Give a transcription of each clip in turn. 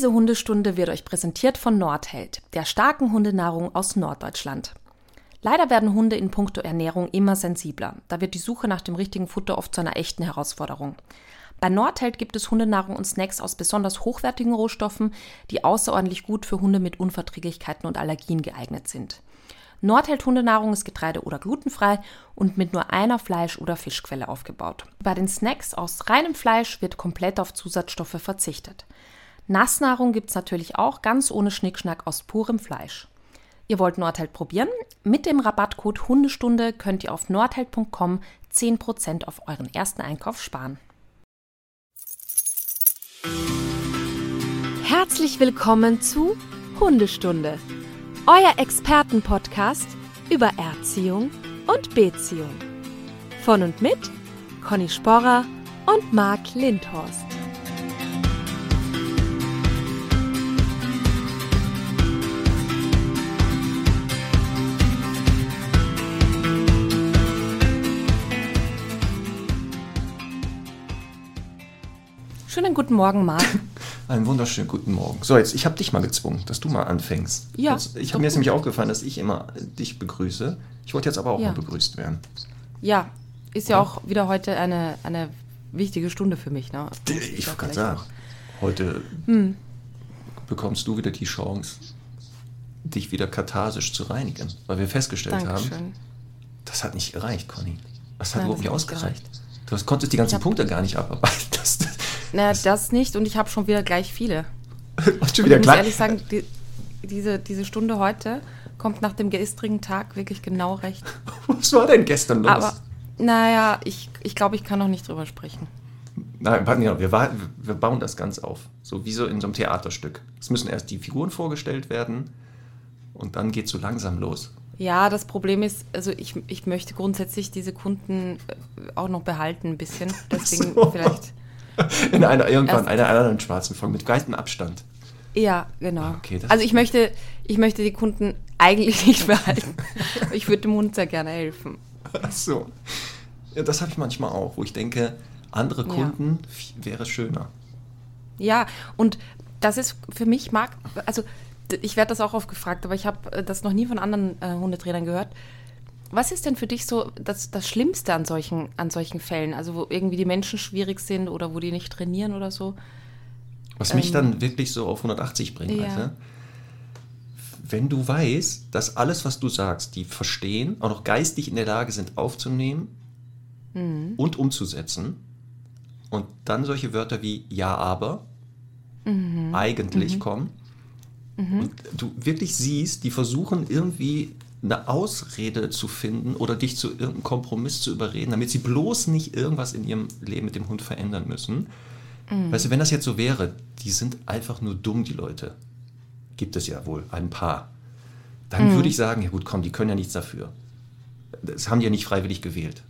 Diese Hundestunde wird euch präsentiert von Nordheld, der starken Hundenahrung aus Norddeutschland. Leider werden Hunde in puncto Ernährung immer sensibler. Da wird die Suche nach dem richtigen Futter oft zu einer echten Herausforderung. Bei Nordheld gibt es Hundenahrung und Snacks aus besonders hochwertigen Rohstoffen, die außerordentlich gut für Hunde mit Unverträglichkeiten und Allergien geeignet sind. Nordheld Hundenahrung ist getreide- oder glutenfrei und mit nur einer Fleisch- oder Fischquelle aufgebaut. Bei den Snacks aus reinem Fleisch wird komplett auf Zusatzstoffe verzichtet. Nassnahrung gibt es natürlich auch ganz ohne Schnickschnack aus purem Fleisch. Ihr wollt Nordheld probieren? Mit dem Rabattcode Hundestunde könnt ihr auf nordheld.com 10% auf euren ersten Einkauf sparen. Herzlich willkommen zu Hundestunde, euer Expertenpodcast über Erziehung und Beziehung. Von und mit Conny Sporrer und Marc Lindhorst. Schönen guten Morgen, Marc. Einen wunderschönen guten Morgen. So, jetzt, ich habe dich mal gezwungen, dass du mal anfängst. Ja, Jetzt, ich habe mir gut. nämlich aufgefallen, dass ich immer dich begrüße. Ich wollte jetzt aber auch Ja. mal begrüßt werden. Ja, ist ja auch wieder heute eine, eine wichtige Stunde für mich. Ne? Ich Ja, wollte gerade vielleicht sagen, heute Hm. bekommst du wieder die Chance, dich wieder katharsisch zu reinigen. Weil wir festgestellt haben, Dankeschön. das hat nicht gereicht, Conny. Das hat Nein, überhaupt das nicht ausgereicht. Du hast- konntest die ganzen Punkte gar nicht abarbeiten. Das, Naja, das nicht und ich habe schon wieder gleich viele. und schon Ich wieder muss klar. ehrlich sagen, die, diese, diese Stunde heute kommt nach dem gestrigen Tag wirklich genau recht. Was war denn gestern los? Aber naja, ich, ich glaube, ich kann noch nicht drüber sprechen. Nein, warte, ja, wir, wir bauen das ganz auf. So wie so in so einem Theaterstück. Es müssen erst die Figuren vorgestellt werden und dann geht es so langsam los. Ja, das Problem ist, also ich, ich möchte grundsätzlich diese Kunden äh, auch noch behalten ein bisschen. Deswegen so. vielleicht. In einer, irgendwann, einer anderen schwarzen Folge mit weitem Abstand. Ja, genau. Okay, das also ich möchte, ich möchte die Kunden eigentlich nicht behalten. ich würde dem Hund sehr gerne helfen. Ach so. Ja, das habe ich manchmal auch, wo ich denke, andere Ja. Kunden f- wäre schöner. Ja, und das ist für mich, Marc, also ich werde das auch oft gefragt, aber ich habe äh, das noch nie von anderen äh, Hundetrainern gehört. Was ist denn für dich so das, das Schlimmste an solchen, an solchen Fällen? Also wo irgendwie die Menschen schwierig sind oder wo die nicht trainieren oder so? Was mich Ähm, dann wirklich so auf 180 bringt, ja. du? Wenn du weißt, dass alles, was du sagst, die verstehen, auch noch geistig in der Lage sind aufzunehmen Mhm. und umzusetzen und dann solche Wörter wie ja, aber Mhm. eigentlich kommen und du wirklich siehst, die versuchen irgendwie eine Ausrede zu finden oder dich zu irgendeinem Kompromiss zu überreden, damit sie bloß nicht irgendwas in ihrem Leben mit dem Hund verändern müssen. Mhm. Weißt du, wenn das jetzt so wäre, die sind einfach nur dumm, die Leute. Gibt es ja wohl ein paar. Dann Mhm. würde ich sagen, ja gut, komm, die können ja nichts dafür. Das haben die ja nicht freiwillig gewählt.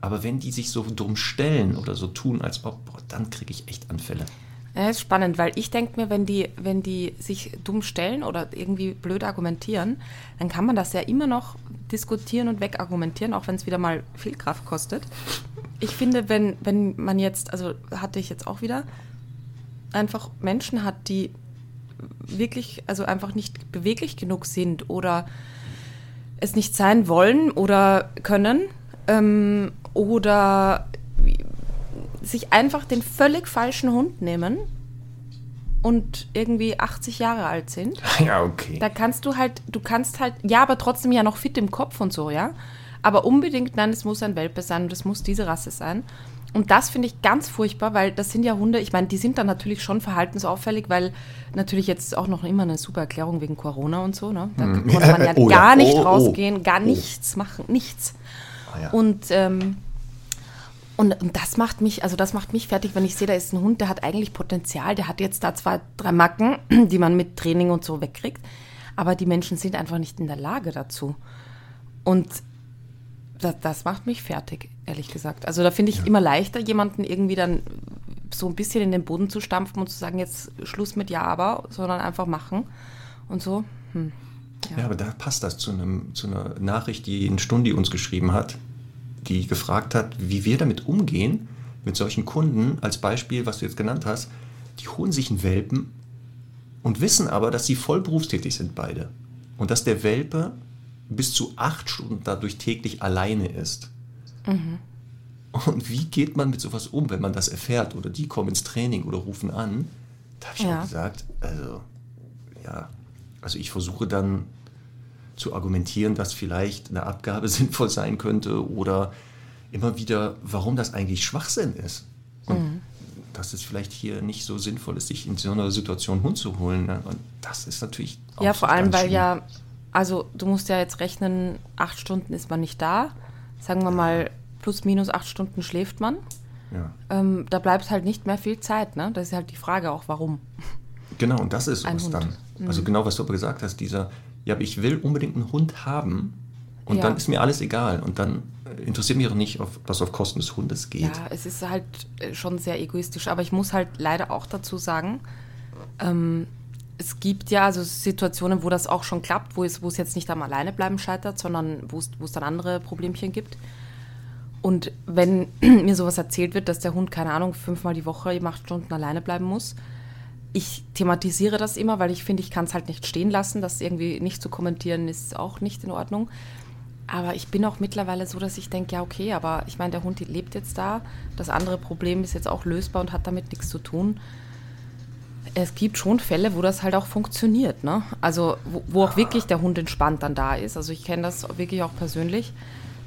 Aber wenn die sich so dumm stellen oder so tun, als ob, boah, dann kriege ich echt Anfälle. Ja, ist spannend, weil ich denke mir, wenn die, wenn die sich dumm stellen oder irgendwie blöd argumentieren, dann kann man das ja immer noch diskutieren und wegargumentieren, auch wenn es wieder mal viel Kraft kostet. Ich finde, wenn, wenn man jetzt, also hatte ich jetzt auch wieder, einfach Menschen hat, die wirklich, also einfach nicht beweglich genug sind oder es nicht sein wollen oder können ähm, oder sich einfach den völlig falschen Hund nehmen und irgendwie 80 Jahre alt sind, Ja, okay. da kannst du halt, du kannst halt, ja, aber trotzdem ja noch fit im Kopf und so, ja. Aber unbedingt, nein, es muss ein Welpe sein und es muss diese Rasse sein. Und das finde ich ganz furchtbar, weil das sind ja Hunde, ich meine, die sind dann natürlich schon verhaltensauffällig, weil natürlich jetzt auch noch immer eine super Erklärung wegen Corona und so, ne? Da Hm. konnte man ja Oh ja. gar nicht Oh, oh. rausgehen, gar Oh. nichts machen, nichts. Ah, ja. Und, ähm, und, und das macht mich, also das macht mich fertig, wenn ich sehe, da ist ein Hund, der hat eigentlich Potenzial, der hat jetzt da zwei, drei Macken, die man mit Training und so wegkriegt. Aber die Menschen sind einfach nicht in der Lage dazu. Und das, das macht mich fertig, ehrlich gesagt. Also da finde ich immer leichter, jemanden irgendwie dann so ein bisschen in den Boden zu stampfen und zu sagen, jetzt Schluss mit Ja, aber, sondern einfach machen und so. Hm. Ja, aber da passt das zu, einem, zu einer Nachricht, die ein Stundi uns geschrieben hat, die gefragt hat, wie wir damit umgehen, mit solchen Kunden, als Beispiel, was du jetzt genannt hast, die holen sich einen Welpen und wissen aber, dass sie voll berufstätig sind beide. Und dass der Welpe bis zu acht Stunden dadurch täglich alleine ist. Mhm. Und wie geht man mit sowas um, wenn man das erfährt oder die kommen ins Training oder rufen an? Da habe ich ja. auch gesagt, also ja, also ich versuche dann zu argumentieren, dass vielleicht eine Abgabe sinnvoll sein könnte oder immer wieder, warum das eigentlich Schwachsinn ist. Und mhm. dass es vielleicht hier nicht so sinnvoll ist, sich in so einer Situation Hund zu holen. Ne? Und das ist natürlich auch Ja, vor allem, weil schlimm. ja, also du musst ja jetzt rechnen, acht Stunden ist man nicht da. Sagen wir mal, plus minus acht Stunden schläft man. Ja. Ähm, da bleibt halt nicht mehr viel Zeit. Ne? Das ist halt die Frage auch, warum. Genau, und das ist Hund. dann. Also mhm. genau, was du aber gesagt hast, dieser, ja, aber ich will unbedingt einen Hund haben und ja. dann ist mir alles egal. Und dann interessiert mich auch nicht, auf, was auf Kosten des Hundes geht. Ja, es ist halt äh, schon sehr egoistisch. Aber ich muss halt leider auch dazu sagen, ähm, es gibt ja also Situationen, wo das auch schon klappt, wo es, wo es jetzt nicht am Alleinebleiben scheitert, sondern wo es, wo es dann andere Problemchen gibt. Und wenn mir sowas erzählt wird, dass der Hund, keine Ahnung, fünfmal die Woche acht Stunden alleine bleiben muss, ich thematisiere das immer, weil ich finde, ich kann es halt nicht stehen lassen. Das irgendwie nicht zu kommentieren ist auch nicht in Ordnung. Aber ich bin auch mittlerweile so, dass ich denke, ja, okay, aber ich meine, der Hund lebt jetzt da. Das andere Problem ist jetzt auch lösbar und hat damit nichts zu tun. Es gibt schon Fälle, wo das halt auch funktioniert. Ne? Also, wo, wo auch wirklich der Hund entspannt dann da ist. Also, ich kenne das wirklich auch persönlich.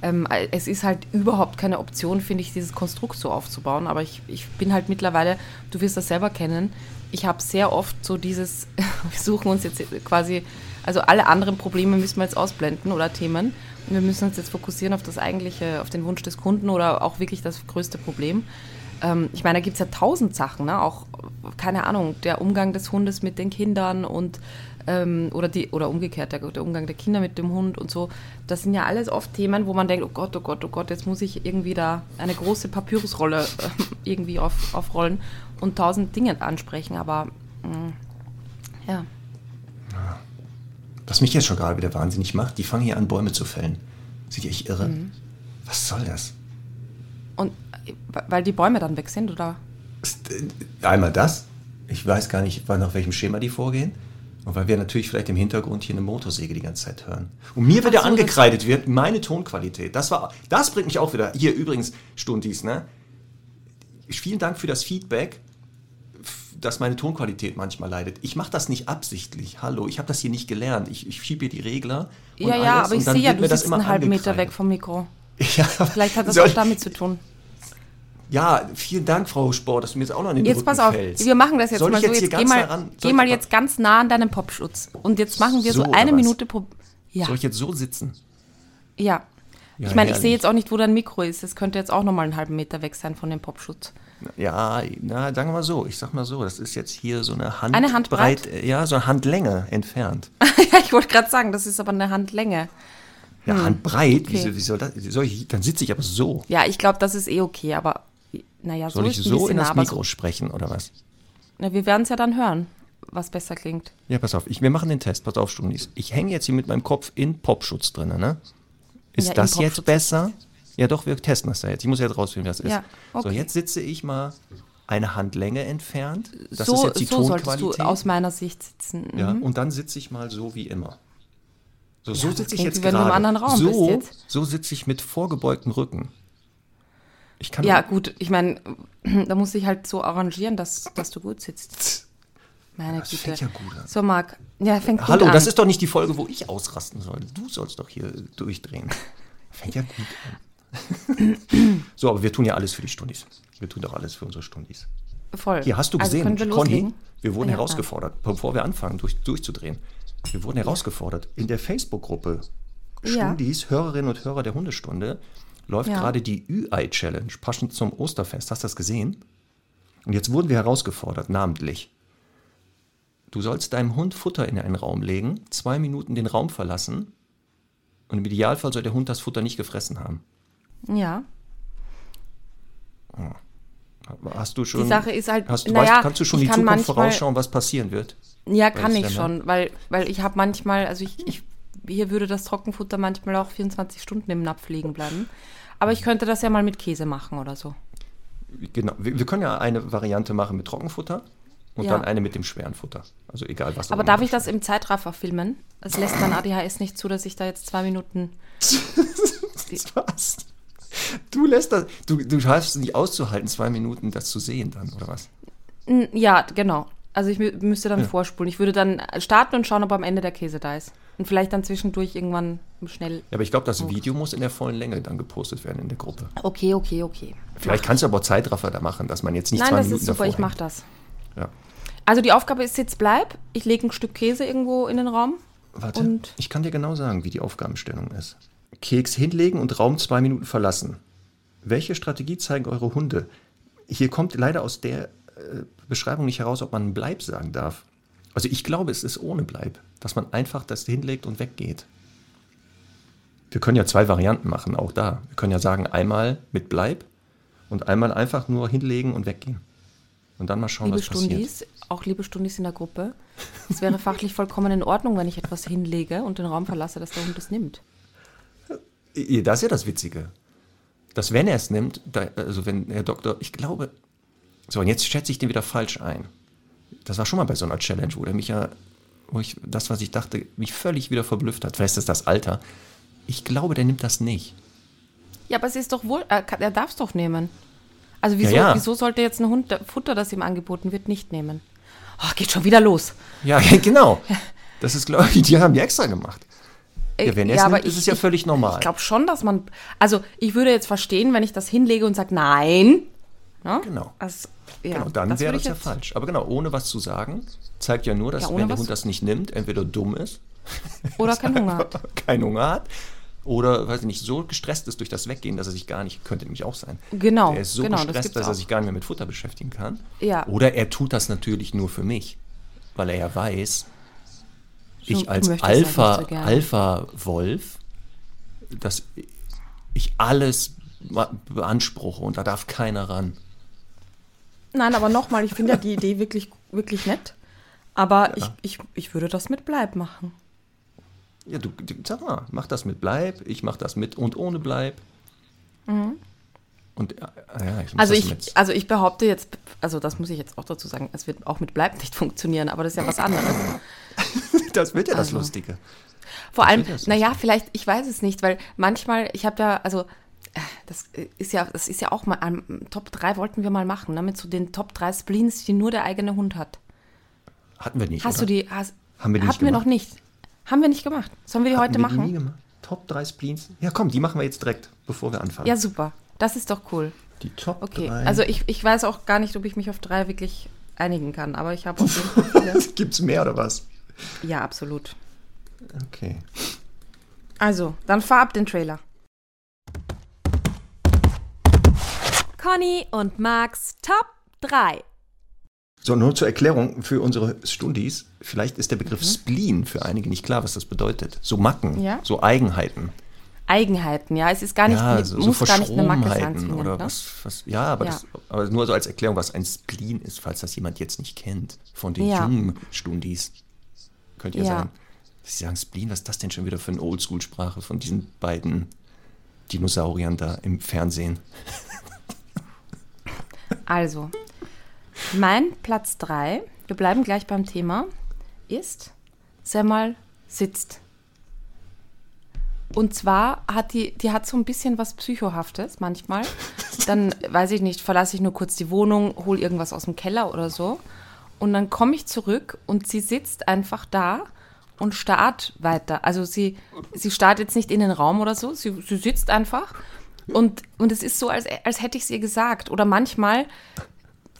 Ähm, es ist halt überhaupt keine Option, finde ich, dieses Konstrukt so aufzubauen. Aber ich, ich bin halt mittlerweile, du wirst das selber kennen, ich habe sehr oft so dieses, wir suchen uns jetzt quasi, also alle anderen Probleme müssen wir jetzt ausblenden oder Themen. Wir müssen uns jetzt fokussieren auf das eigentliche, auf den Wunsch des Kunden oder auch wirklich das größte Problem. Ähm, ich meine, da gibt es ja tausend Sachen, ne? auch, keine Ahnung, der Umgang des Hundes mit den Kindern und ähm, oder, die, oder umgekehrt, der, der, Umgang der Kinder mit dem Hund und so. Das sind ja alles oft Themen, wo man denkt, oh Gott, oh Gott, oh Gott, jetzt muss ich irgendwie da eine große Papyrusrolle äh, irgendwie auf, aufrollen und tausend Dinge ansprechen, aber mh, mm, ja. Was mich jetzt schon gerade wieder wahnsinnig macht, die fangen hier an, Bäume zu fällen. Sind die echt irre? Mhm. Was soll das? Und weil die Bäume dann weg sind, oder? Äh, einmal das. Ich weiß gar nicht, nach welchem Schema die vorgehen. Und weil wir natürlich vielleicht im Hintergrund hier eine Motorsäge die ganze Zeit hören. Und mir wieder so, angekreidet wird, meine Tonqualität. Das, war, das bringt mich auch wieder. Hier übrigens, Stundis, ne? Vielen Dank für das Feedback dass meine Tonqualität manchmal leidet. Ich mache das nicht absichtlich. Hallo, ich habe das hier nicht gelernt. Ich, ich schiebe hier die Regler. ja, ja, aber ich sehe ja, du sitzt einen halben Meter weg vom Mikro. Ja, Vielleicht hat das auch damit zu tun. Ja, vielen Dank, Frau Sport, dass du mir jetzt auch noch in den Jetzt Rücken pass auf, fällst. wir machen das jetzt Soll mal so. Jetzt, jetzt geh mal, geh mal jetzt ganz nah an deinen Popschutz. Und jetzt machen wir so, so eine Minute pro. Ja. Soll ich jetzt so sitzen? Ja. ja ich meine, ich sehe jetzt auch nicht, wo dein Mikro ist. Das könnte jetzt auch noch mal einen halben Meter weg sein von dem Popschutz. Ja, na, sagen wir mal so. Ich sag mal so, das ist jetzt hier so eine Hand eine Handbreit, breit, ja, so eine Handlänge entfernt. ja, ich wollte gerade sagen, das ist aber eine Handlänge. Ja, hm. Handbreit. Okay. Wie, wie, soll das? Soll ich, dann sitze ich aber so. Ja, ich glaube, das ist eh okay, aber naja, so Soll ich so in das Mikro so sprechen oder was? Na, wir werden es ja dann hören, was besser klingt. Ja, pass auf, ich, wir machen den Test. Pass auf, Stundis. Ich hänge jetzt hier mit meinem Kopf in Popschutz drin, ne? Ist ja, das jetzt besser? Ja, doch, wir testen das da jetzt. Ich muss jetzt rausfinden, wie das ist. Ja, okay. So, jetzt sitze ich mal eine Handlänge entfernt. Das so, ist jetzt die so Tonqualität. du aus meiner Sicht sitzen. Mhm. Ja, und dann sitze ich mal so wie immer. So, so ja, sitze ich jetzt gerade. Wenn du im anderen Raum so, bist jetzt. so sitze ich mit vorgebeugtem Rücken. Ich kann ja, gut, ich meine, da muss ich halt so arrangieren, dass, dass du gut sitzt. Meine das Güte. Fängt ja gut an. So, Marc. Ja, fängt Hallo, gut das ist doch nicht die Folge, wo ich ausrasten soll. Du sollst doch hier durchdrehen. Fängt ja gut an. so, aber wir tun ja alles für die Stundis. Wir tun doch alles für unsere Stundis. Voll. Hier hast du also gesehen, wir Conny, wir wurden ja, herausgefordert, ja. bevor wir anfangen, durch, durchzudrehen. Wir wurden herausgefordert in der Facebook-Gruppe Stundis, ja. Hörerinnen und Hörer der Hundestunde läuft ja. gerade die Ü-Ei-Challenge, passend zum Osterfest. Hast du das gesehen? Und jetzt wurden wir herausgefordert, namentlich. Du sollst deinem Hund Futter in einen Raum legen, zwei Minuten den Raum verlassen und im Idealfall soll der Hund das Futter nicht gefressen haben. Ja. Oh. Hast du schon. Die Sache ist halt. Hast, naja, weißt, kannst du schon die Zukunft manchmal, vorausschauen, was passieren wird? Ja, kann ich schon, weil, weil ich habe manchmal, also ich, ich, hier würde das Trockenfutter manchmal auch 24 Stunden im Napf liegen bleiben. Aber ich könnte das ja mal mit Käse machen oder so. Genau, wir, wir können ja eine Variante machen mit Trockenfutter Und Ja. dann eine mit dem schweren Futter. Also egal was. Aber darf ich das im Zeitraffer filmen? Es lässt mein ADHS nicht zu, dass ich da jetzt zwei Minuten. Was? Du lässt das. Du, du schaffst es nicht auszuhalten, zwei Minuten das zu sehen dann, oder was? Ja, genau. Also ich mü- müsste dann vorspulen. Ich würde dann starten und schauen, ob am Ende der Käse da ist. Und vielleicht dann zwischendurch irgendwann schnell. Ja, aber ich glaube, das Video muss in der vollen Länge dann gepostet werden in der Gruppe. Okay, okay, okay. Vielleicht kannst du aber Zeitraffer da machen, dass man jetzt nicht Nein, zwei das Minuten ist super, ich mache das. Ja. Also die Aufgabe ist jetzt bleib. Ich lege ein Stück Käse irgendwo in den Raum. Warte, Und- ich kann dir genau sagen, wie die Aufgabenstellung ist. Keks hinlegen und Raum zwei Minuten verlassen. Welche Strategie zeigen eure Hunde? Hier kommt leider aus der äh, Beschreibung nicht heraus, ob man Bleib sagen darf. Also ich glaube, es ist ohne Bleib, dass man einfach das hinlegt und weggeht. Wir können ja zwei Varianten machen, auch da. Wir können ja sagen, einmal mit Bleib und einmal einfach nur hinlegen und weggehen. Und dann mal schauen, Liebe was passiert. Stundis, auch liebe Stundis in der Gruppe. Es wäre fachlich vollkommen in Ordnung, wenn ich etwas hinlege und den Raum verlasse, dass der Hund es nimmt. Das ist ja das Witzige. Dass wenn er es nimmt, also wenn Herr Doktor, ich glaube, so und jetzt schätze ich den wieder falsch ein. Das war schon mal bei so einer Challenge, wo der mich ja, wo ich das, was ich dachte, mich völlig wieder verblüfft hat. Vielleicht ist das das Alter. Ich glaube, der nimmt das nicht. Ja, aber es ist doch wohl, er, kann- er darf es doch nehmen. Also wieso, Ja, ja. wieso sollte jetzt ein Hund Futter, das ihm angeboten wird, nicht nehmen? Oh, geht schon wieder los. Ja, genau. Das ist, glaube ich, die haben die extra gemacht. Ja, wenn er es aber nimmt, ist es ja völlig normal. Ich glaube schon, dass man, also ich würde jetzt verstehen, wenn ich das hinlege und sage nein. Ne? Genau. Also, ja, Genau, dann das wäre das ja jetzt- falsch. Aber genau, ohne was zu sagen, zeigt ja nur, dass Ja, wenn der was- Hund das nicht nimmt, entweder dumm ist, Oder keinen Hunger hat. keinen Hunger hat, oder, weiß ich nicht, so gestresst ist durch das Weggehen, dass er sich gar nicht, könnte nämlich auch sein. Genau, Er ist so genau, das gestresst, gibt's dass er sich gar nicht mehr mit Futter beschäftigen kann. Ja. Oder er tut das natürlich nur für mich, weil er ja weiß, Du ich als halt Alpha. Alpha-Wolf, dass ich alles beanspruche und da darf keiner ran. Nein, aber nochmal, ich finde ja die Idee wirklich, wirklich nett. Aber ich, ich, ich würde das mit Bleib machen. Ja, du, sag mal, mach das mit Bleib, ich mach das mit und ohne Bleib. Und äh, ja, ich Mhm. Also ich, also ich behaupte jetzt, also das muss ich jetzt auch dazu sagen, es wird auch mit Bleib nicht funktionieren, aber das ist ja was anderes. Das wird ja das also- Lustige. Vor allem, naja, vielleicht, ich weiß es nicht, weil manchmal, ich habe ja, also das ist ja, das ist ja auch mal, am Top 3 wollten wir mal machen, ne, mit so den Top 3 Spleens, die nur der eigene Hund hat. Hatten wir nicht. Hast oder? du die, hast, Haben wir die nicht hatten wir noch nicht. Haben wir nicht gemacht. Sollen wir die Hatten heute wir die nie machen? gemacht? Top 3 Spleens? Ja, komm, die machen wir jetzt direkt, bevor wir anfangen. Ja, super. Das ist doch cool. Die Top Okay, 3. also ich, ich weiß auch gar nicht, ob ich mich auf drei wirklich einigen kann, aber ich habe auf jeden Fall viele. Gibt's mehr oder was? Ja, absolut. Okay. Also, dann fahr ab den Trailer. Conny und Max Top 3. So, nur zur Erklärung für unsere Stundis. Vielleicht ist der Mhm. Begriff Spleen für einige nicht klar, was das bedeutet. So Macken, Ja. so Eigenheiten. Eigenheiten, ja, es ist gar nicht, ja, so, so muss gar nicht eine Macke sein oder ne? was, was. Ja, aber, Ja. Das, aber nur so als Erklärung, was ein Spleen ist, falls das jemand jetzt nicht kennt. Von den Ja. jungen Stundis. Könnt ihr sagen. Sie sagen Spleen, was ist das denn schon wieder für eine Oldschool-Sprache von diesen beiden Dinosauriern da im Fernsehen? Also, mein Platz 3, wir bleiben gleich beim Thema, ist Semmel sitzt. Und zwar hat die, die hat so ein bisschen was Psychohaftes manchmal. Dann, weiß ich nicht, verlasse ich nur kurz die Wohnung, hole irgendwas aus dem Keller oder so. Und dann komme ich zurück und sie sitzt einfach da und starrt weiter. Also sie, sie starrt jetzt nicht in den Raum oder so, sie, sie sitzt einfach. Und, und es ist so, als, als hätte ich es ihr gesagt. Oder manchmal,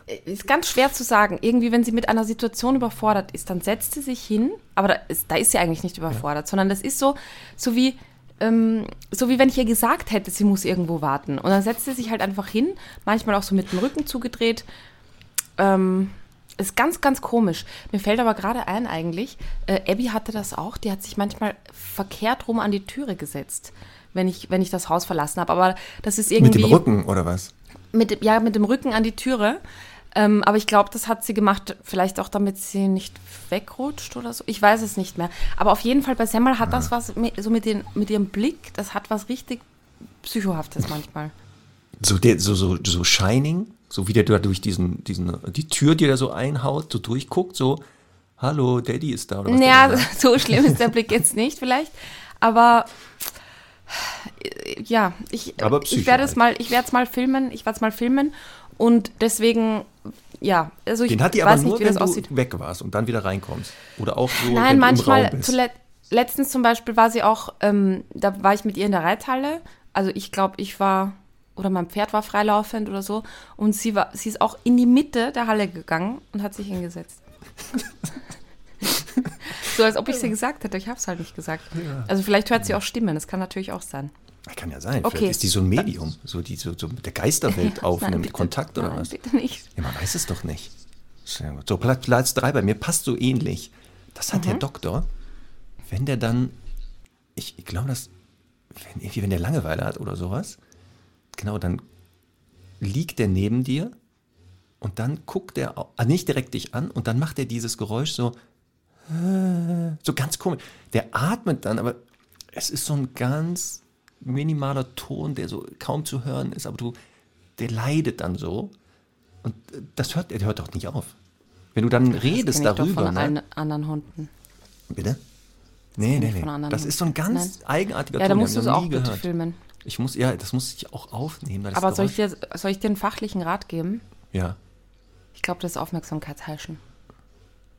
äh, ist ganz schwer zu sagen, irgendwie, wenn sie mit einer Situation überfordert ist, dann setzt sie sich hin, aber da ist, da ist sie eigentlich nicht überfordert, sondern das ist so, so wie, ähm, so wie wenn ich ihr gesagt hätte, sie muss irgendwo warten. Und dann setzt sie sich halt einfach hin, manchmal auch so mit dem Rücken zugedreht. Ähm, ist ganz, ganz komisch. Mir fällt aber gerade ein eigentlich, äh, Abby hatte das auch, die hat sich manchmal verkehrt rum an die Türe gesetzt, wenn ich, wenn ich das Haus verlassen habe. Aber das ist irgendwie Mit dem Rücken oder was? mit, ja, mit dem Rücken an die Türe. Ähm, aber ich glaube, das hat sie gemacht, vielleicht auch damit sie nicht wegrutscht oder so. Ich weiß es nicht mehr. Aber auf jeden Fall bei Semmel hat das was, so mit, den, mit ihrem Blick, das hat was richtig Psychohaftes manchmal. So, der, so, so, so Shining, so wie der da durch diesen, diesen, die Tür, die da so einhaut, so durchguckt, so, hallo, Daddy ist da. Oder was Ja, der da sagt. so schlimm ist der Blick jetzt nicht vielleicht, aber ja, ich, ich werde es halt. mal, ich werde es mal filmen, ich werde es mal filmen und deswegen, ja, also ich Den hat die weiß aber nur, nicht, wie wenn das du aussieht. weg warst und dann wieder reinkommst. Oder auch so, Nein, du manchmal, im Raum bist. zulet letztens zum Beispiel war sie auch, ähm, da war ich mit ihr in der Reithalle, also ich glaube, ich war, oder mein Pferd war freilaufend oder so und sie war, sie ist auch in die Mitte der Halle gegangen und hat sich hingesetzt. so als ob ich sie gesagt hätte, ich habe es halt nicht gesagt. Also vielleicht hört sie auch Stimmen, das kann natürlich auch sein. Kann ja sein. Okay. Vielleicht ist die so ein Medium, so die so, so mit der Geisterwelt Nein, aufnimmt, bitte. Kontakt oder Nein, was? bitte nicht. Ja, man weiß es doch nicht. So, Platz, Platz drei bei mir passt so ähnlich. Das hat der Mhm. Doktor, wenn der dann, ich, ich glaube, dass, wenn, irgendwie, wenn der Langeweile hat oder sowas, genau, dann liegt der neben dir und dann guckt er, ah, nicht direkt dich an und dann macht er dieses Geräusch so, so ganz komisch. Der atmet dann, aber es ist so ein ganz minimaler Ton, der so kaum zu hören ist, aber du, der leidet dann so. Und das hört, der hört doch nicht auf. Wenn du dann redest Kenn ich doch darüber, von ne? anderen Hunden. Bitte? Nee, nee, nee. Das ist so ein ganz eigenartiger Ja, da Ton, den musst du es auch bitte gehört. filmen. Ich muss, ja, das muss ich auch aufnehmen. das Aber soll ich, dir, soll ich dir einen fachlichen Rat geben? Ja, Ich glaube, das ist Aufmerksamkeitsheischen.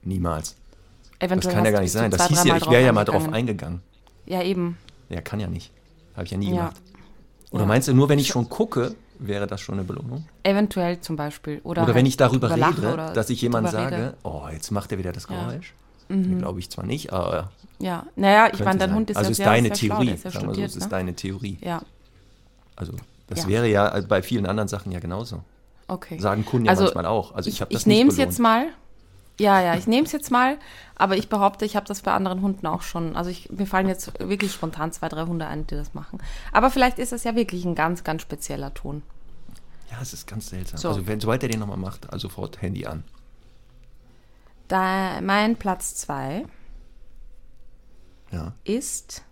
niemals. Das Eventuell kann ja gar nicht sein. Das hieß ja, ich wäre ja mal drauf eingegangen. Ja, eben. Ja, kann ja nicht. Habe ich ja nie Ja. gemacht. Oder Ja. meinst du, nur wenn ich schon gucke, wäre das schon eine Belohnung? Eventuell zum Beispiel. Oder, Oder wenn halt ich darüber drüber lache rede, dass ich jemand sage, rede. oh, jetzt macht er wieder das Ja. Mhm. Geräusch. Glaube ich zwar nicht, aber Ja, naja, ich meine, dein sein. Hund ist also ja ist sehr, deine sehr schlau, Theorie. der ist ja sagen wir so, studiert, es ist ne? deine Theorie. Ja, Also das wäre ja bei vielen anderen Sachen ja genauso. okay. Sagen Kunden ja Also, manchmal auch. Also ich, habe das ich nicht nehme es jetzt mal. Ja, ja, ich nehme es jetzt mal, aber ich behaupte, ich habe das bei anderen Hunden auch schon. Also ich, mir fallen jetzt wirklich spontan zwei, drei Hunde ein, die das machen. Aber vielleicht ist das ja wirklich ein ganz, ganz spezieller Ton. Ja, es ist ganz seltsam. So. Also wenn, sobald er den nochmal macht, also sofort Handy an. Da, mein Platz zwei Ja. ist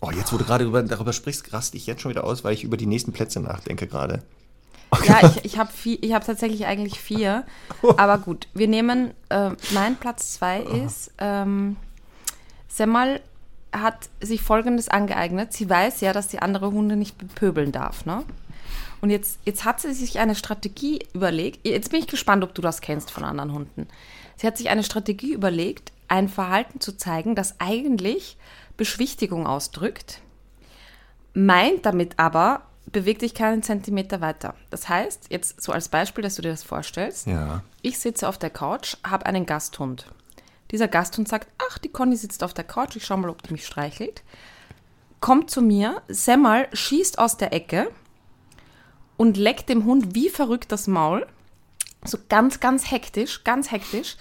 Oh, jetzt, wo du gerade über, darüber sprichst, raste ich jetzt schon wieder aus, weil ich über die nächsten Plätze nachdenke gerade. Ja, ich, ich habe hab tatsächlich eigentlich vier. Aber gut, wir nehmen, äh, mein Platz zwei ist, ähm, Semmel hat sich Folgendes angeeignet. Sie weiß ja, dass die andere Hunde nicht bepöbeln darf, ne? Und jetzt, jetzt hat sie sich eine Strategie überlegt. Jetzt bin ich gespannt, ob du das kennst von anderen Hunden. Sie hat sich eine Strategie überlegt, ein Verhalten zu zeigen, das eigentlich Beschwichtigung ausdrückt, meint damit aber, beweg dich keinen Zentimeter weiter. Das heißt, jetzt so als Beispiel, dass du dir das vorstellst, Ja. ich sitze auf der Couch, habe einen Gasthund. Dieser Gasthund sagt, ach, die Conny sitzt auf der Couch, ich schau mal, ob die mich streichelt. Kommt zu mir, Semmel schießt aus der Ecke und leckt dem Hund wie verrückt das Maul. So ganz, ganz hektisch, ganz hektisch,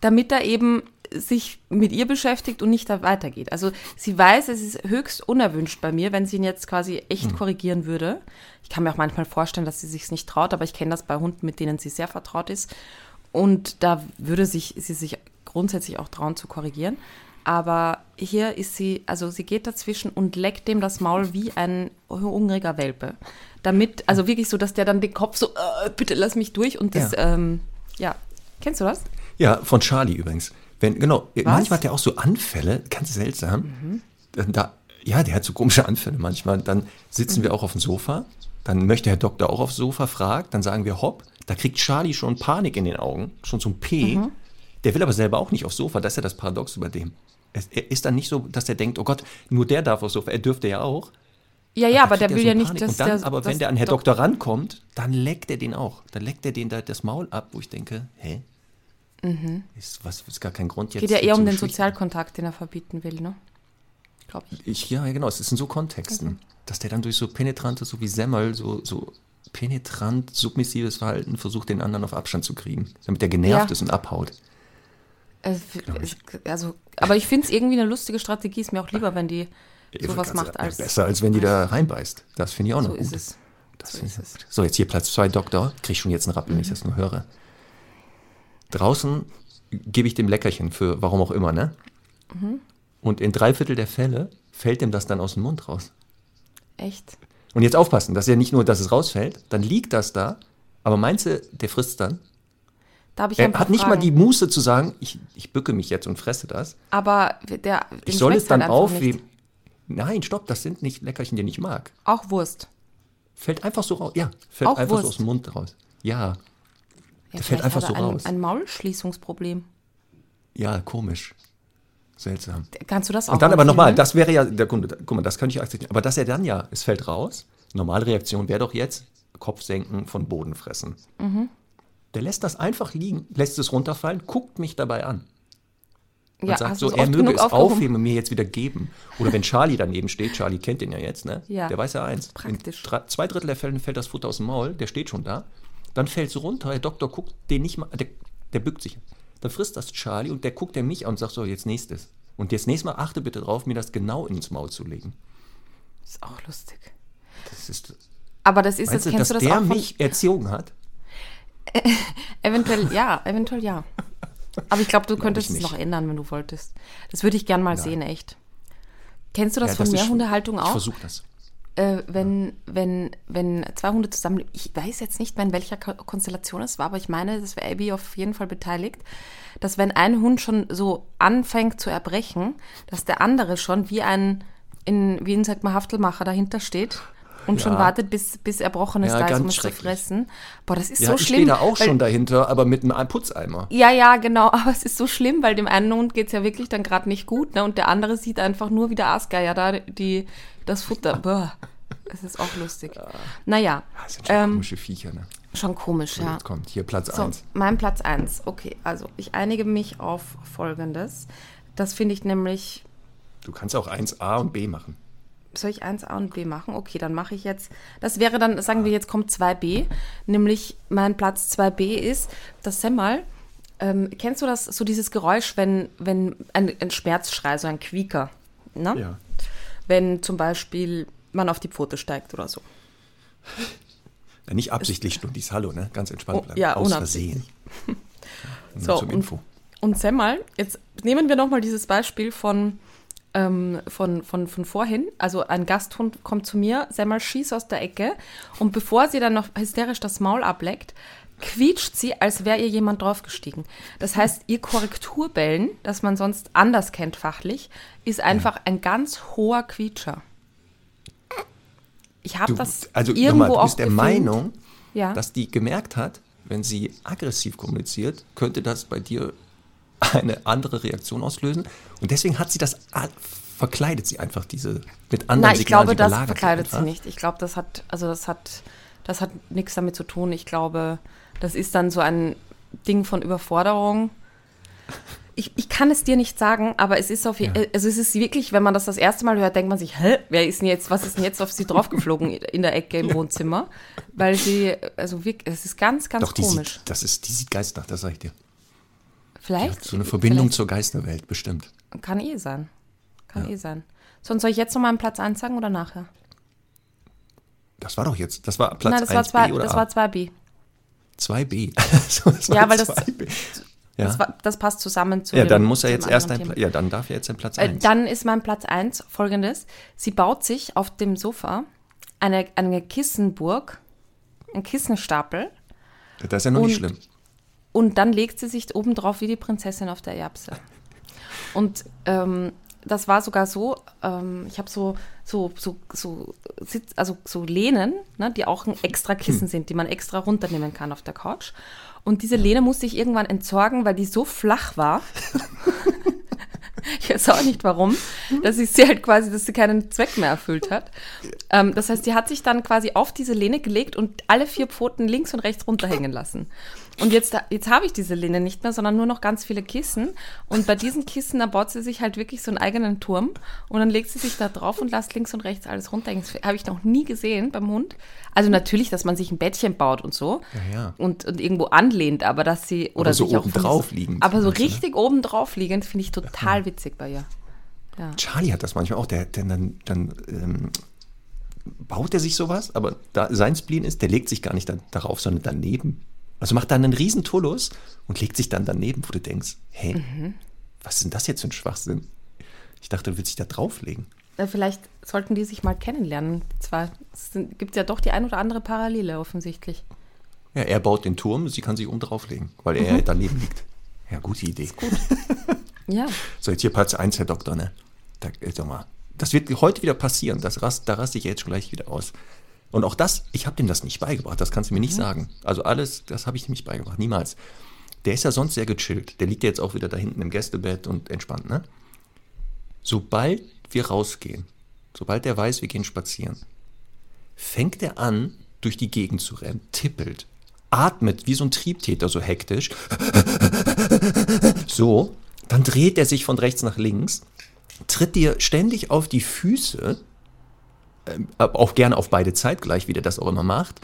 damit er eben sich mit ihr beschäftigt und nicht da weitergeht. Also sie weiß, es ist höchst unerwünscht bei mir, wenn sie ihn jetzt quasi echt korrigieren würde. Ich kann mir auch manchmal vorstellen, dass sie sich nicht traut, aber ich kenne das bei Hunden, mit denen sie sehr vertraut ist. Und da würde sich, sie sich grundsätzlich auch trauen zu korrigieren. Aber hier ist sie, also sie geht dazwischen und leckt dem das Maul wie ein hungriger Welpe. Damit, also wirklich so, dass der dann den Kopf so, äh, bitte lass mich durch und das, Ja. ähm, ja. Kennst du das? Ja, von Charlie übrigens. Wenn, genau, manchmal hat der auch so Anfälle, ganz seltsam. Mhm. Da, ja, der hat so komische Anfälle manchmal. Dann sitzen Mhm. wir auch auf dem Sofa. Dann möchte Herr Doktor auch aufs Sofa, fragt. Dann sagen wir hopp. Da kriegt Charlie schon Panik in den Augen, schon ein P. Mhm. Der will aber selber auch nicht aufs Sofa. Das ist ja das Paradox über dem. Es, er ist dann nicht so, dass er denkt, oh Gott, nur der darf aufs Sofa. Er dürfte ja auch. Ja, ja, aber der er will so ja nicht, Panik. dass Und dann, der. aber wenn der an Herr Dok- Doktor rankommt, dann leckt er den auch. Dann leckt er den da das Maul ab, wo ich denke, hä? Ist, was ist gar kein Grund jetzt. Mhm. Geht ja eher um den. Sozialkontakt, den er verbieten will, ne? Glaube ich. Ich, ja, genau. Es ist in so Kontexten, Mhm. dass der dann durch so penetrantes, so wie Semmel, so, so penetrant submissives Verhalten versucht, den anderen auf Abstand zu kriegen, damit der genervt Ja. ist und abhaut. Es, es, also, aber ich finde es irgendwie eine lustige Strategie. Ist mir auch lieber, wenn die sowas Ganz- macht als. Besser, als wenn die da reinbeißt. Das finde ich auch noch So gut. ist es. Das So ich ist gut. So, jetzt hier Platz zwei Doktor. Krieg ich schon jetzt einen Rappel, wenn ich das nur höre. Draußen gebe ich dem Leckerchen für warum auch immer, ne? Mhm. Und in drei Viertel der Fälle fällt ihm das dann aus dem Mund raus. Echt? Und jetzt aufpassen, dass ja nicht nur, dass es rausfällt, dann liegt das da, aber meinst du, der frisst dann? Da habe ich Er hat nicht mal Fragen. die Muße zu sagen, ich, ich bücke mich jetzt und fresse das. Aber der, dem Ich soll es dann halt aufheben. nicht. Nein, stopp, das sind nicht Leckerchen, die ich mag. Auch Wurst. Fällt einfach so raus. Ja, fällt Auch einfach so Wurst. aus dem Mund raus. Ja, Ja, fällt vielleicht einfach er so ein, raus. ein Maulschließungsproblem. ja, komisch. Seltsam. Kannst du das auch Und dann aber nochmal, das wäre ja, der Kunde, guck mal, das könnte ich akzeptieren. Aber dass er dann ja, es fällt raus, normale Reaktion wäre doch jetzt, Kopf senken, von Boden fressen. Mhm. Der lässt das einfach liegen, lässt es runterfallen, guckt mich dabei an. Und ja, sagt so, er möge es aufgehoben? aufheben und mir jetzt wieder geben. Oder wenn Charlie daneben steht, Charlie kennt den ja jetzt, ne? Ja. Der weiß ja eins. Praktisch. In drei, zwei Drittel der Fälle fällt das Futter aus dem Maul, der steht schon da. Dann fällt es runter, der Doktor guckt den nicht mal, der, der bückt sich. Dann frisst das Charlie und der guckt der mich an und sagt so, jetzt nächstes. Und jetzt nächstes Mal achte bitte drauf, mir das genau ins Maul zu legen. ist auch lustig. Das ist, Aber das ist, meinst das du, kennst dass du das der auch von, mich erzogen hat? Eventuell ja, eventuell ja. Aber ich glaube, du könntest ich es noch ändern, wenn du wolltest. Das würde ich gern mal sehen, echt. Kennst du das Ja, von schon- Mehrhundehaltung Ich auch? versuche das. Äh, wenn, wenn, wenn zwei Hunde zusammenleben, ich weiß jetzt nicht mehr, in welcher Ko- Konstellation es war, aber ich meine, das wäre Abby auf jeden Fall beteiligt, dass wenn ein Hund schon so anfängt zu erbrechen, dass der andere schon wie ein, in, wie ein, sagt man, Haftelmacher dahinter steht und schon Ja. wartet, bis, bis Erbrochenes Ja, da ist, um es zu fressen. Boah, das ist Ja, so ich schlimm. stehe da auch weil- schon dahinter, aber mit einem Putzeimer. ja, ja, genau, aber es ist so schlimm, weil dem einen Hund geht es ja wirklich dann gerade nicht gut, ne? Und der andere sieht einfach nur wie der Aasgeier da, die, das Futter. Boah, es ist auch lustig. Naja, Das sind schon ähm, komische Viecher, ne? schon komisch, ja. Jetzt kommt hier Platz So, 1. mein Platz 1. Okay, also ich einige mich auf Folgendes. Das finde ich nämlich, Du kannst auch 1a und b machen. soll ich 1a und b machen? Okay, dann mache ich jetzt, das wäre dann, sagen wir, jetzt kommt 2b, nämlich mein Platz 2b ist das Semmel. Ähm, kennst du das, so dieses Geräusch, wenn, wenn ein, ein Schmerzschrei, so ein Quieker, ne? Ja. Wenn zum Beispiel man auf die Pfote steigt oder so. Ja, nicht absichtlich Stundis, hallo, ne? Ganz entspannt Oh, bleiben. ja, Aus. Versehen. Nur So, zum und- Info. Und Semmel, jetzt nehmen wir nochmal dieses Beispiel von, ähm, von, von, von vorhin. Also ein Gasthund kommt zu mir, Semmel schießt aus der Ecke und bevor sie dann noch hysterisch das Maul ableckt, quietscht sie, als wäre ihr jemand draufgestiegen. Das heißt, ihr Korrekturbellen, das man sonst anders kennt fachlich, ist einfach ein ganz hoher Quietscher. Ich habe das also irgendwo nochmal, du bist der gefilmt. Meinung, ja. dass die gemerkt hat, wenn sie aggressiv kommuniziert, könnte das bei dir eine andere Reaktion auslösen. Und deswegen hat sie das, verkleidet sie einfach diese mit anderen Nein, ich Signalen. glaube, sie das verkleidet sie einfach. nicht. Ich glaube, das hat, also das hat, das hat nichts damit zu tun. Ich glaube, das ist dann so ein Ding von Überforderung. Ich, ich kann es dir nicht sagen, aber es ist auf, Ja. also es ist wirklich, wenn man das das erste Mal hört, denkt man sich, hä, wer ist denn jetzt, was ist denn jetzt auf sie draufgeflogen in der Ecke im Wohnzimmer? Weil sie, also wirklich, es ist ganz, ganz Doch, die komisch. sieht, das ist, die sieht geisterhaft, das sag ich dir. Vielleicht so eine Verbindung vielleicht zur Geisterwelt, bestimmt. kann eh sein, kann eh sein. Sonst soll ich jetzt noch mal einen Platz eins sagen oder nachher? Das war doch jetzt, das war Platz Nein, das war 1b zwei, oder das A? war 2b. 2b. So, Ja, weil das- 2b. Ja, Das, das passt zusammen zu ja dann muss er jetzt erst ein, Thema. Ja, dann darf er jetzt ein Platz Äh, 1. Dann ist mein Platz 1 folgendes. Sie baut sich auf dem Sofa eine, eine Kissenburg, einen Kissenstapel das ist ja noch nicht und- schlimm. und dann legt sie sich oben drauf wie die Prinzessin auf der Erbse. Und ähm, das war sogar so, ähm, ich habe so, so, so, so, Sitz, also so Lehnen, ne, die auch ein extra Kissen sind, die man extra runternehmen kann auf der Couch. Und diese Lehne musste ich irgendwann entsorgen, weil die so flach war. ich weiß auch nicht warum, dass ich sie halt quasi, dass sie keinen Zweck mehr erfüllt hat. Ähm, das heißt, die hat sich dann quasi auf diese Lehne gelegt und alle vier Pfoten links und rechts runterhängen lassen. Und jetzt, jetzt habe ich diese Lehne nicht mehr, sondern nur noch ganz viele Kissen. Und bei diesen Kissen, da baut sie sich halt wirklich so einen eigenen Turm. Und dann legt sie sich da drauf und lässt links und rechts alles runterhängen. Das habe ich noch nie gesehen beim Hund. Also natürlich, dass man sich ein Bettchen baut und so. Ja, ja. Und, und irgendwo anlehnt, aber dass sie. Oder Aber so oben drauf liegend, Aber so du, ne? richtig oben drauf liegend finde ich total witzig bei ihr. Charlie hat das manchmal auch, der, der dann, dann ähm, baut er sich sowas, aber da sein Spleen ist, der legt sich gar nicht da, darauf, sondern daneben. Also macht dann einen riesen Tullus und legt sich dann daneben, wo du denkst, hä, Mhm. was ist denn das jetzt für ein Schwachsinn? Ich dachte, du willst dich da drauflegen. Vielleicht sollten die sich mal kennenlernen. Zwar gibt es ja doch die ein oder andere Parallele offensichtlich. Ja, er baut den Turm, sie kann sich oben drauflegen, weil er daneben liegt. Ja, gute Idee. Ja. So, jetzt hier Platz 1, Herr Doktor, ne? Da, äh, sag mal, das wird heute wieder passieren. Das rast, da raste ich jetzt schon gleich wieder aus. Und auch das, ich habe dem das nicht beigebracht, das kannst du mir nicht sagen. Also alles, das habe ich ihm nicht beigebracht, niemals. Der ist ja sonst sehr gechillt. Der liegt ja jetzt auch wieder da hinten im Gästebett und entspannt, ne? Sobald wir rausgehen, sobald der weiß, wir gehen spazieren, fängt er an, durch die Gegend zu rennen, tippelt, atmet wie so ein Triebtäter, so hektisch. So, dann dreht er sich von rechts nach links, tritt dir ständig auf die Füße, auch gerne auf beide zeitgleich, wie der das auch immer macht.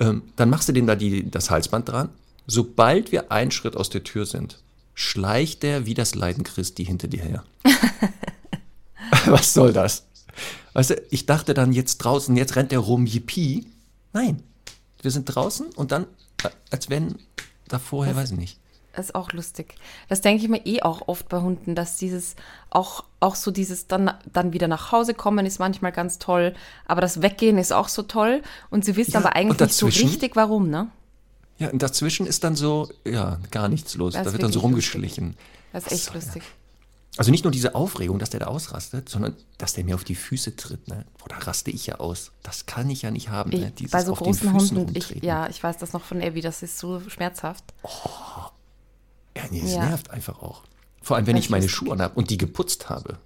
Ähm, dann machst du dem da die, das Halsband dran. Sobald wir einen Schritt aus der Tür sind, schleicht er wie das Leiden Christi hinter dir her. Was soll das? Weißt du, ich dachte dann jetzt draußen, jetzt rennt er rum, yippie. Nein, wir sind draußen und dann, äh, als wenn da vorher, weiß ich nicht. Das ist auch lustig. Das denke ich mir eh auch oft bei Hunden, dass dieses, auch, auch so dieses dann, dann wieder nach Hause kommen ist manchmal ganz toll, aber das Weggehen ist auch so toll und sie wissen Ja, aber eigentlich nicht so richtig, warum, ne? Ja, und dazwischen ist dann so, ja, gar nichts los. Das da wird dann so rumgeschlichen. Das ist echt lustig. Also nicht nur diese Aufregung, dass der da ausrastet, sondern dass der mir auf die Füße tritt. Ne? Boah, da raste ich ja aus. Das kann ich ja nicht haben. Ne? Ich, Dieses bei so großen Hunden, ich, ja, ich weiß das noch von Abby, das ist so schmerzhaft. Ja, nee, es Ja. nervt einfach auch. Vor allem, wenn Das ich meine Schuhe anhabe und die geputzt habe.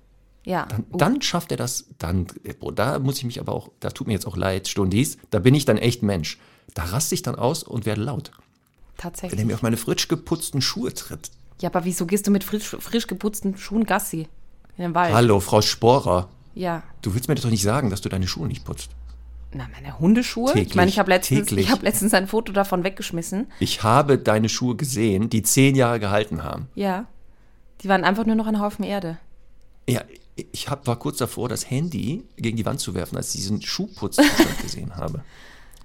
Ja. Dann, Uh, dann schafft er das, dann, boah, da muss ich mich aber auch, da tut mir jetzt auch leid, Stundis, da bin ich dann echt Mensch. Da raste ich dann aus und werde laut. Wenn er tatsächlich. mir auf meine frisch geputzten Schuhe tritt. Ja, aber wieso gehst du mit frisch, frisch geputzten Schuhen Gassi in den Wald? Hallo, Frau Sporer. Ja. Du willst mir doch nicht sagen, dass du deine Schuhe nicht putzt. Na, meine Hundeschuhe? ich Täglich, meine, ich habe letztens, ich hab letztens ein Foto davon weggeschmissen. Ich habe deine Schuhe gesehen, die zehn Jahre gehalten haben. Ja. Die waren einfach nur noch ein Haufen Erde. Ja, ich hab, war kurz davor, das Handy gegen die Wand zu werfen, als ich diesen Schuhputz gesehen habe.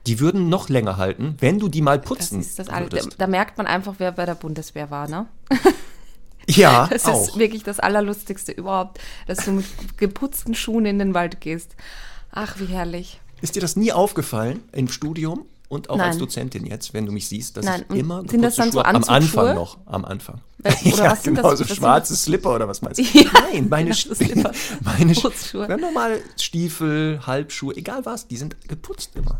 Die würden noch länger halten, wenn du die mal Das putzen ist das Alte. würdest. Da merkt man einfach, wer bei der Bundeswehr war, ne? Ja, Das auch. ist wirklich das Allerlustigste überhaupt, dass du mit geputzten Schuhen in den Wald gehst. Ach, wie herrlich. Ist dir das nie aufgefallen im Studium und auch als Nein. Dozentin jetzt, wenn du mich siehst, dass Nein, ich immer sind das dann Schuhe am? Anfang noch, am Anfang. Oder ja, was sind das? genau, so Was schwarze Slipper oder was meinst du? Ja, Nein, meine, genau, meine Sch- Putzschuhe. Ganz normale Stiefel, Halbschuhe, egal was, die sind geputzt immer.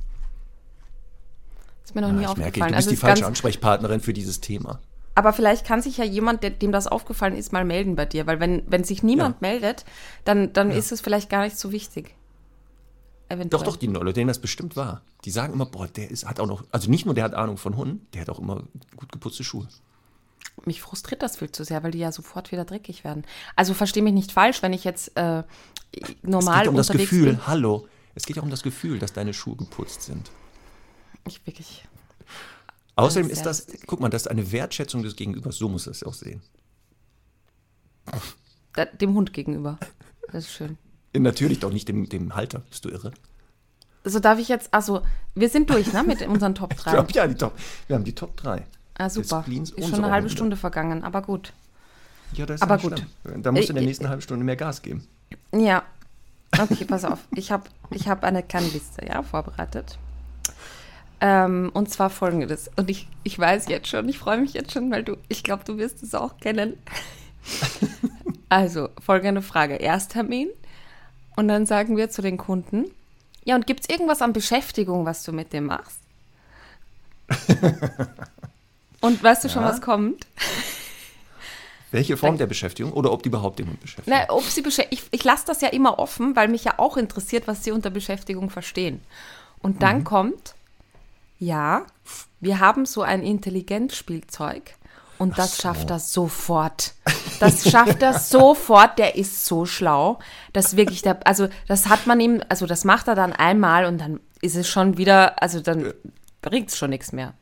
Ist mir noch nie Ja, ich merke, aufgefallen. du bist Also die ist falsche Ansprechpartnerin für dieses Thema. aber vielleicht kann sich ja jemand, der, dem das aufgefallen ist, mal melden bei dir. Weil wenn, wenn sich niemand Ja. meldet, dann, dann ist es vielleicht gar nicht so wichtig. Eventuell. Doch, doch, die Leute, denen das bestimmt war. Die sagen immer, boah, der ist, hat auch noch, also nicht nur der hat Ahnung von Hunden, der hat auch immer gut geputzte Schuhe. Mich frustriert das viel zu sehr, weil die ja sofort wieder dreckig werden. Also verstehe mich nicht falsch, wenn ich jetzt äh, normal es geht um das Gefühl, bin. hallo. Es geht ja um das Gefühl, dass deine Schuhe geputzt sind. Ich wirklich. Außerdem ist das, guck mal, das ist eine Wertschätzung des Gegenübers, so muss es auch sehen. Dem Hund gegenüber. Das ist schön. Natürlich doch nicht dem, dem Halter, bist du irre? So darf ich jetzt, also wir sind durch, ne, mit unseren Top 3. Ich glaub, ja, die Top, wir haben die Top 3. Ah, super. Ist schon eine halbe. Stunde vergangen, aber gut. Ja, das ist Aber gut. schlimm. Da musst du in der Äh, nächsten halben Stunde mehr Gas geben. Ja. Okay, pass auf. Ich habe ich hab eine kleine Liste, ja, vorbereitet. Ähm, und zwar folgendes. Und ich, ich weiß jetzt schon, ich freue mich jetzt schon, weil du, ich glaube, du wirst es auch kennen. also, folgende Frage. Ersttermin. Und dann sagen wir zu den Kunden, ja, und gibt es irgendwas an Beschäftigung, was du mit dem machst? und weißt du schon, Ja. was kommt? Welche Form der Beschäftigung oder ob die überhaupt den Hund beschäftigen? Na, ob sie beschä- ich, ich lasse das ja immer offen, weil mich ja auch interessiert, was sie unter Beschäftigung verstehen. Und dann kommt, ja, wir haben so ein Intelligenzspielzeug und das so. schafft er sofort. Das schafft er sofort, der ist so schlau. Das wirklich, der, also das hat man ihm, also das macht er dann einmal und dann ist es schon wieder, also dann bringt es schon nichts mehr.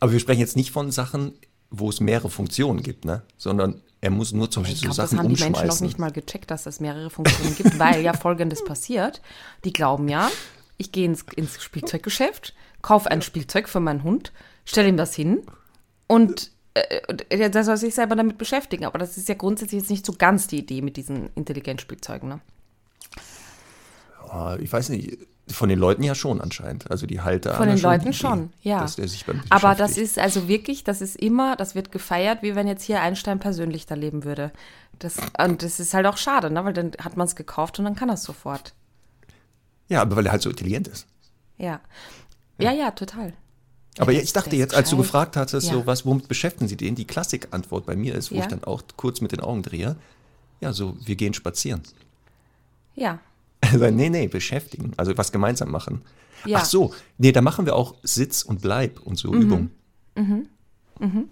Aber wir sprechen jetzt nicht von Sachen, wo es mehrere Funktionen gibt, ne? sondern er muss nur zum Beispiel Ich so glaube, das Sachen haben die Menschen noch umschmeißen. nicht mal gecheckt, dass es mehrere Funktionen gibt, weil ja Folgendes passiert. Die glauben ja, ich gehe ins, ins Spielzeuggeschäft, kaufe ein Spielzeug für meinen Hund, stelle ihm das hin und äh, und der soll sich selber damit beschäftigen. Aber das ist ja grundsätzlich jetzt nicht so ganz die Idee mit diesen Intelligenzspielzeugen. Ne? Oh, ich weiß nicht, von den Leuten ja schon anscheinend. Also die Halter. Von den Leuten schon, ja. Dass der sich Aber das ist also wirklich, das ist immer, das wird gefeiert, wie wenn jetzt hier Einstein persönlich da leben würde. Das, und das ist halt auch schade, ne? weil dann hat man es gekauft und dann kann er es sofort. Ja, aber weil er halt so intelligent ist. Ja. Ja, ja, total. Aber Ja, ich dachte jetzt, als du gefragt hattest, Ja. so was, womit beschäftigen Sie den? Die Klassikantwort bei mir ist, wo Ja. ich dann auch kurz mit den Augen drehe. Ja, so, wir gehen spazieren. Ja. Also, nee, nee, beschäftigen. Also was gemeinsam machen. Ja. Mhm. Ach so, nee, da machen wir auch Sitz und Bleib und so Übungen.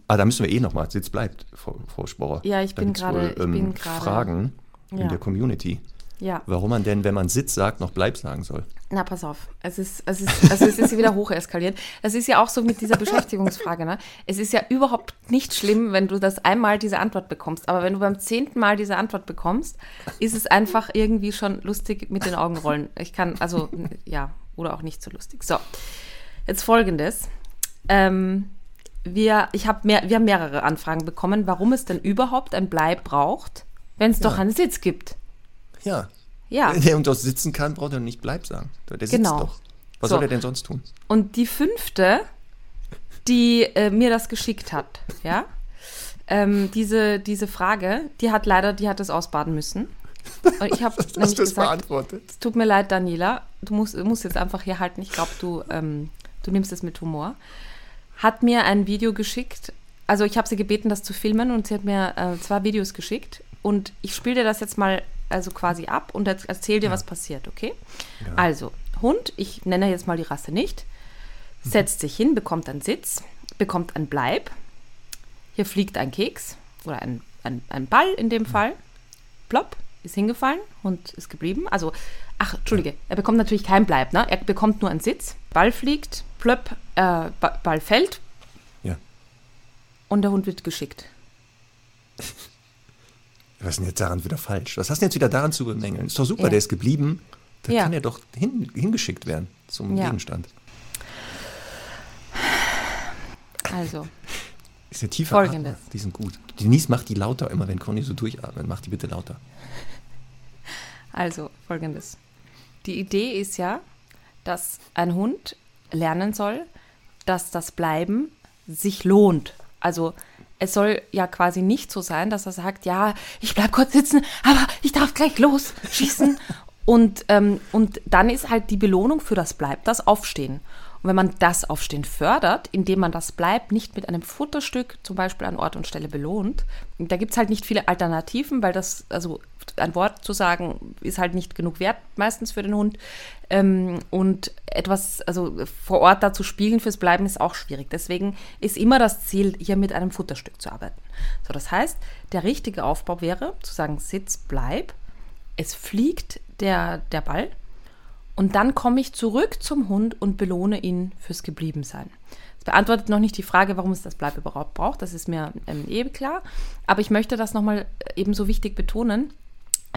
Ah, da müssen wir eh nochmal, Sitz bleibt, Frau, Frau Sporer. Ja, ich Da bin gerade- ähm, Fragen in Ja. der Community, Ja. warum man denn, wenn man Sitz sagt, noch Bleib sagen soll. Na, pass auf. Es ist, es ist, also es ist wieder hocheskaliert. Das ist ja auch so mit dieser Beschäftigungsfrage. Ne? Es ist ja überhaupt nicht schlimm, wenn du das einmal diese Antwort bekommst. Aber wenn du beim zehnten Mal diese Antwort bekommst, ist es einfach irgendwie schon lustig mit den Augenrollen. Ich kann, also, ja, oder auch nicht so lustig. So, jetzt folgendes. Ähm, wir, ich hab mehr, wir haben mehrere Anfragen bekommen, warum es denn überhaupt ein Bleib braucht, wenn es doch einen Sitz gibt. Ja. Ja. Wenn der unter uns sitzen kann, braucht er nicht Bleib sagen. Der sitzt Genau. doch. Was So. soll er denn sonst tun? Und die fünfte, die äh, mir das geschickt hat, ja, ähm, diese, diese Frage, die hat leider, die hat es ausbaden müssen. Und ich habe nämlich gesagt, beantwortet? es tut mir leid, Daniela, du musst, musst jetzt einfach hier halten. Ich glaube, du, ähm, du nimmst es mit Humor. Hat mir ein Video geschickt. Also ich habe sie gebeten, das zu filmen und sie hat mir äh, zwei Videos geschickt. Und ich spiele dir das jetzt mal also quasi ab und jetzt erzähl dir, was passiert, okay? Also, Hund, ich nenne jetzt mal die Rasse nicht, setzt sich hin, bekommt einen Sitz, bekommt einen Bleib. Hier fliegt ein Keks oder ein, ein, ein Ball in dem Fall. Plopp, ist hingefallen, Hund ist geblieben. Also, ach, Entschuldige, er bekommt natürlich keinen Bleib, ne? Er bekommt nur einen Sitz. Ball fliegt, plöpp, äh, Ba- Ball fällt Ja. und der Hund wird geschickt. Was ist denn jetzt daran wieder falsch? Was hast du jetzt wieder daran zu bemängeln? Ist doch super, Ja. der ist geblieben. Dann Ja. kann er doch hin, hingeschickt werden zum Ja. Gegenstand. Also, Ist der tiefe Folgendes. Atmer, die sind gut. Denise macht die lauter immer, wenn Conny so durchatmet. Mach die bitte lauter. Also folgendes. Die Idee ist ja, dass ein Hund lernen soll, dass das Bleiben sich lohnt. Also es soll ja quasi nicht so sein, dass er sagt, ja, ich bleib kurz sitzen, aber ich darf gleich los schießen. und, ähm, und dann ist halt die Belohnung für das Bleib das Aufstehen. Und wenn man das Aufstehen fördert, indem man das Bleib nicht mit einem Futterstück zum Beispiel an Ort und Stelle belohnt, da gibt es halt nicht viele Alternativen, weil das, also ein Wort zu sagen, ist halt nicht genug wert meistens für den Hund. Ähm, und etwas, also vor Ort da zu spielen fürs Bleiben ist auch schwierig. Deswegen ist immer das Ziel, hier mit einem Futterstück zu arbeiten. So, das heißt, der richtige Aufbau wäre, zu sagen, Sitz, bleib, es fliegt der, der Ball und dann komme ich zurück zum Hund und belohne ihn fürs Gebliebensein. Das beantwortet noch nicht die Frage, warum es das Bleib überhaupt braucht. Das ist mir ähm, eh klar. Aber ich möchte das nochmal ebenso wichtig betonen,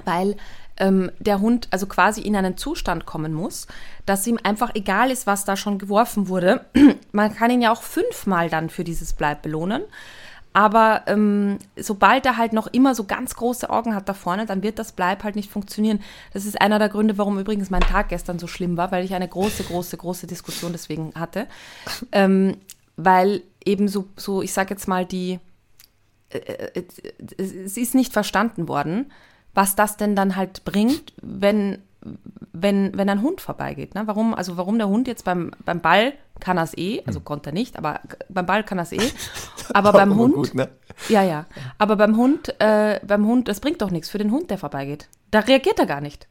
weil ähm, der Hund also quasi in einen Zustand kommen muss, dass ihm einfach egal ist, was da schon geworfen wurde. Man kann ihn ja auch fünfmal dann für dieses Bleib belohnen. Aber ähm, sobald er halt noch immer so ganz große Augen hat da vorne, dann wird das Bleib halt nicht funktionieren. Das ist einer der Gründe, warum übrigens mein Tag gestern so schlimm war, weil ich eine große, große, große Diskussion deswegen hatte. Ähm, weil eben so, so ich sage jetzt mal, die, äh, äh, es es ist nicht verstanden worden, was das denn dann halt bringt, wenn, wenn, wenn ein Hund vorbeigeht. Ne? Warum, also warum der Hund jetzt beim, beim Ball kann er es eh, also konnte er nicht, aber beim Ball kann er es eh. Aber beim Hund, Gut, ne? ja, ja. Aber beim Hund, äh, beim Hund, das bringt doch nichts für den Hund, der vorbeigeht. Da reagiert er gar nicht.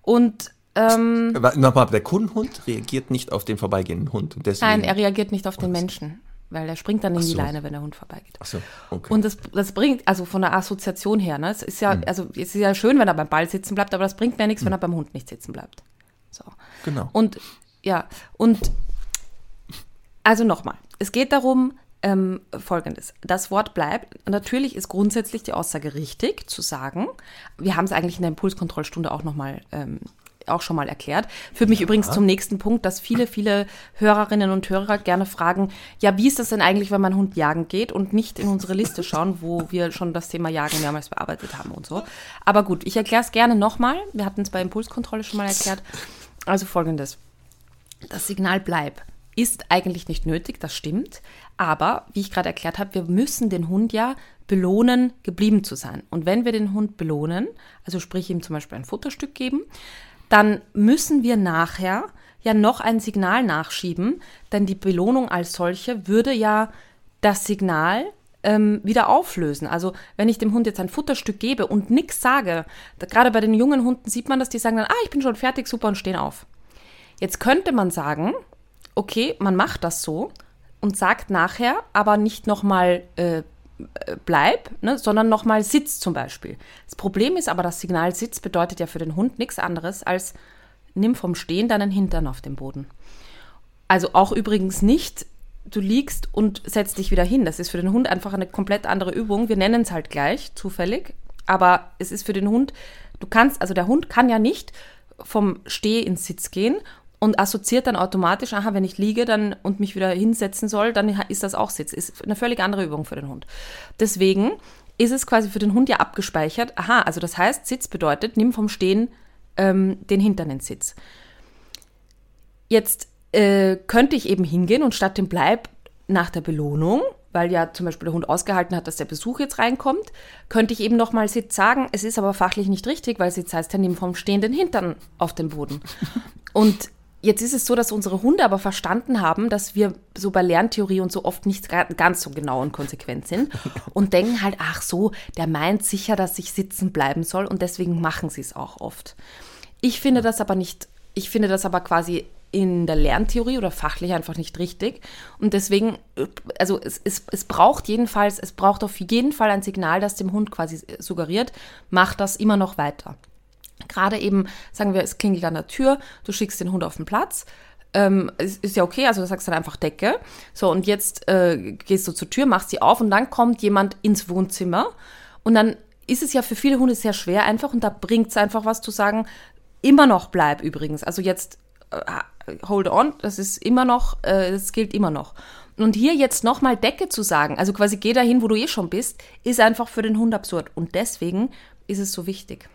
Und ähm, Nochmal, der Kundenhund reagiert nicht auf den vorbeigehenden Hund. Und deswegen, nein, er reagiert nicht auf den Menschen, weil er springt dann in Ach die so. Leine, wenn der Hund vorbeigeht. Ach so, okay. Und das, das bringt, also von der Assoziation her, ne, es ist ja, also es ist ja schön, wenn er beim Ball sitzen bleibt, aber das bringt mir nichts, wenn er beim Hund nicht sitzen bleibt. So. genau. Und ja, und also nochmal, es geht darum, ähm, folgendes. Das Wort bleibt, natürlich ist grundsätzlich die Aussage richtig, zu sagen, wir haben es eigentlich in der Impulskontrollstunde auch nochmal ähm, auch schon mal erklärt. Führt mich übrigens zum nächsten Punkt, dass viele, viele Hörerinnen und Hörer gerne fragen, ja, wie ist das denn eigentlich, wenn mein Hund jagen geht und nicht in unsere Liste schauen, wo wir schon das Thema Jagen mehrmals bearbeitet haben und so. Aber gut, ich erkläre es gerne nochmal. Wir hatten es bei Impulskontrolle schon mal erklärt. Also folgendes. Das Signal Bleib ist eigentlich nicht nötig, das stimmt. Aber, wie ich gerade erklärt habe, wir müssen den Hund ja belohnen, geblieben zu sein. Und wenn wir den Hund belohnen, also sprich ihm zum Beispiel ein Futterstück geben, dann müssen wir nachher ja noch ein Signal nachschieben, denn die Belohnung als solche würde ja das Signal ähm, wieder auflösen. Also wenn ich dem Hund jetzt ein Futterstück gebe und nichts sage, da, gerade bei den jungen Hunden sieht man, dass die sagen dann, ah, ich bin schon fertig, super und stehen auf. Jetzt könnte man sagen, okay, man macht das so und sagt nachher aber nicht nochmal äh, bleib, ne, sondern nochmal Sitz zum Beispiel. Das Problem ist aber, das Signal Sitz bedeutet ja für den Hund nichts anderes als nimm vom Stehen deinen Hintern auf den Boden. Also auch übrigens nicht, du liegst und setzt dich wieder hin. Das ist für den Hund einfach eine komplett andere Übung. Wir nennen es halt gleich, zufällig. Aber es ist für den Hund, du kannst, also der Hund kann ja nicht vom Steh ins Sitz gehen und assoziiert dann automatisch, aha, wenn ich liege dann und mich wieder hinsetzen soll, dann ist das auch Sitz. Ist eine völlig andere Übung für den Hund. Deswegen ist es quasi für den Hund ja abgespeichert. Aha, also das heißt, Sitz bedeutet, nimm vom Stehen ähm, den Hintern ins Sitz. Jetzt äh, könnte ich eben hingehen und statt dem Bleib nach der Belohnung, weil ja zum Beispiel der Hund ausgehalten hat, dass der Besuch jetzt reinkommt, könnte ich eben nochmal Sitz sagen. Es ist aber fachlich nicht richtig, weil Sitz heißt ja, nimm vom stehenden Hintern auf den Boden. Und Jetzt ist es so, dass unsere Hunde aber verstanden haben, dass wir so bei Lerntheorie und so oft nicht ganz so genau und konsequent sind und denken halt, ach so, der meint sicher, dass ich sitzen bleiben soll und deswegen machen sie es auch oft. Ich finde das aber nicht, ich finde das aber quasi in der Lerntheorie oder fachlich einfach nicht richtig. Und deswegen, also es, es, es braucht jedenfalls, es braucht auf jeden Fall ein Signal, das dem Hund quasi suggeriert, mach das immer noch weiter. Gerade eben, sagen wir, es klingelt an der Tür, du schickst den Hund auf den Platz. Ähm, ist, ist ja okay, also du sagst dann einfach Decke. So, und jetzt äh, gehst du zur Tür, machst sie auf und dann kommt jemand ins Wohnzimmer. Und dann ist es ja für viele Hunde sehr schwer einfach und da bringt es einfach was zu sagen, immer noch bleib übrigens. Also jetzt äh, hold on, das ist immer noch, äh, das gilt immer noch. Und hier jetzt nochmal Decke zu sagen, also quasi geh dahin, wo du eh schon bist, ist einfach für den Hund absurd. Und deswegen ist es so wichtig.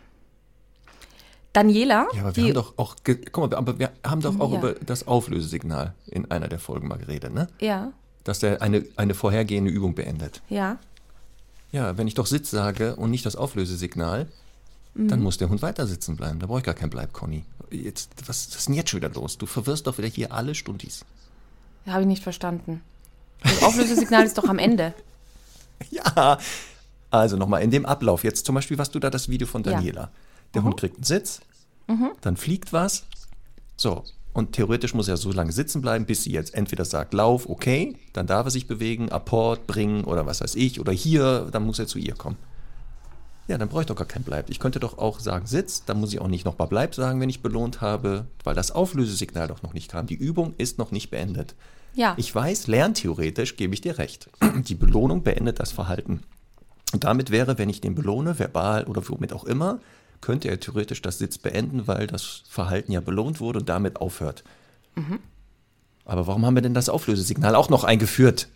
Daniela. Ja, aber wir haben doch auch, guck mal, aber wir haben doch auch ja. über das Auflösesignal in einer der Folgen mal geredet, ne? Ja. Dass der eine, eine vorhergehende Übung beendet. Ja. Ja, wenn ich doch Sitz sage und nicht das Auflösesignal, mhm. dann muss der Hund weiter sitzen bleiben. Da brauche ich gar kein Bleib, Conny. Jetzt, was, was ist denn jetzt schon wieder los? Du verwirrst doch wieder hier alle Stundis. Ja, Habe ich nicht verstanden. Das Auflösesignal ist doch am Ende. Ja, also nochmal in dem Ablauf. Jetzt zum Beispiel, was du da das Video von Daniela. Ja. Der mhm. Hund kriegt einen Sitz, mhm. dann fliegt was. So, und theoretisch muss er so lange sitzen bleiben, bis sie jetzt entweder sagt, lauf, okay, dann darf er sich bewegen, Apport bringen oder was weiß ich, oder hier, dann muss er zu ihr kommen. Ja, dann brauche ich doch gar kein Bleib. Ich könnte doch auch sagen, sitz, dann muss ich auch nicht nochmal Bleib sagen, wenn ich belohnt habe, weil das Auflösesignal doch noch nicht kam. Die Übung ist noch nicht beendet. Ja. Ich weiß, lerntheoretisch gebe ich dir recht. Die Belohnung beendet das Verhalten. Und damit wäre, wenn ich den belohne, verbal oder womit auch immer, könnte er theoretisch das Sitz beenden, weil das Verhalten ja belohnt wurde und damit aufhört. Mhm. Aber warum haben wir denn das Auflösesignal auch noch eingeführt?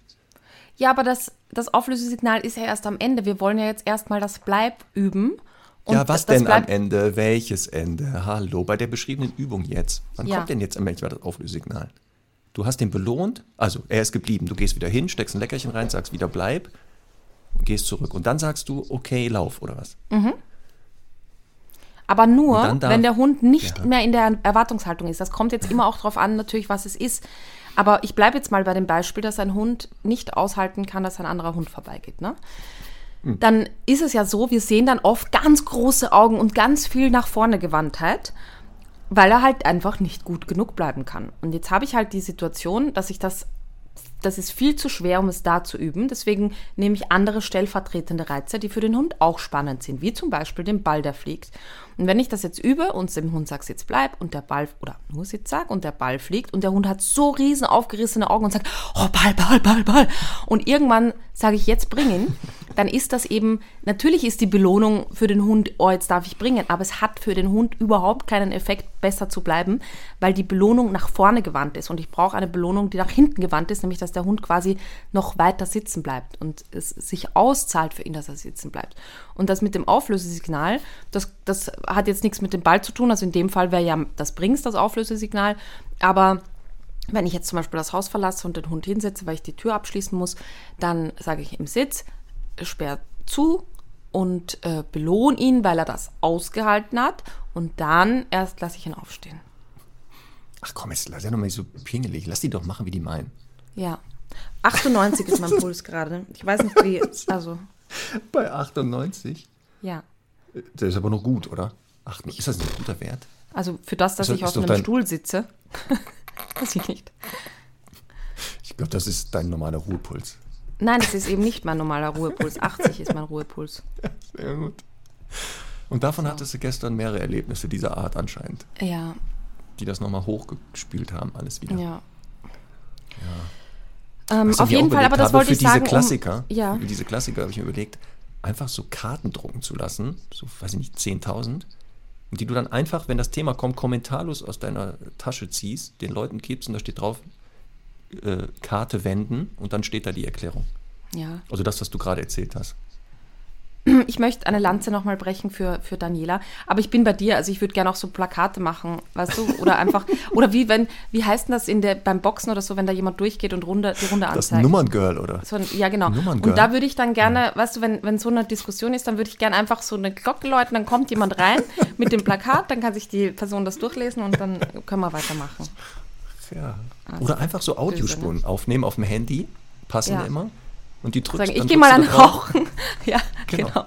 Ja, aber das, das Auflösesignal ist ja erst am Ende. Wir wollen ja jetzt erstmal das Bleib üben. ja, was denn am Ende? Welches Ende? Hallo, bei der beschriebenen Übung jetzt. Wann ja. kommt denn jetzt endlich das Auflösesignal? Du hast ihn belohnt, also er ist geblieben. Du gehst wieder hin, steckst ein Leckerchen rein, sagst wieder Bleib und gehst zurück. Und dann sagst du, okay, lauf oder was? Mhm. Aber nur, darf, wenn der Hund nicht ja. mehr in der Erwartungshaltung ist. Das kommt jetzt immer auch darauf an, natürlich, was es ist. Aber ich bleibe jetzt mal bei dem Beispiel, dass ein Hund nicht aushalten kann, dass ein anderer Hund vorbeigeht. Ne? Hm. Dann ist es ja so, wir sehen dann oft ganz große Augen und ganz viel nach vorne Gewandtheit, weil er halt einfach nicht gut genug bleiben kann. Und jetzt habe ich halt die Situation, dass ich das das ist viel zu schwer, um es da zu üben. Deswegen nehme ich andere stellvertretende Reize, die für den Hund auch spannend sind, wie zum Beispiel den Ball, der fliegt. Und wenn ich das jetzt übe und dem Hund sage, Sitz bleib und der Ball, oder nur Sitz sag und der Ball fliegt und der Hund hat so riesen aufgerissene Augen und sagt, oh Ball, Ball, Ball, Ball. Und irgendwann sage ich, jetzt bringen, dann ist das eben, natürlich ist die Belohnung für den Hund, oh, jetzt darf ich bringen, aber es hat für den Hund überhaupt keinen Effekt, besser zu bleiben, weil die Belohnung nach vorne gewandt ist. Und ich brauche eine Belohnung, die nach hinten gewandt ist, nämlich dass der Hund quasi noch weiter sitzen bleibt und es sich auszahlt für ihn, dass er sitzen bleibt. Und das mit dem Auflösesignal, das, das hat jetzt nichts mit dem Ball zu tun. Also in dem Fall wäre ja das Brings das Auflösesignal. Aber wenn ich jetzt zum Beispiel das Haus verlasse und den Hund hinsetze, weil ich die Tür abschließen muss, dann sage ich im Sitz, sperr zu und äh, belohne ihn, weil er das ausgehalten hat. Und dann erst lasse ich ihn aufstehen. Ach komm, jetzt lass ja noch mal so pingelig. Lass die doch machen, wie die meinen. Ja. 98 ist mein Puls gerade. Ich weiß nicht, wie. Also. Bei 98? Ja. Der ist aber noch gut, oder? Ach, ist das ein guter Wert? Also für das, dass das- ich auf einem dein- Stuhl sitze. weiß ich nicht. Ich glaube, das ist dein normaler Ruhepuls. Nein, das ist eben nicht mein normaler Ruhepuls. 80 ist mein Ruhepuls. Sehr gut. Und davon hattest du gestern mehrere Erlebnisse dieser Art anscheinend, Ja, die das nochmal hochgespielt haben, alles wieder. ja. Ähm, Was ich auf jeden Fall, aber das habe, wollte ich diese sagen. Klassiker, Um, ja, für diese Klassiker habe ich mir überlegt, einfach so Karten drucken zu lassen, so, weiß ich nicht, 10.000, und die du dann einfach, wenn das Thema kommt, kommentarlos aus deiner Tasche ziehst, den Leuten gibst und da steht drauf, äh, Karte wenden und dann steht da die Erklärung. ja. Also das, was du gerade erzählt hast. Ich möchte eine Lanze nochmal brechen für, für Daniela. Aber ich bin bei dir, also ich würde gerne auch so Plakate machen, weißt du? Oder einfach, oder wie wenn, wie heißt denn das in der, beim Boxen oder so, wenn da jemand durchgeht und Runde, die Runde Das anzeigt? Nummerngirl, oder? So ein, ja, genau. Nummerngirl. Und da würde ich dann gerne, weißt du, wenn, wenn so eine Diskussion ist, dann würde ich gerne einfach so eine Glocke läuten, dann kommt jemand rein mit dem Plakat, dann kann sich die Person das durchlesen und dann können wir weitermachen. Ja. Also, Oder einfach so Audiospuren aufnehmen auf dem Handy, passen Ja. immer. Und die drückst Sagen, ich gehe mal an. Rauchen. ja, Genau. genau.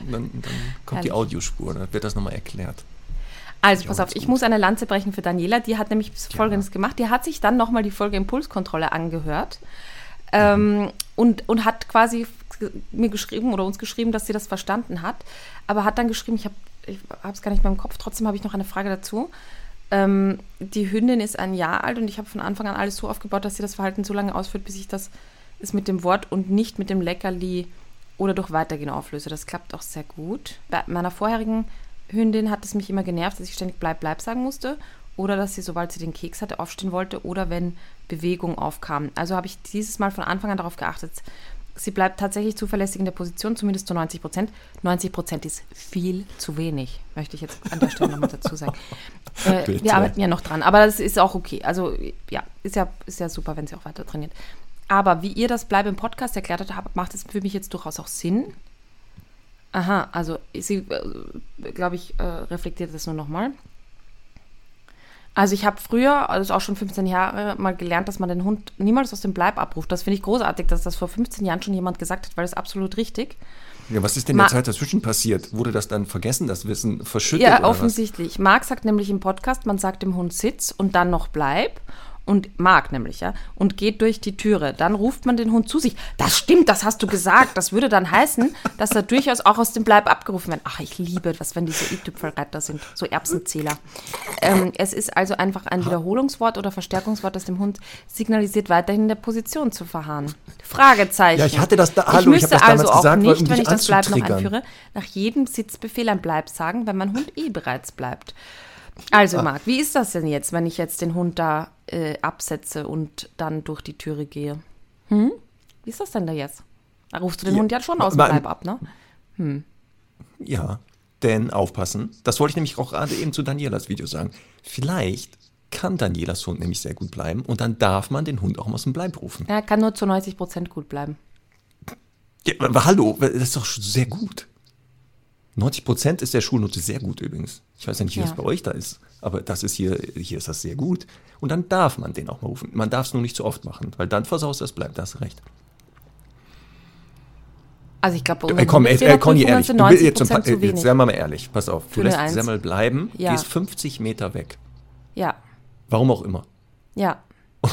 Und dann, dann kommt die Herrlich. Audiospur, dann wird das nochmal erklärt. Also, Ja, pass auf, ich gut. muss eine Lanze brechen für Daniela. Die hat nämlich Folgendes gemacht. Die hat sich dann nochmal die Folge Impulskontrolle angehört ähm, und, und hat quasi mir geschrieben oder uns geschrieben, dass sie das verstanden hat. Aber hat dann geschrieben, ich habe ich es gar nicht mehr im Kopf, trotzdem habe ich noch eine Frage dazu. Ähm, die Hündin ist ein Jahr alt und ich habe von Anfang an alles so aufgebaut, dass sie das Verhalten so lange ausführt, bis ich das ist mit dem Wort und nicht mit dem Leckerli oder durch Weitergehen auflöse. Das klappt auch sehr gut. Bei meiner vorherigen Hündin hat es mich immer genervt, dass ich ständig bleib, bleib sagen musste oder dass sie, sobald sie den Keks hatte, aufstehen wollte oder wenn Bewegung aufkam. Also habe ich dieses Mal von Anfang an darauf geachtet. Sie bleibt tatsächlich zuverlässig in der Position, zumindest zu 90 Prozent. 90 Prozent ist viel zu wenig, möchte ich jetzt an der Stelle nochmal dazu sagen. Äh, wir arbeiten ja noch dran, aber das ist auch okay. Also ja, ist ja, ist ja super, wenn sie auch weiter trainiert. Aber wie ihr das Bleib im Podcast erklärt habt, macht es für mich jetzt durchaus auch Sinn. Aha, also sie, äh, glaube ich, äh, reflektiert das nur nochmal. Also ich habe früher, also auch schon 15 Jahre, mal gelernt, dass man den Hund niemals aus dem Bleib abruft. Das finde ich großartig, dass das vor 15 Jahren schon jemand gesagt hat, weil das ist absolut richtig. Ja, was ist denn in der Zeit dazwischen passiert? Wurde das dann vergessen, das Wissen verschüttet? Ja, offensichtlich. Marc sagt nämlich im Podcast, man sagt dem Hund Sitz und dann noch Bleib. Und Marc nämlich, ja, und geht durch die Türe. Dann ruft man den Hund zu sich. Das stimmt, das hast du gesagt. Das würde dann heißen, dass er durchaus auch aus dem Bleib abgerufen wird. Ach, ich liebe das, wenn die so i-Tüpfelreiter sind, so Erbsenzähler. Ähm, es ist also einfach ein Wiederholungswort oder Verstärkungswort, das dem Hund signalisiert, weiterhin in der Position zu verharren. Fragezeichen. Ja, ich hatte das da- ich hallo, ich müsste das damals also auch gesagt, nicht, wenn ich das Bleib noch einführe, nach jedem Sitzbefehl ein Bleib sagen, wenn mein Hund eh bereits bleibt. Also, Marc, wie ist das denn jetzt, wenn ich jetzt den Hund da äh, absetze und dann durch die Türe gehe? Hm? Wie ist das denn da jetzt? Da rufst du den Ja, Hund ja schon aus dem Bleib ab, ne? Ja, denn aufpassen. Das wollte ich nämlich auch gerade eben zu Danielas Video sagen. Vielleicht kann Danielas Hund nämlich sehr gut bleiben und dann darf man den Hund auch mal aus dem Bleib rufen. Er kann nur zu 90 Prozent gut bleiben. Ja, aber hallo, das ist doch schon sehr gut. 90 Prozent ist der Schulnote sehr gut übrigens. Ich weiß ja nicht, wie Ja. das bei euch da ist, aber das ist hier, hier ist das sehr gut. Und dann darf man den auch mal rufen. Man darf es nur nicht zu oft machen, weil dann versaust das bleibt, da hast du recht. Also ich glaube, Ey, komm, ey, ey, Conny, ehrlich, du, 90 jetzt, zum, Prozent zu jetzt wenig. sei mal ehrlich, pass auf. Du lässt Eins. Semmel bleiben, Ja. gehst 50 Meter weg. Ja, Warum auch immer. ja.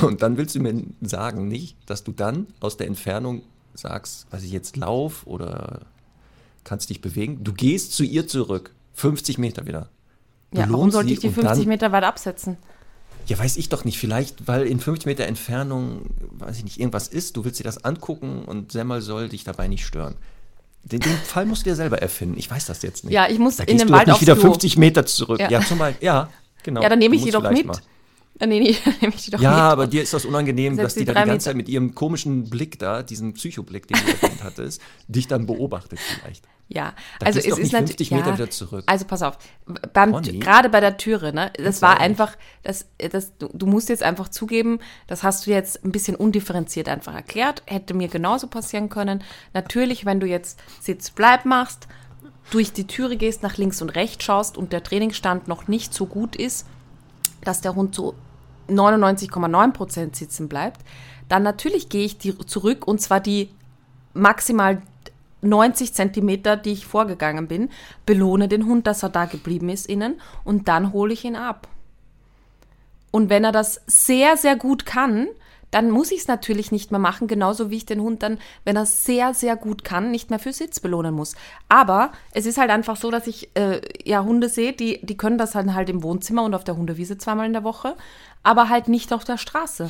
Und dann willst du mir sagen, nicht, dass du dann aus der Entfernung sagst, was ich jetzt lauf oder kannst dich bewegen. Du gehst zu ihr zurück, 50 Meter wieder. Ja, warum sollte ich die und 50 dann, Meter weit absetzen? Ja, weiß ich doch nicht. Vielleicht, weil in 50 Meter Entfernung, weiß ich nicht, irgendwas ist. Du willst dir das angucken und Semmel soll dich dabei nicht stören. Den, den Fall musst du dir selber erfinden. Ich weiß das jetzt nicht. Ja, ich muss da in den du Wald nicht wieder Klo. 50 Meter zurück. Ja. Ja, zum Beispiel. Ja, genau. Ja, dann nehme ich die doch mit. mal. Äh, nee, nee, dann nehme ich die doch Ja, mit. aber dir ist das unangenehm, Setz dass die die da die ganze Zeit mit ihrem komischen Blick da, diesen Psychoblick, den du erwähnt hattest, dich dann beobachtet vielleicht. Ja, Da also es ist natürlich 50 Meter wieder zurück. Also pass auf, beim, Conny? gerade bei der Türe, ne, das Kannst war einfach, das, das, du, du musst jetzt einfach zugeben, das hast du jetzt ein bisschen undifferenziert einfach erklärt, hätte mir genauso passieren können. Natürlich, wenn du jetzt Sitz-Bleib machst, durch die Türe gehst, nach links und rechts schaust und der Trainingsstand noch nicht so gut ist, dass der Hund so 99,9 Prozent sitzen bleibt, dann natürlich gehe ich die zurück und zwar die maximal 90 Zentimeter, die ich vorgegangen bin, belohne den Hund, dass er da geblieben ist innen und dann hole ich ihn ab. Und wenn er das sehr, sehr gut kann, dann muss ich es natürlich nicht mehr machen, genauso wie ich den Hund dann, wenn er sehr, sehr gut kann, nicht mehr für Sitz belohnen muss. Aber es ist halt einfach so, dass ich äh, ja Hunde sehe, die, die können das dann halt im Wohnzimmer und auf der Hundewiese zweimal in der Woche, aber halt nicht auf der Straße.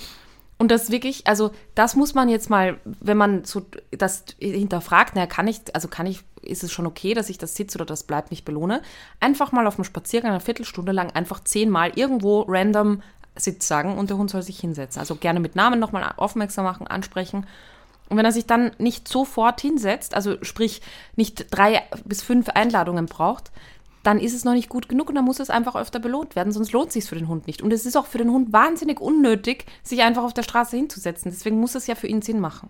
Und das wirklich, also das muss man jetzt mal, wenn man so das hinterfragt, naja, kann ich, also kann ich, ist es schon okay, dass ich das Sitz oder das bleibt nicht belohne, einfach mal auf dem Spaziergang eine Viertelstunde lang einfach zehnmal irgendwo random Sitz sagen und der Hund soll sich hinsetzen. Also gerne mit Namen nochmal aufmerksam machen, ansprechen. Und wenn er sich dann nicht sofort hinsetzt, also sprich nicht drei bis fünf Einladungen braucht, dann ist es noch nicht gut genug und dann muss es einfach öfter belohnt werden, sonst lohnt es sich für den Hund nicht. Und es ist auch für den Hund wahnsinnig unnötig, sich einfach auf der Straße hinzusetzen. Deswegen muss es ja für ihn Sinn machen.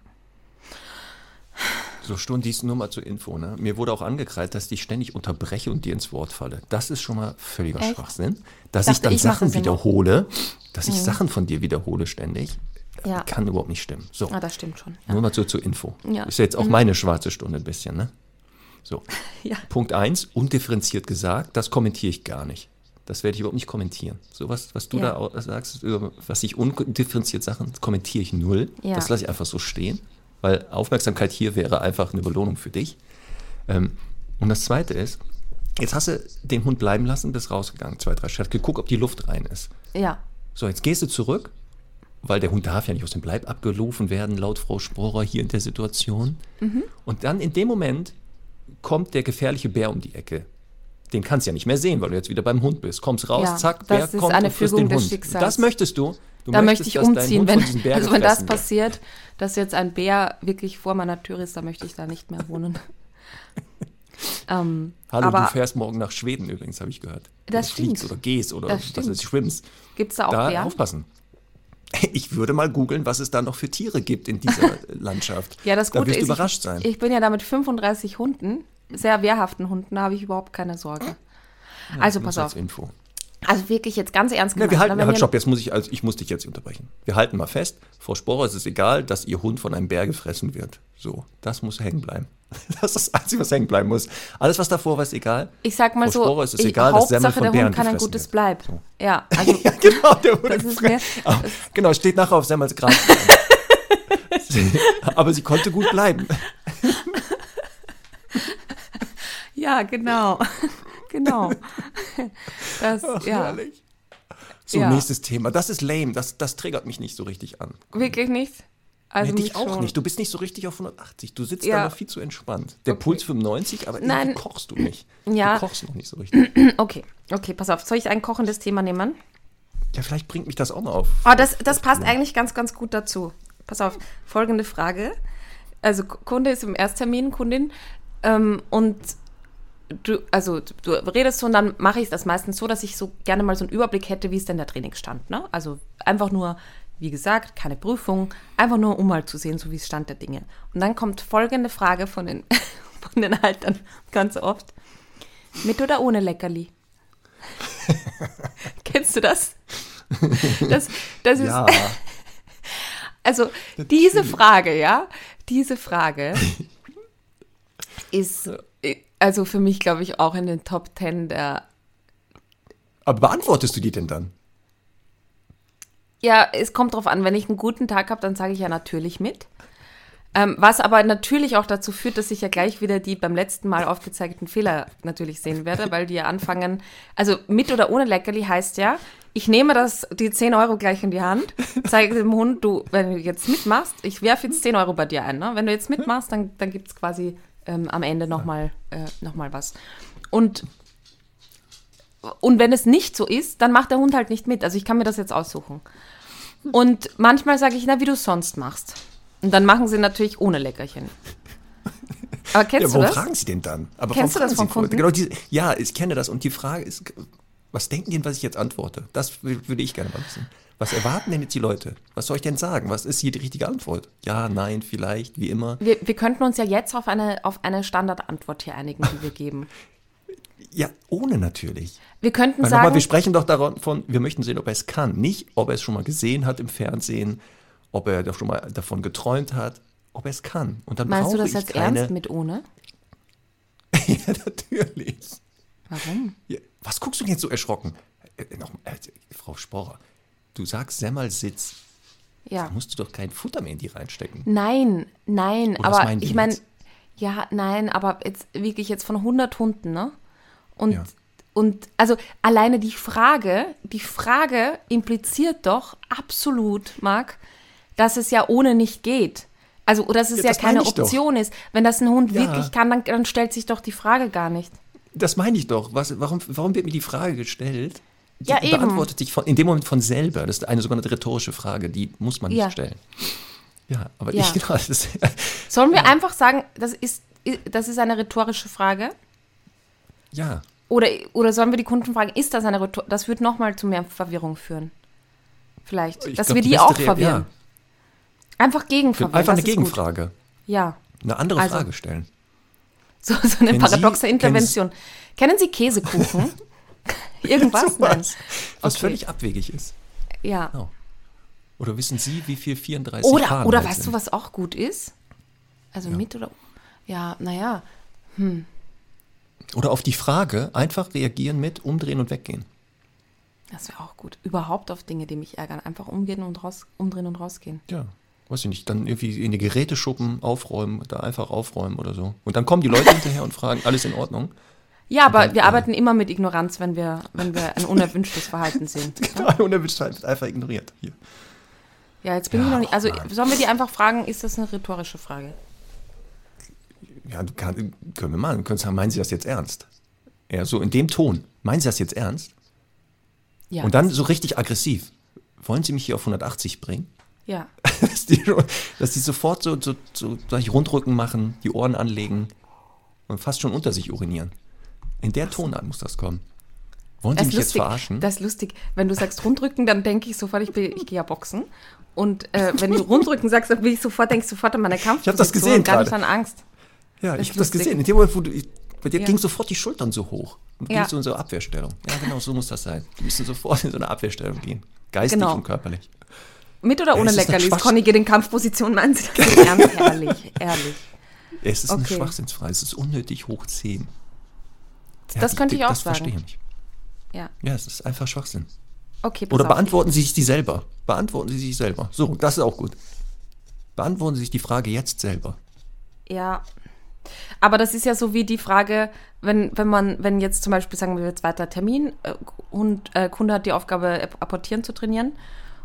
So, Stundis, nur mal zur Info. Ne? Mir wurde auch angekreidet, dass ich ständig unterbreche und dir ins Wort falle. Das ist schon mal völliger Echt? Schwachsinn. Dass Ich ich dann ich Sachen wiederhole, dass ich Sachen von dir wiederhole ständig, Ja. kann überhaupt nicht stimmen. So, Ah, das stimmt schon. Ja. nur mal so zur Info. Ja. Mhm. Ist ja jetzt auch meine schwarze Stunde ein bisschen, ne? So. Ja. Punkt 1, undifferenziert gesagt, das kommentiere ich gar nicht. Das werde ich überhaupt nicht kommentieren. So was, was du Ja. da sagst, was ich undifferenziert Sachen, kommentiere ich null. Ja. Das lasse ich einfach so stehen, weil Aufmerksamkeit hier wäre einfach eine Belohnung für dich. Ähm, und das Zweite ist, jetzt hast du den Hund bleiben lassen, bist rausgegangen, zwei, drei Schritte, geguckt, ob die Luft rein ist. ja. So, jetzt gehst du zurück, weil der Hund darf ja nicht aus dem Bleib abgerufen werden, laut Frau Sporer hier in der Situation. Mhm. Und dann in dem Moment kommt der gefährliche Bär um die Ecke. Den kannst du ja nicht mehr sehen, weil du jetzt wieder beim Hund bist. Kommst raus, Ja, zack, Bär ist kommt eine und frisst den Hund. Schicksals. Das möchtest du. du Da möchte ich umziehen, wenn, also wenn das gefressen wird. passiert, dass jetzt ein Bär wirklich vor meiner Tür ist, da möchte ich da nicht mehr wohnen. ähm, Hallo, aber du fährst morgen nach Schweden übrigens, habe ich gehört. Das oder fliegst stimmt. oder gehst oder Das was ist, schwimmst. gibt es da auch Da Bären? aufpassen. Ich würde mal googeln, was es da noch für Tiere gibt in dieser Landschaft. Ja, das da Gute wirst du ist, überrascht ich, sein. ich bin ja da mit 35 Hunden, sehr wehrhaften Hunden, da habe ich überhaupt keine Sorge. Also Nur pass auf, Info. Also wirklich jetzt ganz ernst Ja, wir gemeint, halten, ne, ja, wenn halt, wir- stopp, jetzt muss ich, also ich muss dich jetzt unterbrechen. Wir halten mal fest, Frau Sporer, es ist egal, dass ihr Hund von einem Bär gefressen wird. So, das muss hängen bleiben. Das ist das Einzige, was hängen bleiben muss. Alles, was davor war, ist egal. Ich sag mal Frau so, Sporer, es ist ich, egal, dass Semmel Hauptsache von der Hund kann ein gutes wird. Bleib. So. Ja, also Ja, genau, der wurde gefressen. Ah, Genau, steht nachher auf Semmels Grab. Aber sie konnte gut bleiben. ja, genau, genau. Das, ja, Herrlich. So, Ja. nächstes Thema. Das ist lame. Das, das triggert mich nicht so richtig an. wirklich nicht. Also nee, dich auch schon. nicht. Du bist nicht so richtig auf 180. Du sitzt Ja. da noch viel zu entspannt. Der Okay. Puls 95, aber Nein. kochst du nicht. Ja. Du kochst noch nicht so richtig. Okay, okay, pass auf. Soll ich ein kochendes Thema nehmen? Ja, vielleicht bringt mich das auch mal auf. Oh, das, das passt eigentlich ganz, ganz gut dazu. Pass auf, folgende Frage. Also Kunde ist im Ersttermin, Kundin, ähm, und du, also du redest so und dann mache ich das meistens so, dass ich so gerne mal so einen Überblick hätte, wie ist denn der Trainingsstand. Ne? Also einfach nur, wie gesagt, keine Prüfung, einfach nur, um mal zu sehen, so wie ist Stand der Dinge. Und dann kommt folgende Frage von den, von den Haltern ganz oft. Mit oder ohne Leckerli? Kennst du das? Das, das ist, Ja, also diese Frage, ja, diese Frage ist also für mich, glaube ich, auch in den Top Ten der. aber beantwortest du die denn dann? Ja, es kommt drauf an. Wenn ich einen guten Tag habe, dann sage ich ja natürlich mit. Ähm, was aber natürlich auch dazu führt, dass ich ja gleich wieder die beim letzten Mal aufgezeigten Fehler natürlich sehen werde, weil die ja anfangen. Also mit oder ohne Leckerli heißt ja, ich nehme das, die 10 Euro gleich in die Hand, zeige dem Hund, du, wenn du jetzt mitmachst, ich werfe jetzt 10 Euro bei dir ein. Ne? Wenn du jetzt mitmachst, dann, dann gibt es quasi ähm, am Ende nochmal äh, noch was. Und, und wenn es nicht so ist, dann macht der Hund halt nicht mit. Also ich kann mir das jetzt aussuchen. Und manchmal sage ich, na, wie du es sonst machst. Und dann machen sie natürlich ohne Leckerchen. Aber kennst ja, du das? fragen sie denn dann? Aber kennst du das von Kunden? Genau diese, ja, ich kenne das. Und die Frage ist, was denken die denn, was ich jetzt antworte? Das würde ich gerne mal wissen. Was erwarten denn jetzt die Leute? Was soll ich denn sagen? Was ist hier die richtige Antwort? Ja, nein, vielleicht, wie immer. Wir, wir könnten uns ja jetzt auf eine, auf eine Standardantwort hier einigen, die wir geben. Ja, ohne natürlich. Wir könnten Weil sagen. Nochmal, wir sprechen doch davon, wir möchten sehen, ob er es kann. Nicht, ob er es schon mal gesehen hat im Fernsehen, ob er doch schon mal davon geträumt hat, ob er es kann. Und dann Meinst du das jetzt ernst mit ohne? ja, natürlich. Warum? Ja, was guckst du denn jetzt so erschrocken? Äh, noch, äh, Frau Sporer, du sagst Semmelsitz. Ja. Da musst du doch kein Futter mehr in die reinstecken. Nein, nein, Oder aber ich meine, ja, nein, aber jetzt wirklich jetzt von 100 Hunden, ne? Und, ja. und also alleine die Frage, die Frage impliziert doch absolut, Marc, dass es ja ohne nicht geht. Also, dass es ja, ja keine Option doch. ist. Wenn das ein Hund ja. wirklich kann, dann, dann stellt sich doch die Frage gar nicht. Das meine ich doch. Was, warum, warum wird mir die Frage gestellt? Die ja, beantwortet sich von, in dem Moment von selber. Das ist eine sogenannte rhetorische Frage, die muss man nicht ja. stellen. Ja, aber ja. ich genau. Das, Sollen wir ja. einfach sagen, das ist, das ist eine rhetorische Frage? Ja. Oder, oder sollen wir die Kunden fragen, ist das eine rhetorische Das würde nochmal zu mehr Verwirrung führen. Vielleicht. Ich dass glaub, wir die, die auch verwirren. Einfach gegenverwirren. Einfach eine Gegenfrage. Gut. Ja. Eine andere also, Frage stellen. So, so eine kennen paradoxe Sie, Intervention. Kennen Sie Käsekuchen? Irgendwas? Nein. Was okay. völlig abwegig ist. Ja. Genau. Oder wissen Sie, wie viel 34 Oder, Fahrenheit oder weißt sind? du, was auch gut ist? Also ja. mit oder. Ja, naja. Hm. Oder auf die Frage einfach reagieren mit, umdrehen und weggehen. Das wäre auch gut. Überhaupt auf Dinge, die mich ärgern. Einfach umgehen und raus, umdrehen und rausgehen. Ja weiß ich nicht, dann irgendwie in die Geräteschuppen aufräumen, da einfach aufräumen oder so. Und dann kommen die Leute hinterher und fragen, alles in Ordnung? Ja, aber dann, wir äh, arbeiten immer mit Ignoranz, wenn wir, wenn wir ein unerwünschtes Verhalten sehen. genau, ein unerwünschtes Verhalten wird einfach ignoriert. Hier. Ja, jetzt bin ja, ich noch nicht. Also sollen wir die einfach fragen, ist das eine rhetorische Frage? Ja, kann, können wir mal. Wir können sagen, meinen Sie das jetzt ernst? Ja, so in dem Ton. Meinen Sie das jetzt ernst? Ja. Und dann so richtig aggressiv. Wollen Sie mich hier auf 180 bringen? Ja. dass, die, dass die sofort so, so, so Rundrücken machen, die Ohren anlegen und fast schon unter sich urinieren. In der Tonart muss das kommen. Wollen Sie mich lustig. jetzt verarschen? Das ist lustig. Wenn du sagst Rundrücken, dann denke ich sofort, ich, ich gehe ja boxen. Und äh, wenn du Rundrücken sagst, dann will ich sofort, denke ich sofort an meine Kampf. Ich habe das gesehen gar nicht an Angst. Ja, das ich habe das gesehen. In dem Moment, wo du, bei dir ja. gingen sofort die Schultern so hoch. Und du ja. gehst so in so eine Abwehrstellung. Ja, genau, so muss das sein. Du müssen sofort in so eine Abwehrstellung gehen. Geistig genau. und körperlich. Mit oder ohne Leckerlis? Conny geht in Kampfposition, meinen Sie das ernst? Ehrlich, ehrlich. Es ist okay. eine Schwachsinnsfrage, es ist unnötig hoch 10. Das ja, könnte ich auch das sagen. Das verstehe ich nicht. Ja. ja, es ist einfach Schwachsinn. Okay, Oder beantworten auf. Sie sich die selber. Beantworten Sie sich selber. So, das ist auch gut. Beantworten Sie sich die Frage jetzt selber. Ja. Aber das ist ja so wie die Frage, wenn, wenn man, wenn jetzt zum Beispiel sagen wir zweiter Termin, äh, und äh, Kunde hat die Aufgabe, apportieren zu trainieren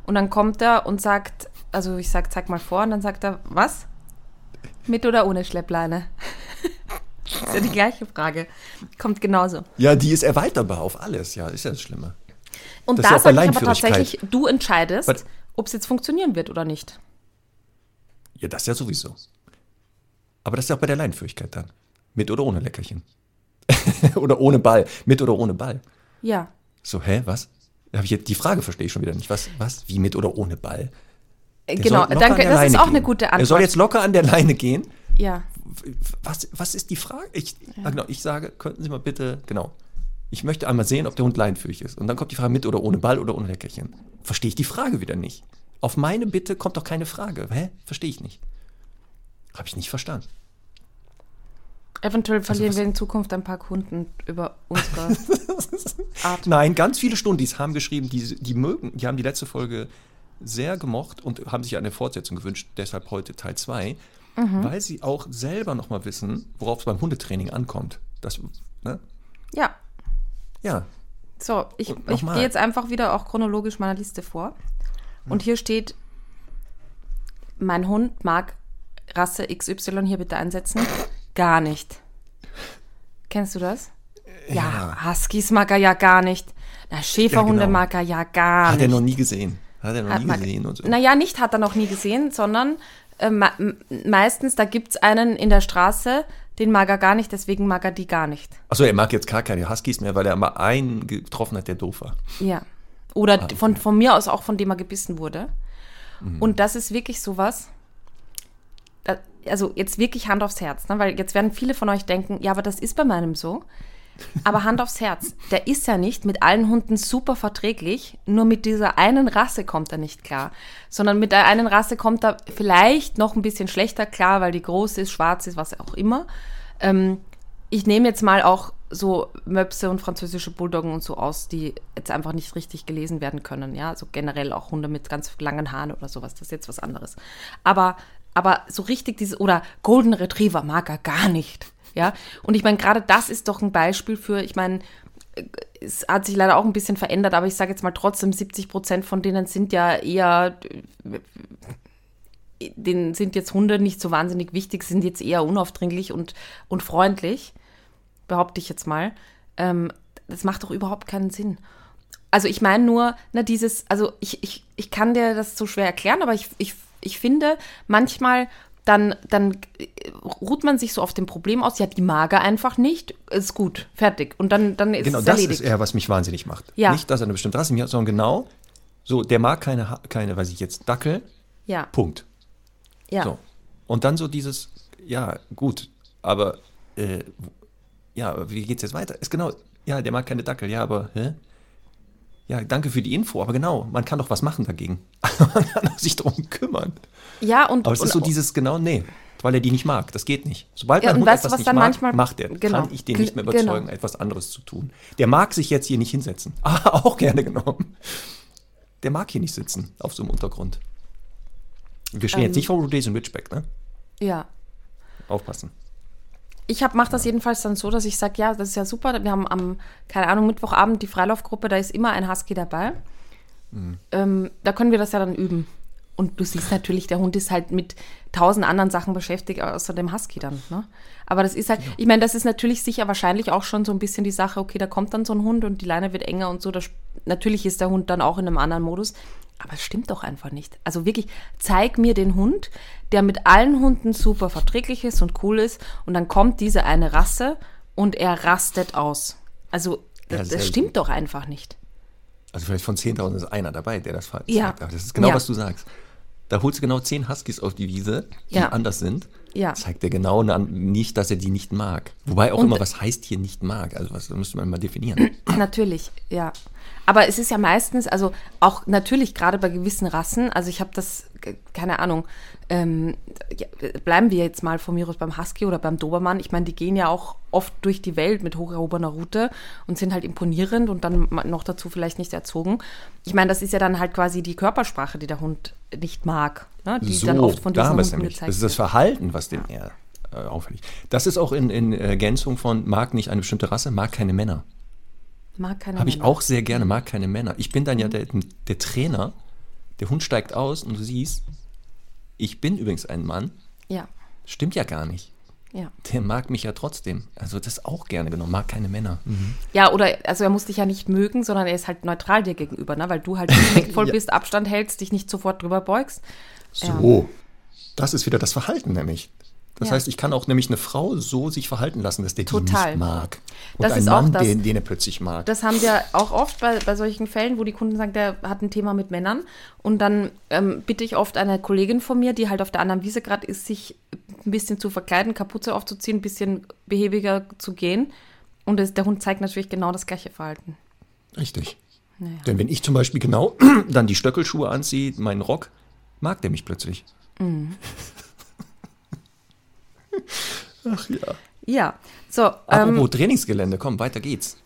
und dann kommt er und sagt, also ich sag, zeig mal vor, und dann sagt er, was? Mit oder ohne Schleppleine? das ist ja die gleiche Frage. Kommt genauso. Ja, die ist erweiterbar auf alles, ja, ist ja das Schlimme. Und das da sage ich aber tatsächlich, du entscheidest, ob es jetzt funktionieren wird oder nicht. Ja, das ja sowieso. Aber das ist ja auch bei der Leinenführigkeit dann. Mit oder ohne Leckerchen. oder ohne Ball. Mit oder ohne Ball. Ja. So, hä, was? ich jetzt die Frage verstehe ich schon wieder nicht. Was, was? Wie mit oder ohne Ball? Der genau, danke, das ist auch gehen. eine gute Antwort. Er soll jetzt locker an der Leine gehen. Ja. Was, was ist die Frage? Ich, ja. genau, ich sage, könnten Sie mal bitte, genau. Ich möchte einmal sehen, ob der Hund leinenführig ist. Und dann kommt die Frage mit oder ohne Ball oder ohne Leckerchen. Verstehe ich die Frage wieder nicht. Auf meine Bitte kommt doch keine Frage. Hä? Verstehe ich nicht. Habe ich nicht verstanden. Eventuell also verlieren also wir in Zukunft ein paar Kunden über unsere Art. Nein, ganz viele Stundis haben geschrieben, die, die mögen, die haben die letzte Folge sehr gemocht und haben sich eine Fortsetzung gewünscht, deshalb heute Teil 2, Mhm. weil sie auch selber nochmal wissen, worauf es beim Hundetraining ankommt. Das, ne? Ja, Ja, so, ich, ich gehe jetzt einfach wieder auch chronologisch meiner Liste vor. Und hier steht, mein Hund mag Rasse XY hier bitte einsetzen. Gar nicht. Kennst du das? Ja, Huskies mag er ja gar nicht. Na, Schäferhunde Ja, genau. mag er ja gar hat er nicht. noch nie gesehen. Hat er noch Hat nie gesehen und so. Naja, nicht hat er noch nie gesehen, sondern äh, meistens, da gibt es einen in der Straße, den mag er gar nicht, deswegen mag er die gar nicht. Achso, er mag jetzt gar keine Huskies mehr, weil er mal einen getroffen hat, der doof war. Ja. Oder Ah, von, von mir aus auch von dem er gebissen wurde. Mhm. Und das ist wirklich sowas. Also jetzt wirklich Hand aufs Herz, ne? weil jetzt werden viele von euch denken, ja, aber das ist bei meinem so. Aber Hand aufs Herz, der ist ja nicht mit allen Hunden super verträglich, nur mit dieser einen Rasse kommt er nicht klar. Sondern mit der einen Rasse kommt er vielleicht noch ein bisschen schlechter klar, weil die groß ist, schwarz ist, was auch immer. Ähm, ich nehme jetzt mal auch so Möpse und französische Bulldoggen und so aus, die jetzt einfach nicht richtig gelesen werden können. Ja, also generell auch Hunde mit ganz langen Haaren oder sowas, das ist jetzt was anderes. Aber, aber so richtig dieses, oder Golden Retriever mag er gar nicht. Ja, und ich meine, gerade das ist doch ein Beispiel für, ich meine, es hat sich leider auch ein bisschen verändert, aber ich sage jetzt mal trotzdem, 70 Prozent von denen sind ja eher, denen sind jetzt Hunde nicht so wahnsinnig wichtig, sind jetzt eher unaufdringlich und, und freundlich, behaupte ich jetzt mal. Ähm, das macht doch überhaupt keinen Sinn. Also ich meine nur, ne, dieses, also ich, ich, ich kann dir das so schwer erklären, aber ich, ich, ich finde, manchmal dann, dann äh, ruht man sich so auf dem Problem aus, ja, die mag er einfach nicht, ist gut, fertig. Und dann, dann ist Genau, es das erledigt. ist eher, was mich wahnsinnig macht. Ja. Nicht, dass er eine bestimmte Rasse hat, sondern genau, so, der mag keine, keine weiß ich jetzt, Dackel, ja, Punkt. ja. So. Und dann so dieses, ja, gut, aber, äh, ja, wie geht's jetzt weiter? Ist genau, ja, der mag keine Dackel, ja, aber, hä? Ja, danke für die Info, aber genau, man kann doch was machen dagegen. man kann sich darum kümmern. ja, und, Aber es und, ist so dieses genau, nee, weil er die nicht mag. Das geht nicht. Sobald Ja, und Hund weißt etwas was nicht dann mag, manchmal- macht er. Genau. Kann ich den nicht mehr Genau. überzeugen, etwas anderes zu tun. Der mag sich jetzt hier nicht hinsetzen. Ah, auch gerne genommen. Der mag hier nicht sitzen, auf so einem Untergrund. Wir stehen Ähm. jetzt nicht vor Rhodesian Ridgeback, ne? ja. Aufpassen. Ich mache das jedenfalls dann so, dass ich sage, ja, das ist ja super. Wir haben am, keine Ahnung, Mittwochabend die Freilaufgruppe, da ist immer ein Husky dabei. Ähm, da können wir das ja dann üben. Und du siehst natürlich, der Hund ist halt mit tausend anderen Sachen beschäftigt, außer dem Husky dann. Ne? Aber das ist halt, ich meine, das ist natürlich sicher wahrscheinlich auch schon so ein bisschen die Sache, okay, da kommt dann so ein Hund und die Leine wird enger und so. Das, natürlich ist der Hund dann auch in einem anderen Modus. Aber es stimmt doch einfach nicht. Also wirklich, zeig mir den Hund, der mit allen Hunden super verträglich ist und cool ist. Und dann kommt diese eine Rasse und er rastet aus. Also, Ja, das, selten. das stimmt doch einfach nicht. Also vielleicht von 10.000 ist einer dabei, der das sagt. Ja. Aber das ist genau, Ja. was du sagst. Da holst du genau 10 Huskies auf die Wiese, die Ja. anders sind. Ja. Zeigt er genau nicht, dass er die nicht mag. Wobei auch Und- immer, was heißt hier nicht mag? Also was müsste man mal definieren. Natürlich, ja. Aber es ist ja meistens, also auch natürlich gerade bei gewissen Rassen, also ich habe das, äh, keine Ahnung, ähm, ja, bleiben wir jetzt mal von mir aus beim Husky oder beim Dobermann. Ich meine, die gehen ja auch oft durch die Welt mit hocherhobener Route und sind halt imponierend und dann noch dazu vielleicht nicht erzogen. Ich meine, das ist ja dann halt quasi die Körpersprache, die der Hund nicht mag, ne? die dann oft von da diesen es Hunden gezeigt Das ist das Verhalten, was den eher äh, auffällig. Das ist auch in, in Ergänzung von mag nicht eine bestimmte Rasse, mag keine Männer. Mag keiner Habe ich Männer. auch sehr gerne, mag keine Männer. Ich bin dann ja der, der Trainer. Der Hund steigt aus und du siehst, ich bin übrigens ein Mann. Ja, Stimmt ja gar nicht. ja. Der mag mich ja trotzdem. Also das auch gerne genommen. Mag keine Männer. Ja, oder, also er muss dich ja nicht mögen, sondern er ist halt neutral dir gegenüber, ne? weil du halt respektvoll Ja. bist, Abstand hältst, dich nicht sofort drüber beugst. So. Das ist wieder das Verhalten nämlich. Das Ja. heißt, ich kann auch nämlich eine Frau so sich verhalten lassen, dass der die Total. nicht mag. Und Das ein ist auch Mann, das. Den, den er plötzlich mag. Das haben wir auch oft bei, bei solchen Fällen, wo die Kunden sagen, der hat ein Thema mit Männern. Und dann ähm, bitte ich oft eine Kollegin von mir, die halt auf der anderen Wiese gerade ist, sich ein bisschen zu verkleiden, Kapuze aufzuziehen, ein bisschen behäbiger zu gehen. Und es, der Hund zeigt natürlich genau das gleiche Verhalten. Richtig. Naja. Denn wenn ich zum Beispiel genau dann die Stöckelschuhe anziehe, meinen Rock, mag der mich plötzlich. Mhm. Ach ja. Ja, so. Apropos Ähm, Trainingsgelände, komm, weiter geht's.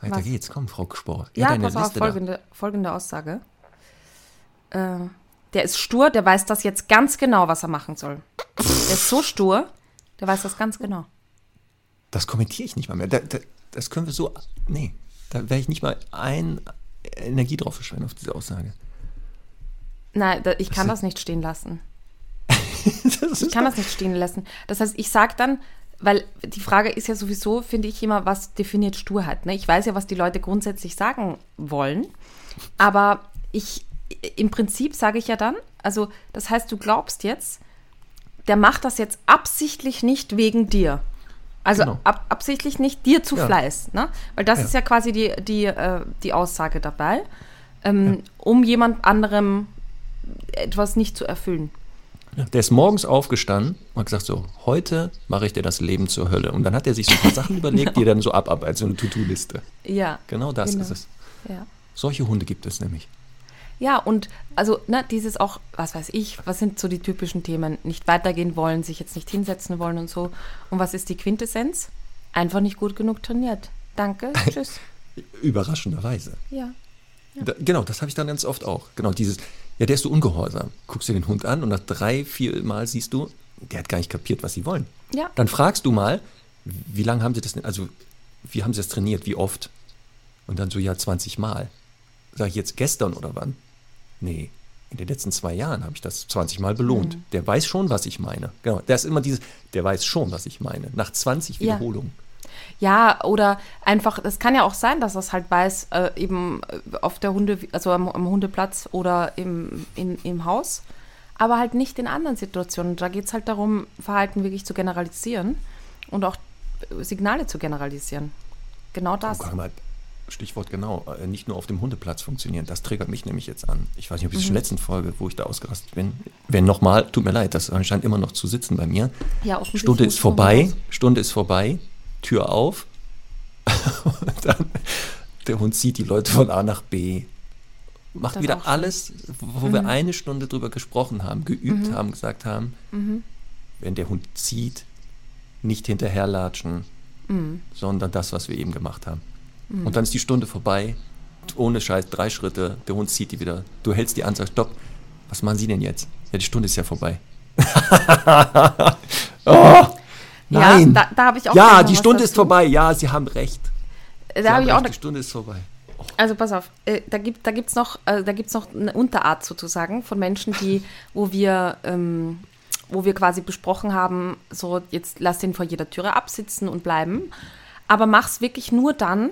Weiter Was? geht's, komm, Frau Spor. ja, deine pass auf, Liste da. folgende, folgende Aussage. äh, der ist stur, der weiß das jetzt ganz genau, was er machen soll. Der ist so stur, der weiß das ganz genau. Das kommentiere ich nicht mal mehr. Da, da, das können wir so. Nee, da werde ich nicht mal ein Energie drauf verschwenden auf diese Aussage. Nein, ich kann das nicht stehen lassen. ich kann das nicht stehen lassen. Das heißt, ich sage dann, weil die Frage ist ja sowieso, finde ich immer, was definiert Sturheit. Ne? Ich weiß ja, was die Leute grundsätzlich sagen wollen, aber ich, im Prinzip sage ich ja dann, also das heißt, du glaubst jetzt, der macht das jetzt absichtlich nicht wegen dir. Also Genau. ab, absichtlich nicht dir zu Ja. Fleiß, ne? Weil das Ja. ist ja quasi die, die, äh, die Aussage dabei, ähm, um jemand anderem etwas nicht zu erfüllen. Ja, Der ist morgens aufgestanden und hat gesagt: So, heute mache ich dir das Leben zur Hölle. Und dann hat er sich so ein paar Sachen überlegt, die er dann so abarbeitet, so eine To-Do-Liste. Ja. Genau das Genau. ist es. Ja. Solche Hunde gibt es nämlich. Ja, und also, ne, dieses auch, was weiß ich, was sind so die typischen Themen? Nicht weitergehen wollen, sich jetzt nicht hinsetzen wollen und so. Und was ist die Quintessenz? Einfach nicht gut genug trainiert. Danke, tschüss. Überraschenderweise. Ja. Da, genau, das habe ich dann ganz oft auch. Genau, dieses, ja, der ist so ungehorsam. Guckst dir den Hund an und nach drei, vier Mal siehst du, der hat gar nicht kapiert, was sie wollen. Ja. Dann fragst du mal, wie lange haben sie das denn, also wie haben sie das trainiert, wie oft? Und dann so, ja, 20 Mal. Sag ich jetzt gestern oder wann? Nee, in den letzten zwei Jahren habe ich das 20 Mal belohnt. Mhm. Der weiß schon, was ich meine. Genau, der ist immer dieses, der weiß schon, was ich meine. Nach 20 Ja. Wiederholungen. Ja, oder einfach, es kann ja auch sein, dass er es halt weiß, äh, eben äh, auf der Hunde, also am, am Hundeplatz oder im, in, im Haus, aber halt nicht in anderen Situationen. Da geht es halt darum, Verhalten wirklich zu generalisieren und auch äh, Signale zu generalisieren. Genau das. Mal, Stichwort genau, äh, nicht nur auf dem Hundeplatz funktionieren. Das triggert mich nämlich jetzt an. Ich weiß nicht, ob ich es in der letzten Folge, wo ich da ausgerastet bin. Wenn nochmal, tut mir leid, das scheint immer noch zu sitzen bei mir. Ja, Stunde ist vorbei. Stunde ist vorbei, Tür auf. Und dann der Hund zieht die Leute von A nach B. Macht Das wieder alles, wo wir eine Stunde drüber gesprochen haben, geübt haben, gesagt haben, wenn der Hund zieht, nicht hinterherlatschen, sondern das, was wir eben gemacht haben. Und dann ist die Stunde vorbei, ohne Scheiß, drei Schritte, der Hund zieht die wieder. Du hältst die an, sagst, stopp, was machen Sie denn jetzt? Ja, die Stunde ist ja vorbei. oh, nein. Ja, da, da habe ich auch ja, die Stunde ist dazu. vorbei. Ja, Sie haben recht. Da habe haben ich auch eine die Stunde ist vorbei. Also pass auf, äh, da gibt da gibt's noch äh, da gibt's noch eine Unterart sozusagen von Menschen, die wo wir ähm, wo wir quasi besprochen haben, so jetzt lass den vor jeder Türe absitzen und bleiben, aber mach's wirklich nur dann,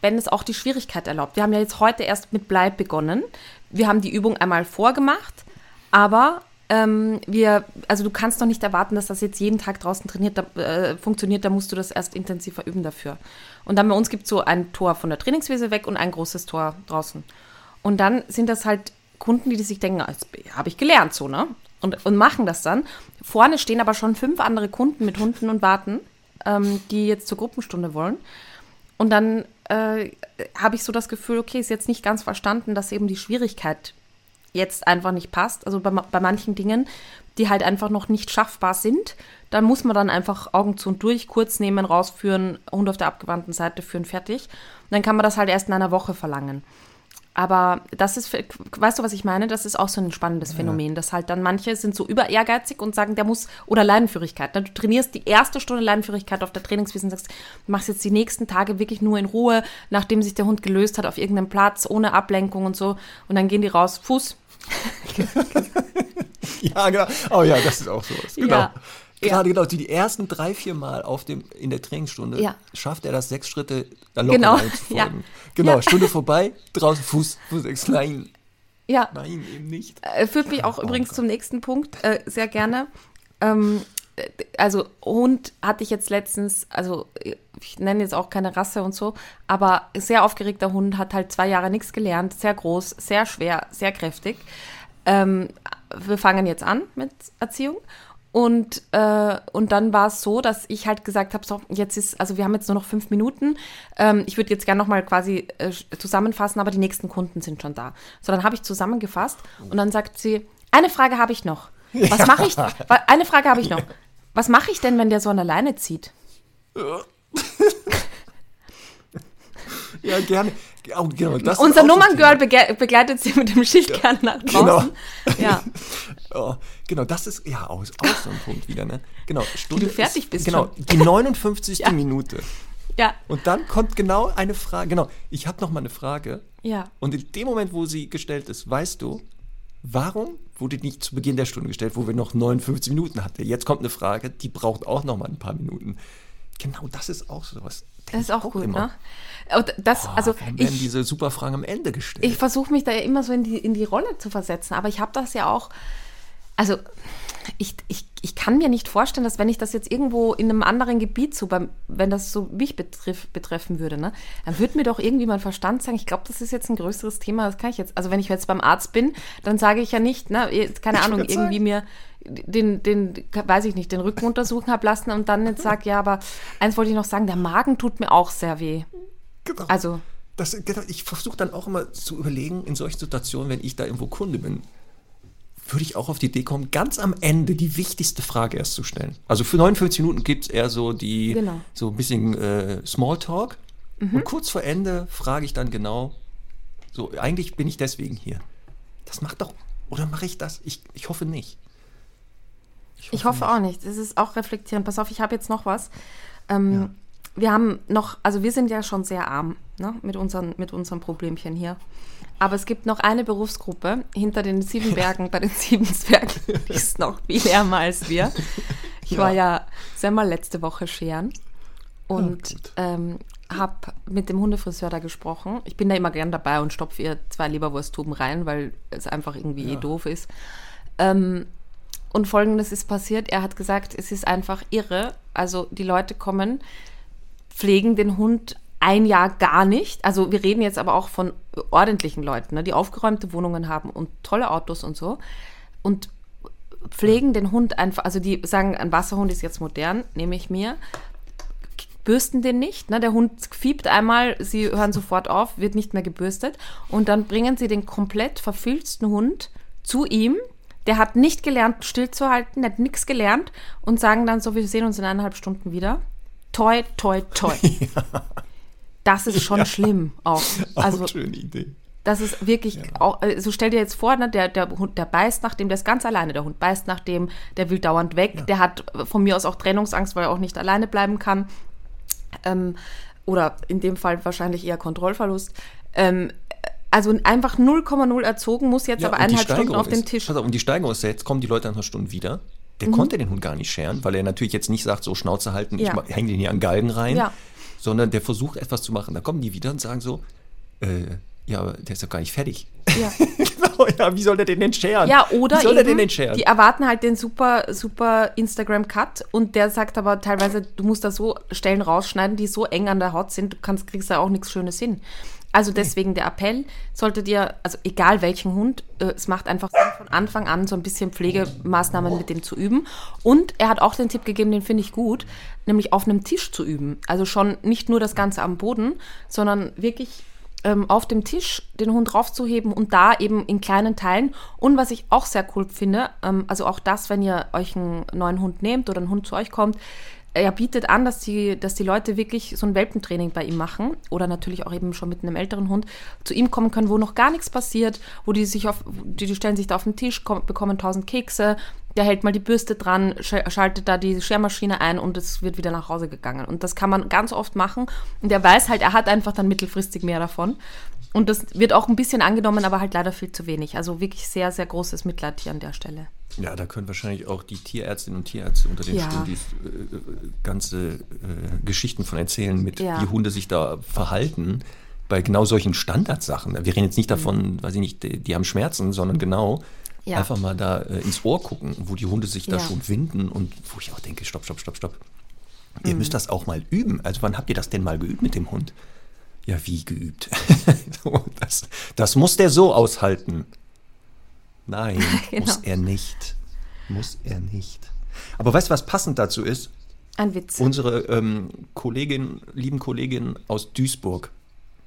wenn es auch die Schwierigkeit erlaubt. Wir haben ja jetzt heute erst mit Bleib begonnen. Wir haben die Übung einmal vorgemacht, aber ähm, wir, also du kannst doch nicht erwarten, dass das jetzt jeden Tag draußen trainiert, da, äh, funktioniert, da musst du das erst intensiver üben dafür. Und dann bei uns gibt es so ein Tor von der Trainingswiese weg und ein großes Tor draußen. Und dann sind das halt Kunden, die sich denken, habe ich gelernt so, ne? Und, und machen das dann. Vorne stehen aber schon fünf andere Kunden mit Hunden und warten, ähm, die jetzt zur Gruppenstunde wollen. Und dann äh, habe ich so das Gefühl, okay, ist jetzt nicht ganz verstanden, dass eben die Schwierigkeit jetzt einfach nicht passt. Also bei, bei manchen Dingen, die halt einfach noch nicht schaffbar sind, da muss man dann einfach Augen zu und durch, kurz nehmen, rausführen, Hund auf der abgewandten Seite führen, fertig. Und dann kann man das halt erst in einer Woche verlangen. Aber das ist, weißt du, was ich meine? Das ist auch so ein spannendes Phänomen, dass halt dann manche sind so über ehrgeizig und sagen, der muss, oder Leinenführigkeit. ne? Du trainierst die erste Stunde Leinenführigkeit auf der Trainingswiese und sagst, du machst jetzt die nächsten Tage wirklich nur in Ruhe, nachdem sich der Hund gelöst hat, auf irgendeinem Platz, ohne Ablenkung und so. Und dann gehen die raus, Fuß. Ja, genau. Oh ja, das ist auch sowas. Genau. Ja. Gerade genau, die, die ersten drei, vier Mal auf dem, in der Trainingsstunde Ja. schafft er das, sechs Schritte da locker Genau, ja. Genau, Ja. Stunde vorbei, draußen Fuß, Fuß sechs, nein, Ja, nein, eben nicht. Äh, führt mich auch Oh übrigens Gott. zum nächsten Punkt, äh, sehr gerne. Ähm, äh, also Hund hatte ich jetzt letztens, also ich nenne jetzt auch keine Rasse und so, aber sehr aufgeregter Hund, hat halt zwei Jahre nichts gelernt, sehr groß, sehr schwer, sehr kräftig. Ähm, wir fangen jetzt an mit Erziehung. Und, äh, und dann war es so, dass ich halt gesagt habe, so, jetzt ist, also wir haben jetzt nur noch fünf Minuten. Ähm, ich würde jetzt gerne nochmal quasi äh, zusammenfassen, aber die nächsten Kunden sind schon da. So, dann habe ich zusammengefasst und dann sagt sie, eine Frage habe ich noch. Was mache ich? Eine Frage habe ich noch. Was mache ich denn, wenn der so an der Leine zieht? Ja, gerne. Oh, genau, Unser Nummerngirl bege begleitet sie mit dem Schildkern nach draußen. Ja. Oh, genau, das ist ja auch, auch so ein Punkt wieder, ne? Genau, Stunde du fertig ist, bist Genau, schon. die 59. Ja. Minute. Ja. Und dann kommt genau eine Frage. Genau, ich habe noch mal eine Frage. Ja. Und in dem Moment, wo sie gestellt ist, weißt du, warum wurde nicht zu Beginn der Stunde gestellt, wo wir noch 59 Minuten hatten? Jetzt kommt eine Frage, die braucht auch noch mal ein paar Minuten. Genau, das ist auch so was. Das ist auch, gut, immer. ne? Und das, Oh, also werden ich, diese super Fragen am Ende gestellt? ich versuche mich da ja immer so in die, in die Rolle zu versetzen, aber ich habe das ja auch, also ich, ich, ich kann mir nicht vorstellen, dass wenn ich das jetzt irgendwo in einem anderen Gebiet so, beim, wenn das so mich betrifft, betreffen würde, ne, dann würde mir doch irgendwie mein Verstand sagen, ich glaube, das ist jetzt ein größeres Thema, das kann ich jetzt, also wenn ich jetzt beim Arzt bin, dann sage ich ja nicht, ne, jetzt, keine Ich Ahnung, irgendwie sagen. mir den, den, weiß ich nicht, den Rücken untersuchen habe lassen und dann jetzt sage, ja, aber eins wollte ich noch sagen, der Magen tut mir auch sehr weh. Genau. Also, Das, genau, ich versuche dann auch immer zu überlegen, in solchen Situationen, wenn ich da irgendwo Kunde bin, würde ich auch auf die Idee kommen, ganz am Ende die wichtigste Frage erst zu stellen. Also für 49 Minuten gibt es eher so die, Genau. Mhm. so ein bisschen äh, Smalltalk. Und kurz vor Ende frage ich dann genau, so, eigentlich bin ich deswegen hier. Das macht doch, oder mache ich das? Ich, ich hoffe nicht. Ich hoffe auch nicht. Das ist auch reflektierend. Pass auf, ich habe jetzt noch was. Ähm, Wir haben noch, also wir sind ja schon sehr arm ne, mit, unseren, mit unseren Problemchen hier. Aber es gibt noch eine Berufsgruppe hinter den sieben Bergen bei den sieben Zwergen, die ist noch viel ärmer als wir. Ich war ja mal letzte Woche scheren und gut. ähm, habe mit dem Hundefriseur da gesprochen. Ich bin da immer gern dabei und stopfe ihr zwei Leberwursttuben rein, weil es einfach irgendwie eh doof ist. Ähm, und folgendes ist passiert: Er hat gesagt, es ist einfach irre. Also, die Leute kommen, pflegen den Hund ein Jahr gar nicht. Also, wir reden jetzt aber auch von ordentlichen Leuten, ne, die aufgeräumte Wohnungen haben und tolle Autos und so. Und pflegen den Hund einfach, also die sagen, ein Wasserhund ist jetzt modern, nehme ich mir, bürsten den nicht. Ne? Der Hund fiebt einmal, sie hören sofort auf, wird nicht mehr gebürstet. Und dann bringen sie den komplett verfilzten Hund zu ihm. Der hat nicht gelernt, stillzuhalten, der hat nichts gelernt und sagen dann so, wir sehen uns in eineinhalb Stunden wieder. Toi, toi, toi. Das ist schon schlimm auch. Also, auch schöne Idee. das ist wirklich, auch, also stell dir jetzt vor, ne, der, der Hund, der beißt nach dem, der ist ganz alleine, der Hund beißt nach dem, der will dauernd weg, der hat von mir aus auch Trennungsangst, weil er auch nicht alleine bleiben kann. Ähm, oder in dem Fall wahrscheinlich eher Kontrollverlust. Ähm, also einfach 0,0 erzogen, muss jetzt aber und die eineinhalb Stunden auf dem Tisch. Pass auf, und die Steigerung ist, ja, jetzt kommen die Leute nach einer Stunde wieder. Der konnte den Hund gar nicht scheren, weil er natürlich jetzt nicht sagt, so Schnauze halten, Mhm. Ja. ich hänge den hier an Galgen rein, Ja. Sondern der versucht etwas zu machen. Da kommen die wieder und sagen so, äh, ja, aber der ist doch gar nicht fertig. Ja. genau, ja, wie soll der den denn scheren? Ja, oder wie soll eben, den denn scheren? die erwarten halt den super, super Instagram-Cut und der sagt aber teilweise, du musst da so Stellen rausschneiden, die so eng an der Haut sind, du kannst, kriegst da auch nichts Schönes hin. Also deswegen der Appell, solltet ihr, also egal welchen Hund, äh, es macht einfach Sinn, von Anfang an so ein bisschen Pflegemaßnahmen mit dem zu üben. Und er hat auch den Tipp gegeben, den finde ich gut, nämlich auf einem Tisch zu üben. Also schon nicht nur das Ganze am Boden, sondern wirklich ähm, auf dem Tisch den Hund raufzuheben und da eben in kleinen Teilen. Und was ich auch sehr cool finde, ähm, also auch das, wenn ihr euch einen neuen Hund nehmt oder ein Hund zu euch kommt, er bietet an, dass die, dass die Leute wirklich so ein Welpentraining bei ihm machen oder natürlich auch eben schon mit einem älteren Hund zu ihm kommen können, wo noch gar nichts passiert, wo die sich auf, die, die stellen sich da auf den Tisch, kommen, bekommen tausend Kekse, der hält mal die Bürste dran, sch- schaltet da die Schermaschine ein und es wird wieder nach Hause gegangen. Und das kann man ganz oft machen. Und er weiß halt, er hat einfach dann mittelfristig mehr davon. Und das wird auch ein bisschen angenommen, aber halt leider viel zu wenig. Also wirklich sehr, sehr großes Mitleid hier an der Stelle. Ja, da können wahrscheinlich auch die Tierärztinnen und Tierärzte unter den Ja. Studis äh, ganze äh, Geschichten von erzählen, mit Ja. wie Hunde sich da verhalten bei genau solchen Standardsachen. Wir reden jetzt nicht davon, weiß ich nicht, die, die haben Schmerzen, sondern genau Mhm. Ja. einfach mal da äh, ins Ohr gucken, wo die Hunde sich da Ja. schon winden und wo ich auch denke, stopp, stopp, stopp, stopp. Mhm. Ihr müsst das auch mal üben. Also wann habt ihr das denn mal geübt mit dem Hund? Ja, wie geübt? das, das muss der so aushalten. Nein, Genau. muss er nicht. Muss er nicht. Aber weißt du, was passend dazu ist? Ein Witz. Unsere ähm, Kollegin, lieben Kollegin aus Duisburg,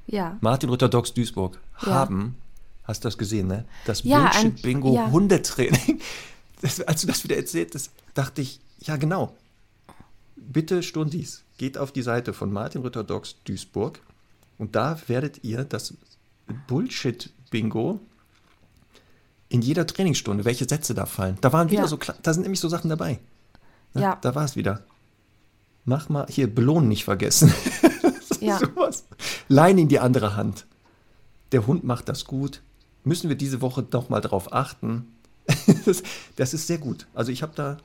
ja. Martin Rütter Docs Duisburg, Ja. haben, hast du das gesehen, ne? Das Ja, ein- Bullshit-Bingo ja. Als du das wieder erzählt hast, dachte ich, ja genau. Bitte Stundis, geht auf die Seite von Martin Rütter Docs Duisburg Und da werdet ihr das Bullshit-Bingo in jeder Trainingsstunde, welche Sätze da fallen. Da waren wieder Ja. so, da sind nämlich so Sachen dabei. Ne? Ja. Da war es wieder. Mach mal, hier, belohnen nicht vergessen. Ja. Sowas. Lein in die andere Hand. Der Hund macht das gut. Müssen wir diese Woche doch mal drauf achten. das, das ist sehr gut. Also ich habe da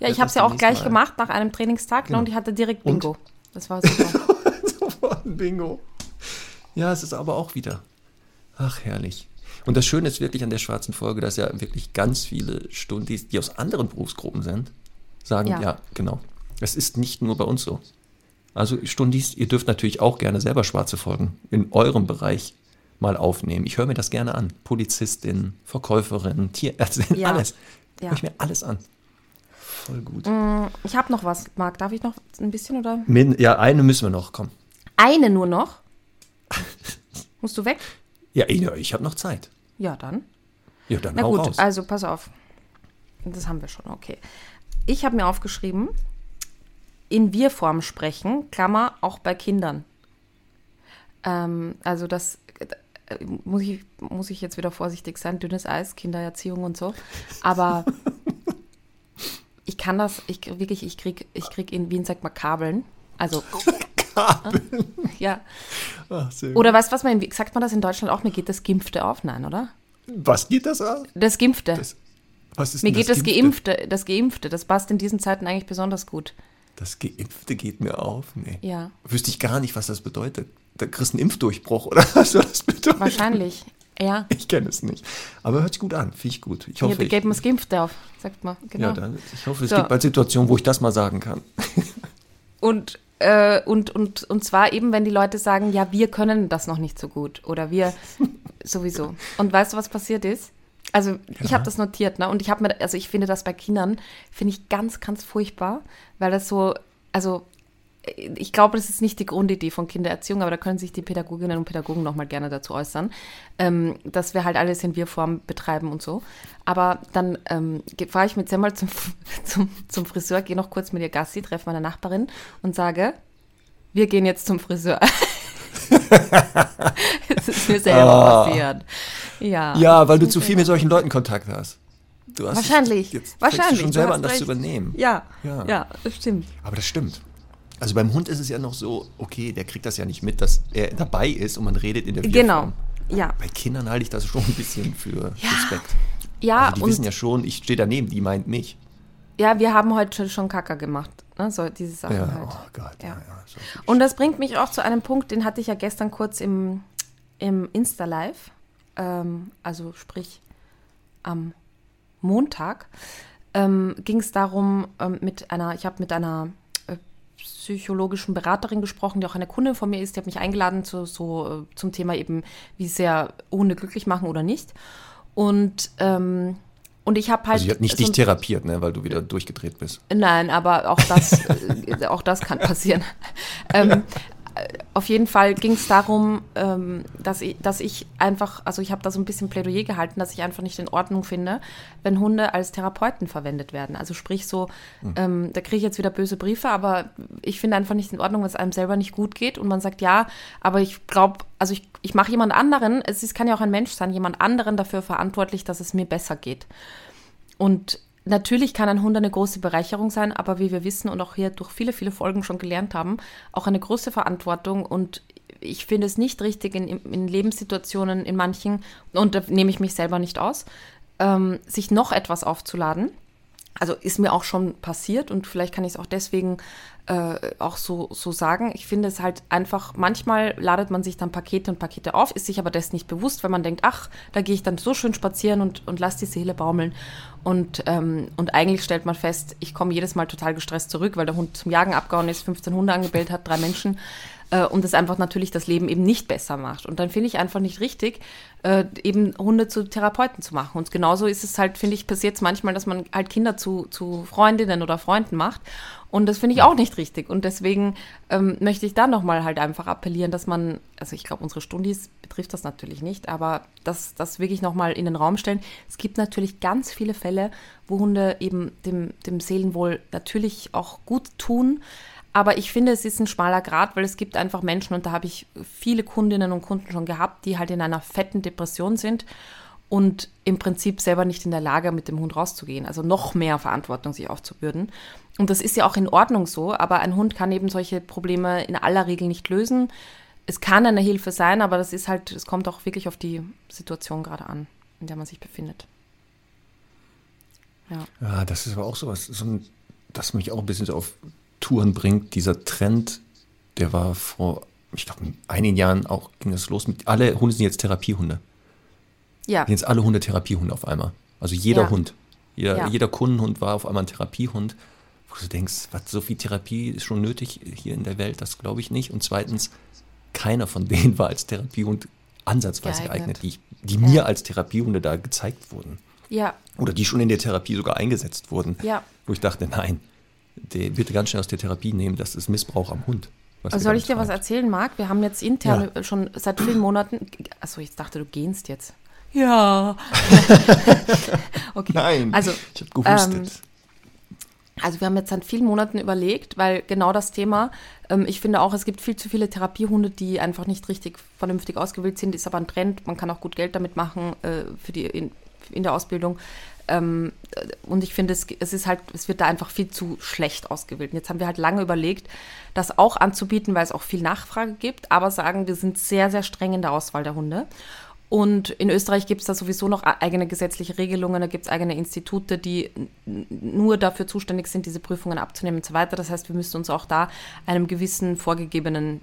Ja, ich habe es ja auch gleich mal. gemacht nach einem Trainingstag Genau. und ich hatte direkt Und? Bingo. Das war super. Sofort ein Bingo. Ja, es ist aber auch wieder. Ach, herrlich. Und das Schöne ist wirklich an der schwarzen Folge, dass ja wirklich ganz viele Stundis, die aus anderen Berufsgruppen sind, sagen, ja, Ja. genau. Es ist nicht nur bei uns so. Also Stundis, ihr dürft natürlich auch gerne selber schwarze Folgen in eurem Bereich mal aufnehmen. Ich höre mir das gerne an. Polizistin, Verkäuferin, Tierärztin, Ja. alles. Ja. Höre ich mir alles an. Voll gut. Ich habe noch was, Marc. Darf ich noch ein bisschen oder? Min, ja, eine müssen wir noch, komm. Eine nur noch? Musst du weg? Ja, ich, ich habe noch Zeit. Ja, dann. Ja, dann Na hau gut, raus. also pass auf. Das haben wir schon, okay. Ich habe mir aufgeschrieben, in Wir-Form sprechen, Klammer, auch bei Kindern. Ähm, also das äh, muss ich, muss ich jetzt wieder vorsichtig sein, dünnes Eis, Kindererziehung und so. Aber ich kann das, ich wirklich, ich krieg, ich krieg in Wien, sagt man, Kabeln. Also, Kabel. ja. Ach. Oder weißt du, was man, in- sagt man das in Deutschland auch? Mir geht das Gimpfte auf, nein, oder? Was geht das an? Das Gimpfte. Das, was ist Mir geht das, Geimpfte? Geimpfte, das Geimpfte, das passt in diesen Zeiten eigentlich besonders gut. Das Geimpfte geht mir auf? Nee. Ja. Wüsste ich gar nicht, was das bedeutet. Da kriegst du einen Impfdurchbruch, oder was soll das bedeuten? Wahrscheinlich. Ja. Ich kenne es nicht. Aber hört sich gut an, finde ich gut. Ich Hier hoffe, ich, geht man das Geimpfte auf, sagt man. Genau. ja, dann, ich hoffe es So. gibt bald Situationen, wo ich das mal sagen kann. Und, äh, und, und, und zwar eben, wenn die Leute sagen, ja, wir können das noch nicht so gut oder wir sowieso. Und weißt du, was passiert ist? Also ich Ja. habe das notiert, ne? Und ich habe mir, also ich finde das bei Kindern, finde ich ganz, ganz furchtbar, weil das so, also ich glaube, das ist nicht die Grundidee von Kindererziehung, aber da können sich die Pädagoginnen und Pädagogen nochmal gerne dazu äußern, ähm, dass wir halt alles in Wir-Form betreiben und so. Aber dann ähm, fahre ich mit Semmel zum, zum, zum Friseur, gehe noch kurz mit ihr Gassi, treffe meine Nachbarin und sage, wir gehen jetzt zum Friseur. das ist mir selber Ah. passiert. Ja, Ja, weil du zu viel mit solchen Leuten Kontakt hast. Du hast Wahrscheinlich. Jetzt Wahrscheinlich. du schon du selber hast an, das recht. zu übernehmen. Ja, Ja. ja, das stimmt. Aber das stimmt. Also beim Hund ist es ja noch so, okay, der kriegt das ja nicht mit, dass er dabei ist und man redet in der Genau. Wir-Form. Ja. Bei Kindern halte ich das schon ein bisschen für Respekt. Ja, also die wissen ja schon, ich stehe daneben, die meint mich. ja, wir haben heute schon Kacker gemacht. Ne? So diese Sachen Ja, halt. oh Gott, ja, Ja. ja. so. Und das bringt mich auch zu einem Punkt, den hatte ich ja gestern kurz im, im Insta-Live. Ähm, also sprich am Montag. Ähm, Ging es darum, ähm, mit einer, ich habe mit einer psychologischen Beraterin gesprochen, die auch eine Kundin von mir ist, die hat mich eingeladen zu, so, äh, zum Thema eben, wie sehr Hunde glücklich machen oder nicht. Und, ähm, und ich habe halt. Also die hat nicht so dich therapiert, ne, weil du wieder durchgedreht bist. Nein, aber auch das, äh, auch das kann passieren. ähm, äh, auf jeden Fall ging es darum, ähm, dass, ich, dass ich einfach, also ich habe da so ein bisschen Plädoyer gehalten, dass ich einfach nicht in Ordnung finde, wenn Hunde als Therapeuten verwendet werden. Also sprich so, ähm, da kriege ich jetzt wieder böse Briefe, aber ich finde einfach nicht in Ordnung, wenn es einem selber nicht gut geht und man sagt, ja, aber ich glaube, also ich, ich mache jemand anderen, es ist, kann ja auch ein Mensch sein, jemand anderen dafür verantwortlich, dass es mir besser geht. Und natürlich kann ein Hund eine große Bereicherung sein, aber wie wir wissen und auch hier durch viele, viele Folgen schon gelernt haben, auch eine große Verantwortung. Und ich finde es nicht richtig in, in Lebenssituationen, in manchen, und da nehme ich mich selber nicht aus, ähm, sich noch etwas aufzuladen. Also ist mir auch schon passiert und vielleicht kann ich es auch deswegen äh, auch so, so sagen. Ich finde es halt einfach, manchmal ladet man sich dann Pakete und Pakete auf, ist sich aber das nicht bewusst, weil man denkt, ach, da gehe ich dann so schön spazieren und, und lass die Seele baumeln. Und, ähm, und eigentlich stellt man fest, ich komme jedes Mal total gestresst zurück, weil der Hund zum Jagen abgehauen ist, 15 Hunde angebellt hat, drei Menschen äh, und das einfach natürlich das Leben eben nicht besser macht. Und dann finde ich einfach nicht richtig, äh, eben Hunde zu Therapeuten zu machen. Und genauso ist es halt, finde ich, passiert es manchmal, dass man halt Kinder zu, zu Freundinnen oder Freunden macht. Und das finde ich auch nicht richtig. Und deswegen ähm, möchte ich da nochmal halt einfach appellieren, dass man, also ich glaube, unsere Stundis betrifft das natürlich nicht, aber das, das wirklich nochmal in den Raum stellen. Es gibt natürlich ganz viele Fälle, wo Hunde eben dem, dem Seelenwohl natürlich auch gut tun, Aber ich finde, es ist ein schmaler Grad, weil es gibt einfach Menschen, und da habe ich viele Kundinnen und Kunden schon gehabt, die halt in einer fetten Depression sind und im Prinzip selber nicht in der Lage, mit dem Hund rauszugehen. Also noch mehr Verantwortung sich aufzubürden. Und das ist ja auch in Ordnung so, aber ein Hund kann eben solche Probleme in aller Regel nicht lösen. Es kann eine Hilfe sein, aber das ist halt, es kommt auch wirklich auf die Situation gerade an, in der man sich befindet. Ja, ja das ist aber auch sowas, so ein, das mich auch ein bisschen so auf Touren bringt. Dieser Trend, der war vor, ich glaube, einigen Jahren auch ging das los mit, alle Hunde sind jetzt Therapiehunde. Ja. Jetzt alle Hunde Therapiehunde auf einmal. Also jeder ja. Hund. Jeder, ja. jeder Kundenhund war auf einmal ein Therapiehund. Wo du denkst, was, so viel Therapie ist schon nötig hier in der Welt, das glaube ich nicht. Und zweitens, keiner von denen war als Therapiehund ansatzweise geeignet, geeignet die, die ja. mir als Therapiehunde da gezeigt wurden. Ja. Oder die schon in der Therapie sogar eingesetzt wurden. Ja. Wo ich dachte, nein, der, bitte ganz schnell aus der Therapie nehmen, das ist Missbrauch am Hund. Also soll ich dir was erzählen, Marc? Wir haben jetzt intern ja. schon seit vielen Monaten. Achso, ich dachte, du gehst jetzt. Ja. okay. Nein. Also, ich habe gehustet. Ähm, also wir haben jetzt seit vielen Monaten überlegt, weil genau das Thema, ähm, ich finde auch, es gibt viel zu viele Therapiehunde, die einfach nicht richtig vernünftig ausgewählt sind, ist aber ein Trend, man kann auch gut Geld damit machen äh, für die in, in der Ausbildung. Ähm, und ich finde, es, es ist halt, es wird da einfach viel zu schlecht ausgewählt. Und jetzt haben wir halt lange überlegt, das auch anzubieten, weil es auch viel Nachfrage gibt, aber sagen, wir sind sehr, sehr streng in der Auswahl der Hunde. Und in Österreich gibt es da sowieso noch eigene gesetzliche Regelungen, da gibt es eigene Institute, die nur dafür zuständig sind, diese Prüfungen abzunehmen und so weiter. Das heißt, wir müssen uns auch da einem gewissen vorgegebenen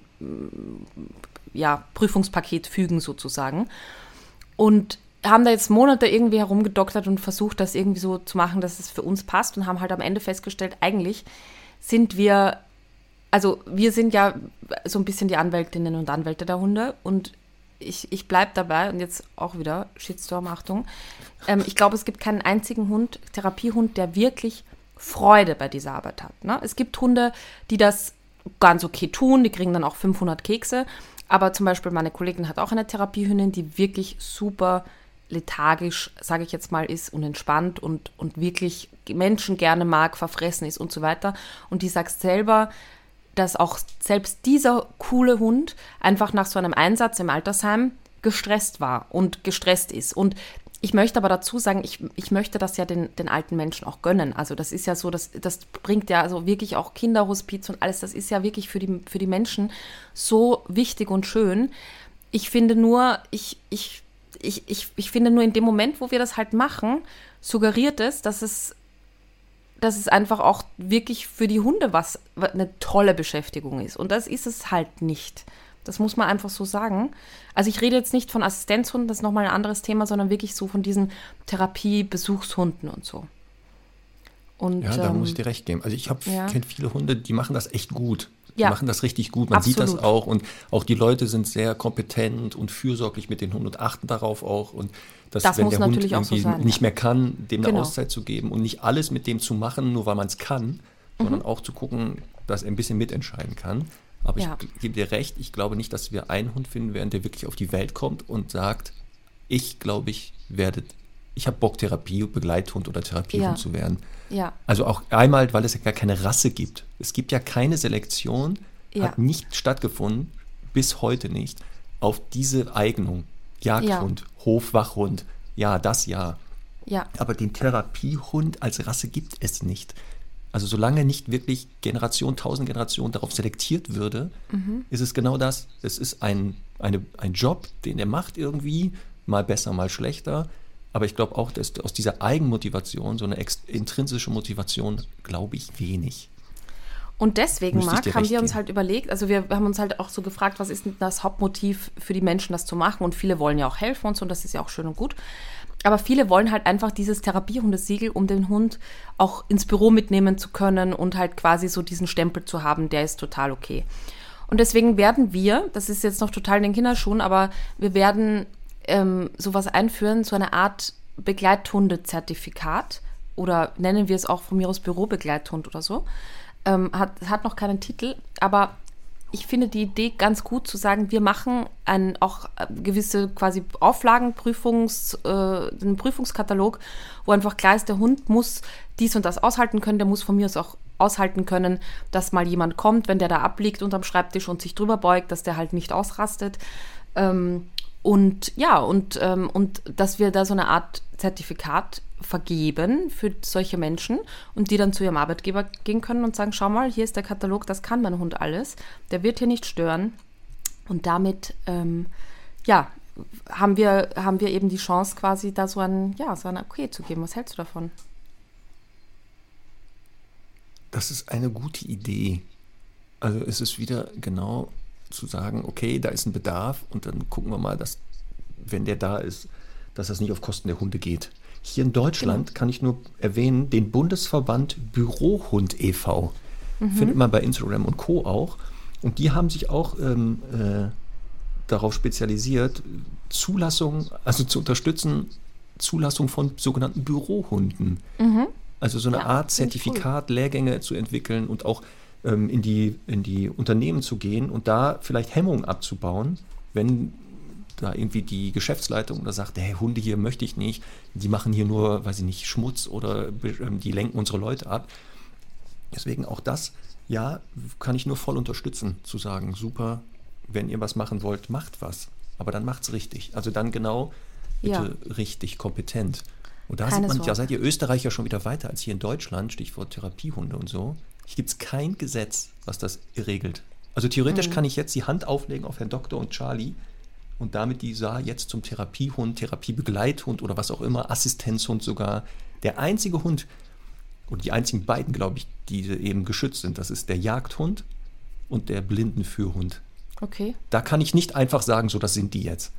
ja, Prüfungspaket fügen, sozusagen. Und haben da jetzt Monate irgendwie herumgedoktert und versucht, das irgendwie so zu machen, dass es für uns passt und haben halt am Ende festgestellt, eigentlich sind wir, also wir sind ja so ein bisschen die Anwältinnen und Anwälte der Hunde und ich, ich bleibe dabei und jetzt auch wieder Shitstorm, Achtung. Ähm, ich glaube, es gibt keinen einzigen Hund, Therapiehund, der wirklich Freude bei dieser Arbeit hat. Ne? Es gibt Hunde, die das ganz okay tun, die kriegen dann auch 500 Kekse. Aber zum Beispiel meine Kollegin hat auch eine Therapiehündin, die wirklich super lethargisch, sage ich jetzt mal, ist und entspannt und, und wirklich Menschen gerne mag, verfressen ist und so weiter. Und die sagt selber, dass auch selbst dieser coole Hund einfach nach so einem Einsatz im Altersheim gestresst war und gestresst ist. Und ich möchte aber dazu sagen, ich, ich möchte das ja den, den alten Menschen auch gönnen. Also das ist ja so, das, das bringt ja also wirklich auch Kinderhospiz und alles, das ist ja wirklich für die, für die Menschen so wichtig und schön. Ich finde nur, ich, ich ich, ich, ich finde nur in dem Moment, wo wir das halt machen, suggeriert es, dass es, dass es einfach auch wirklich für die Hunde was eine tolle Beschäftigung ist. Und das ist es halt nicht. Das muss man einfach so sagen. Also ich rede jetzt nicht von Assistenzhunden, das ist nochmal ein anderes Thema, sondern wirklich so von diesen Therapie-Besuchshunden und so. Und, ja, da ähm, muss ich dir recht geben. Also ich ja. kenne viele Hunde, die machen das echt gut. Die ja. machen das richtig gut. Man Absolut. sieht das auch. Und auch die Leute sind sehr kompetent und fürsorglich mit den Hunden und achten darauf auch. Und dass, das wenn der Hund irgendwie so sein, nicht mehr kann, dem genau. eine Auszeit zu geben und nicht alles mit dem zu machen, nur weil man es kann, mhm. sondern auch zu gucken, dass er ein bisschen mitentscheiden kann. Aber ja. ich gebe dir recht, ich glaube nicht, dass wir einen Hund finden werden, der wirklich auf die Welt kommt und sagt, ich glaube, ich werde, ich habe Bock, Therapie, Begleithund oder Therapiehund ja. zu werden. Ja. Also auch einmal, weil es ja gar keine Rasse gibt. Es gibt ja keine Selektion, ja. hat nicht stattgefunden, bis heute nicht, auf diese Eignung. Jagdhund, ja. Hofwachhund, ja, das ja. Ja. Aber den Therapiehund als Rasse gibt es nicht. Also solange nicht wirklich Generation, tausend Generationen darauf selektiert würde, mhm. ist es genau das. Es ist ein, eine, ein Job, den er macht irgendwie, mal besser, mal schlechter. Aber ich glaube auch, dass aus dieser Eigenmotivation, so eine intrinsische Motivation, glaube ich wenig. Und deswegen, Marc, haben wir uns halt überlegt, also wir haben uns halt auch so gefragt, was ist denn das Hauptmotiv für die Menschen, das zu machen? Und viele wollen ja auch helfen und so, und das ist ja auch schön und gut. Aber viele wollen halt einfach dieses Therapiehundesiegel, um den Hund auch ins Büro mitnehmen zu können und halt quasi so diesen Stempel zu haben, der ist total okay. Und deswegen werden wir, das ist jetzt noch total in den Kinderschuhen, aber wir werden ähm, sowas einführen, so eine Art Begleithunde-Zertifikat oder nennen wir es auch von mir aus Bürobegleithund oder so. Ähm, hat, hat noch keinen Titel, aber ich finde die Idee ganz gut zu sagen, wir machen ein, auch äh, gewisse quasi Auflagen, Prüfungs, äh, einen Prüfungskatalog, wo einfach klar ist, der Hund muss dies und das aushalten können, der muss von mir aus auch aushalten können, dass mal jemand kommt, wenn der da abliegt unterm Schreibtisch und sich drüber beugt, dass der halt nicht ausrastet. Ähm, und ja, und, ähm, und dass wir da so eine Art Zertifikat vergeben für solche Menschen und die dann zu ihrem Arbeitgeber gehen können und sagen, schau mal, hier ist der Katalog, das kann mein Hund alles, der wird hier nicht stören. Und damit, ähm, ja, haben wir, haben wir eben die Chance, quasi da so ein, ja, so ein Okay zu geben. Was hältst du davon? Das ist eine gute Idee. Also es ist wieder genau zu sagen, okay, da ist ein Bedarf und dann gucken wir mal, dass, wenn der da ist, dass das nicht auf Kosten der Hunde geht. Hier in Deutschland genau. kann ich nur erwähnen, den Bundesverband Bürohund e.V. Mhm. Findet man bei Instagram und Co. auch. Und die haben sich auch ähm, äh, darauf spezialisiert, Zulassung, also zu unterstützen, Zulassung von sogenannten Bürohunden. Mhm. Also so eine ja, Art Zertifikat, cool. Lehrgänge zu entwickeln und auch ähm, in, die, in die Unternehmen zu gehen und da vielleicht Hemmungen abzubauen, wenn da irgendwie die Geschäftsleitung da sagt, hey, Hunde hier möchte ich nicht, die machen hier nur, weiß ich nicht, Schmutz oder ähm, die lenken unsere Leute ab. Deswegen auch das, ja, kann ich nur voll unterstützen, zu sagen, super, wenn ihr was machen wollt, macht was. Aber dann macht es richtig. Also dann genau bitte ja. richtig, kompetent. Und da man, ja, seid ihr Österreicher schon wieder weiter als hier in Deutschland, Stichwort Therapiehunde und so. Hier gibt es kein Gesetz, was das regelt. Also theoretisch mhm. kann ich jetzt die Hand auflegen auf Herrn Doktor und Charlie und damit dieser jetzt zum Therapiehund, Therapiebegleithund oder was auch immer, Assistenzhund sogar. Der einzige Hund und die einzigen beiden, glaube ich, die eben geschützt sind, das ist der Jagdhund und der Blindenführhund. Okay. Da kann ich nicht einfach sagen, so das sind die jetzt.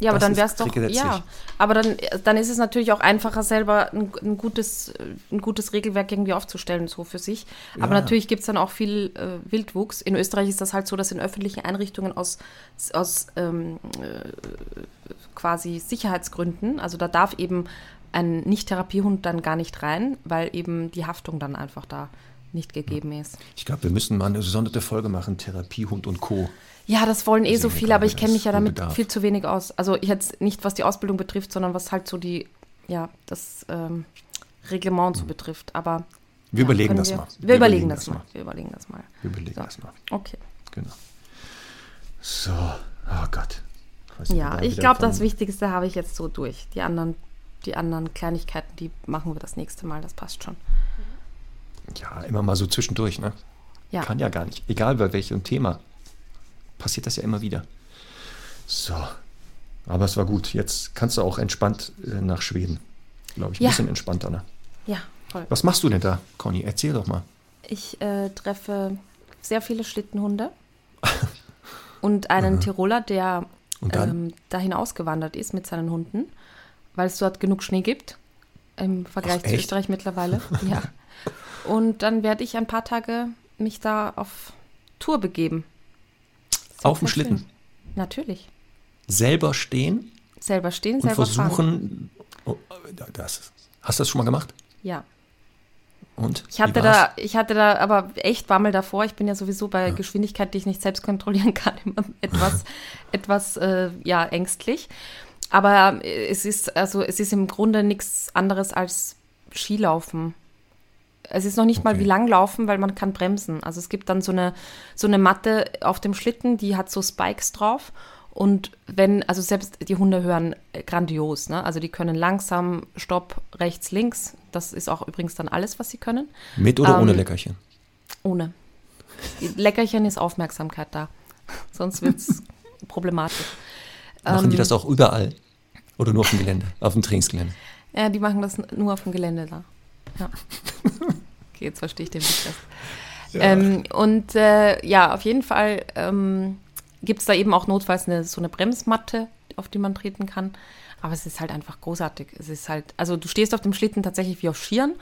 Ja, aber das dann wäre es doch, ja, aber dann, dann ist es natürlich auch einfacher, selber ein, ein, gutes, ein gutes Regelwerk irgendwie aufzustellen, so für sich. Aber ja. natürlich gibt es dann auch viel äh, Wildwuchs. In Österreich ist das halt so, dass in öffentlichen Einrichtungen aus, aus ähm, äh, quasi Sicherheitsgründen, also da darf eben ein Nicht-Therapiehund dann gar nicht rein, weil eben die Haftung dann einfach da nicht gegeben ist. Ich glaube, wir müssen mal eine gesonderte Folge machen, Therapiehund und Co. Ja, das wollen eh so viele, aber ich kenne mich ja damit Bedarf. viel zu wenig aus. Also jetzt nicht, was die Ausbildung betrifft, sondern was halt so die, ja, das ähm, Reglement so hm. betrifft. Aber wir ja, überlegen das wir, mal. Wir, wir überlegen, das, das mal. Wir überlegen das mal. Wir überlegen so. das mal. Okay. Genau. So, oh Gott. Ja, ich glaube, das Wichtigste habe ich jetzt so durch. Die anderen, die anderen Kleinigkeiten, die machen wir das nächste Mal. Das passt schon. Ja, immer mal so zwischendurch, ne? Ja. Kann ja gar nicht. Egal bei welchem Thema passiert das ja immer wieder. So. Aber es war gut. Jetzt kannst du auch entspannt äh, nach Schweden. Glaube ich. Ein ja. bisschen entspannter. Ne? Ja, voll. Was machst du denn da, Conny? Erzähl doch mal. Ich äh, treffe sehr viele Schlittenhunde und einen Tiroler, der ähm, dahin ausgewandert ist mit seinen Hunden, weil es dort genug Schnee gibt im Vergleich Ach, zu Österreich mittlerweile. ja. Und dann werde ich ein paar Tage mich da auf Tour begeben. Auf dem Schlitten. Natürlich. Selber stehen. Selber stehen, und selber versuchen. Oh, das, hast du das schon mal gemacht? Ja. Und? Ich hatte, da, ich hatte da aber echt Bammel davor. Ich bin ja sowieso bei ja. Geschwindigkeit, die ich nicht selbst kontrollieren kann, immer etwas, etwas äh, ja, ängstlich. Aber es ist, also es ist im Grunde nichts anderes als Skilaufen. Es ist noch nicht okay. mal wie lang laufen, weil man kann bremsen. Also es gibt dann so eine, so eine Matte auf dem Schlitten, die hat so Spikes drauf. Und wenn, also selbst die Hunde hören grandios, ne? Also die können langsam, Stopp, rechts, links. Das ist auch übrigens dann alles, was sie können. Mit oder ähm, ohne Leckerchen? Ohne. Leckerchen ist Aufmerksamkeit da. Sonst wird es problematisch. Machen ähm, die das auch überall? Oder nur auf dem Gelände, auf dem Trainingsgelände? Ja, die machen das nur auf dem Gelände da. Ja. Okay, jetzt verstehe ich den Witz ja. ähm, und äh, ja, auf jeden Fall ähm, gibt es da eben auch notfalls eine, so eine Bremsmatte, auf die man treten kann. Aber es ist halt einfach großartig. Es ist halt, also du stehst auf dem Schlitten tatsächlich wie auf Skiern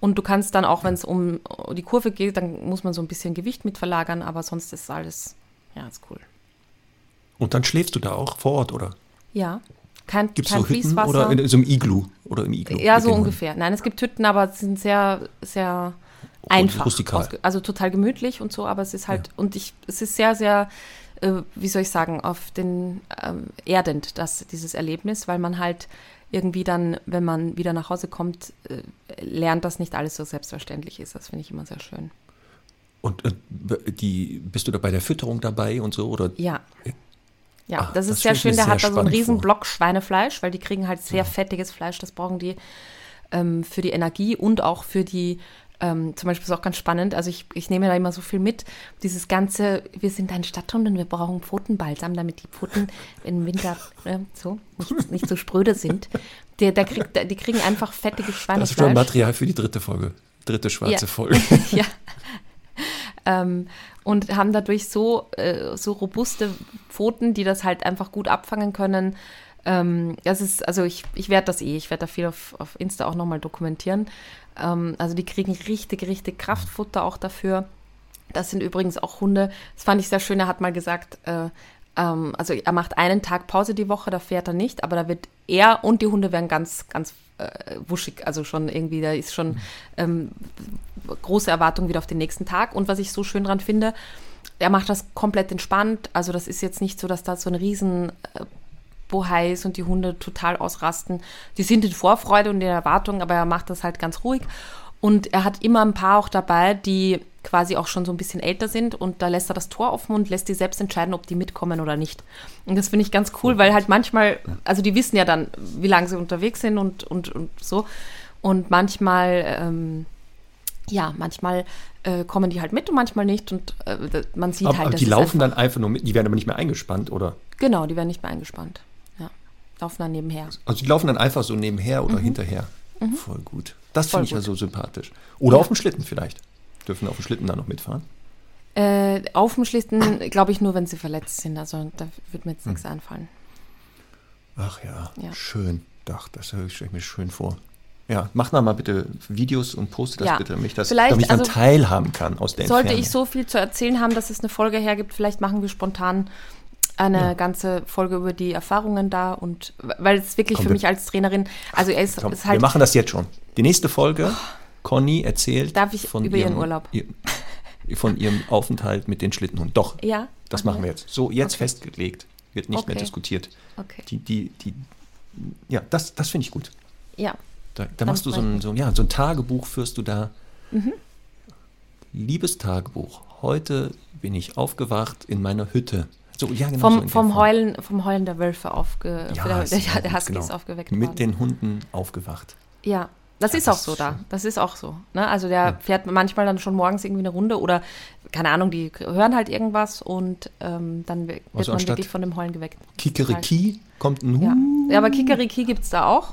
und du kannst dann auch, wenn es um die Kurve geht, dann muss man so ein bisschen Gewicht mit verlagern, aber sonst ist alles, ja, ist cool. Und dann schläfst du da auch vor Ort, oder? Ja. Kein, Gibt's kein so Hütten oder in so einem Iglu? Oder im Iglu ja, so ungefähr. Nein, es gibt Hütten, aber es sind sehr, sehr einfach. Rustikal. Also total gemütlich und so, aber es ist halt, ja. und ich, es ist sehr, sehr, äh, wie soll ich sagen, auf den ähm, erdend, das, dieses Erlebnis, weil man halt irgendwie dann, wenn man wieder nach Hause kommt, äh, lernt, dass nicht alles so selbstverständlich ist. Das finde ich immer sehr schön. Und, und die, bist du da bei der Fütterung dabei und so? Oder? Ja. Ja, Ah, das das ist sehr stell ich schön. Der sehr hat da so einen riesen vor. Block Schweinefleisch, weil die kriegen halt sehr fettiges Fleisch. Das brauchen die ähm, für die Energie und auch für die, ähm, zum Beispiel ist auch ganz spannend, also ich, ich nehme da immer so viel mit, dieses ganze, wir sind ein Stadthund und wir brauchen Pfotenbalsam, damit die Pfoten im Winter äh, so nicht, nicht so spröde sind. Der, der kriegt, die kriegen einfach fettiges Das ist Schweinefleisch. schon Material für die dritte Folge. Dritte schwarze Ja. Folge. ja. Ähm, und haben dadurch so, äh, so robuste Pfoten, die das halt einfach gut abfangen können. Ähm, das ist, also ich, ich werde das eh, ich werde da viel auf, auf Insta auch nochmal dokumentieren. Ähm, also die kriegen richtig, richtig Kraftfutter auch dafür. Das sind übrigens auch Hunde. Das fand ich sehr schön. Er hat mal gesagt, äh, ähm, also er macht einen Tag Pause die Woche, da fährt er nicht, aber da wird er und die Hunde werden ganz, ganz äh, wuschig. Also schon irgendwie, da ist schon ähm, große Erwartung wieder auf den nächsten Tag. Und was ich so schön dran finde, er macht das komplett entspannt. Also das ist jetzt nicht so, dass da so ein riesen äh, Bohai ist und die Hunde total ausrasten. Die sind in Vorfreude und in Erwartung, aber er macht das halt ganz ruhig. Und er hat immer ein paar auch dabei, die quasi auch schon so ein bisschen älter sind und da lässt er das Tor offen und lässt die selbst entscheiden, ob die mitkommen oder nicht. Und das finde ich ganz cool, weil halt manchmal, also die wissen ja dann, wie lange sie unterwegs sind und, und, und so. Und manchmal, ähm, ja, manchmal äh, kommen die halt mit und manchmal nicht und äh, man sieht Aber, halt, aber die laufen einfach, dann einfach nur mit, die werden aber nicht mehr eingespannt, oder? Genau, die werden nicht mehr eingespannt. Ja, laufen dann nebenher. Also die laufen dann einfach so nebenher oder hinterher. Voll gut. Das finde ich ja so sympathisch. Oder Ja. auf dem Schlitten vielleicht. Dürfen auf dem Schlitten dann noch mitfahren? Äh, auf dem Schlitten glaube ich nur, wenn sie verletzt sind. Also da wird mir Hm. jetzt nichts einfallen. Ach ja, Ja. schön. Doch, das stelle ich mir schön vor. Ja, mach da mal bitte Videos und poste das Ja. bitte, damit ich, das, Vielleicht, damit ich dann also, teilhaben kann aus der Sollte Entfernung. ich so viel zu erzählen haben, dass es eine Folge hergibt, vielleicht machen wir spontan eine ganze Folge über die Erfahrungen da und weil es wirklich Komm, für mich als Trainerin, also er ist, Komm, ist halt wir machen das jetzt schon. Die nächste Folge, Conny erzählt ich über ihren Urlaub? Ihr, von ihrem Aufenthalt mit den Schlittenhunden. Doch, Ja, das machen machen wir jetzt. So, jetzt Okay. festgelegt. Wird nicht mehr Okay. diskutiert. Okay. Die, die, die, ja, das, das finde ich gut. Ja. Da, da machst du so ein, so, ja, so ein Tagebuch, führst du da. Mhm. Liebes Tagebuch, heute bin ich aufgewacht in meiner Hütte. So, ja, genau. so Vom, der vom. Heulen, vom Heulen der Wölfe aufge... Ja, der, der, der gut, Husky genau. ist aufgeweckt Mit worden. den Hunden aufgewacht. Ja, das Ja, ist auch das so ist da. Das ist auch so. Ne? Also der fährt manchmal dann schon morgens irgendwie eine Runde oder, keine Ahnung, die hören halt irgendwas und ähm, dann wird Also man wirklich von dem Heulen geweckt. Kikeriki kommt ein Ja, ja aber Kikeriki gibt es da auch.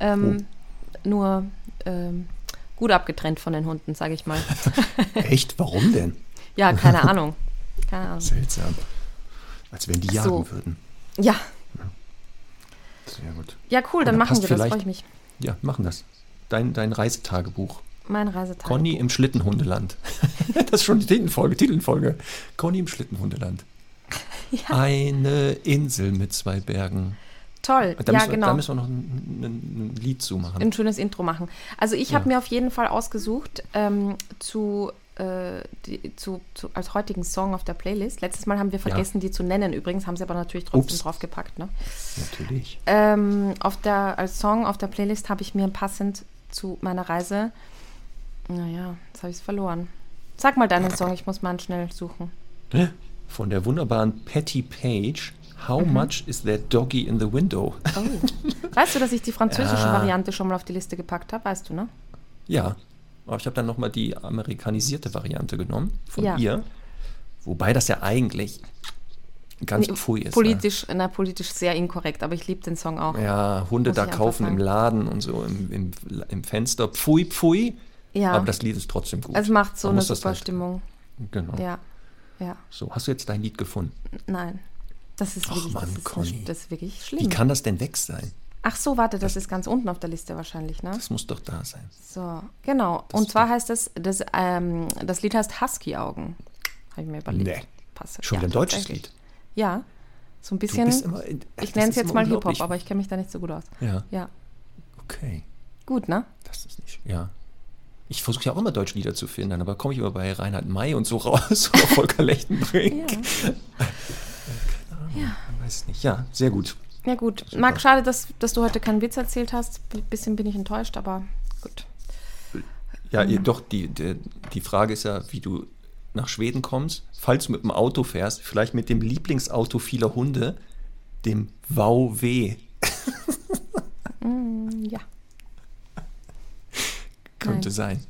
Ähm, Oh. Nur ähm, gut abgetrennt von den Hunden, sage ich mal. Echt? Warum denn? Ja, keine Ahnung. Keine Ahnung. Seltsam. Als wenn die jagen So. würden. Ja, Sehr gut. ja cool, dann machen wir das, freue ich mich. Ja, machen das. Dein, dein Reisetagebuch. Mein Reisetag. Conny im Schlittenhundeland. das ist schon die Titelfolge. Titelfolge. Conny im Schlittenhundeland. Eine Insel mit zwei Bergen. Toll, Da, ja müssen wir, genau. da müssen wir noch ein, ein, ein Lied zu machen. ein schönes Intro machen. Also ich habe Ja. mir auf jeden Fall ausgesucht ähm, zu, äh, die, zu, zu als heutigen Song auf der Playlist. Letztes Mal haben wir vergessen, die zu nennen. Übrigens haben sie aber natürlich trotzdem Ups. draufgepackt. Ne? Natürlich. Ähm, auf der, als Song auf der Playlist habe ich mir passend zu meiner Reise. Naja, jetzt habe ich es verloren. Sag mal deinen Song, ich muss mal einen schnell suchen. Von der wunderbaren Patty Page. How Mhm. much is that doggy in the window? Oh. weißt du, dass ich die französische Ja. Variante schon mal auf die Liste gepackt habe? Weißt du, ne? Ja, aber ich habe dann nochmal die amerikanisierte Variante genommen von Ja. ihr. Wobei das ja eigentlich ganz Nee, pfui ist. Politisch, na, politisch sehr inkorrekt, aber ich liebe den Song auch. Ne? Ja, Hunde da kaufen im. Laden und so im, im, im Fenster. Pfui, pfui. Ja. Aber das Lied ist trotzdem gut. Es macht so Man eine super halt- Stimmung. Genau. Ja. Ja. So, hast du jetzt dein Lied gefunden? Nein. Das ist Ach wirklich, Mann, das ist, das ist wirklich Wie schlimm. kann das denn weg sein? Ach so, warte, das ist ganz unten auf der Liste wahrscheinlich, ne? Das muss doch da sein. So, genau. Das Und zwar heißt das, das, ähm, das Lied heißt Husky-Augen. Habe ich mir überlegt. Nee. Passt. Schon ja, ein deutsches. Lied. Ja, so ein Du bisschen. bist immer, ich das nenne es jetzt mal Hip-Hop, aber ich kenne mich da nicht so gut aus. Ja, Ja, okay. gut, ne? Das ist nicht. Ja. Ich versuche ja auch immer deutsche Lieder zu finden, aber komme ich immer bei Reinhard May und so raus oder Volker Lechtenbrink. Ja. ja. Weiß nicht. Ja, sehr gut. Ja, gut. Super. Marc, schade, dass, dass du heute keinen Witz erzählt hast. Ein bisschen bin ich enttäuscht, aber gut. Ja, ihr- doch, die, die, die Frage ist ja, wie du nach Schweden kommst, falls du mit dem Auto fährst, vielleicht mit dem Lieblingsauto vieler Hunde, dem VW. Mm, ja. Könnte Nein. sein.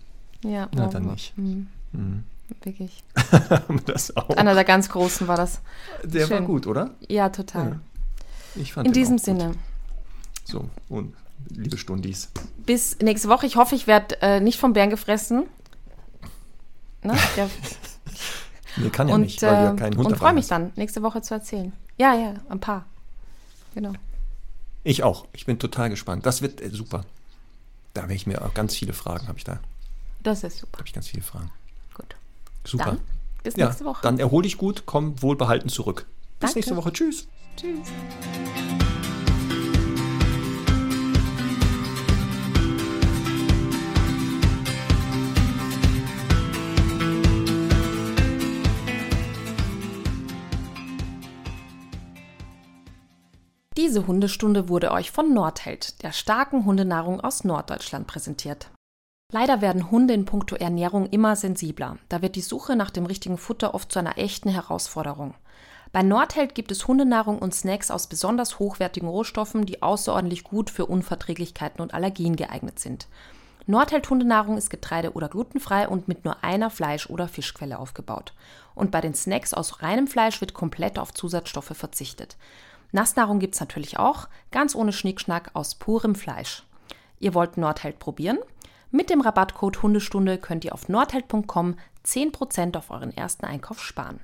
Ja, Na, dann wow. nicht. Mm, Mhm. wirklich. das auch. Einer der ganz großen war das. Der war schön. gut, oder? Ja, total. Ja. Ich fand In diesem gut. Sinne, So, und liebe Stundis. bis nächste Woche. Ich hoffe, ich werde äh, nicht vom Bären gefressen. Ne? Ja, Nee, kann ja und nicht, weil du ja äh, keinen Hund und freue mich hast. dann, nächste Woche zu erzählen. Ja, ja, ein paar. Genau. Ich auch. Ich bin total gespannt. Das wird äh, super. Da werde ich mir auch ganz viele Fragen, habe ich da. Das ist super. habe ich ganz viele Fragen. Gut. Super. Dann bis ja, nächste Woche. dann erhol dich gut, komm wohlbehalten zurück. Bis Danke. nächste Woche. Tschüss. Tschüss. Diese Hundestunde wurde euch von Nordheld, der starken Hundenahrung aus Norddeutschland, präsentiert. Leider werden Hunde in puncto Ernährung immer sensibler. Da wird die Suche nach dem richtigen Futter oft zu einer echten Herausforderung. Bei Nordheld gibt es Hundenahrung und Snacks aus besonders hochwertigen Rohstoffen, die außerordentlich gut für Unverträglichkeiten und Allergien geeignet sind. Nordheld Hundenahrung ist getreide- oder glutenfrei und mit nur einer Fleisch- oder Fischquelle aufgebaut. Und bei den Snacks aus reinem Fleisch wird komplett auf Zusatzstoffe verzichtet. Nassnahrung gibt's natürlich auch, ganz ohne Schnickschnack aus purem Fleisch. Ihr wollt Nordheld probieren? Mit dem Rabattcode Hundestunde könnt ihr auf nordheld.com 10% auf euren ersten Einkauf sparen.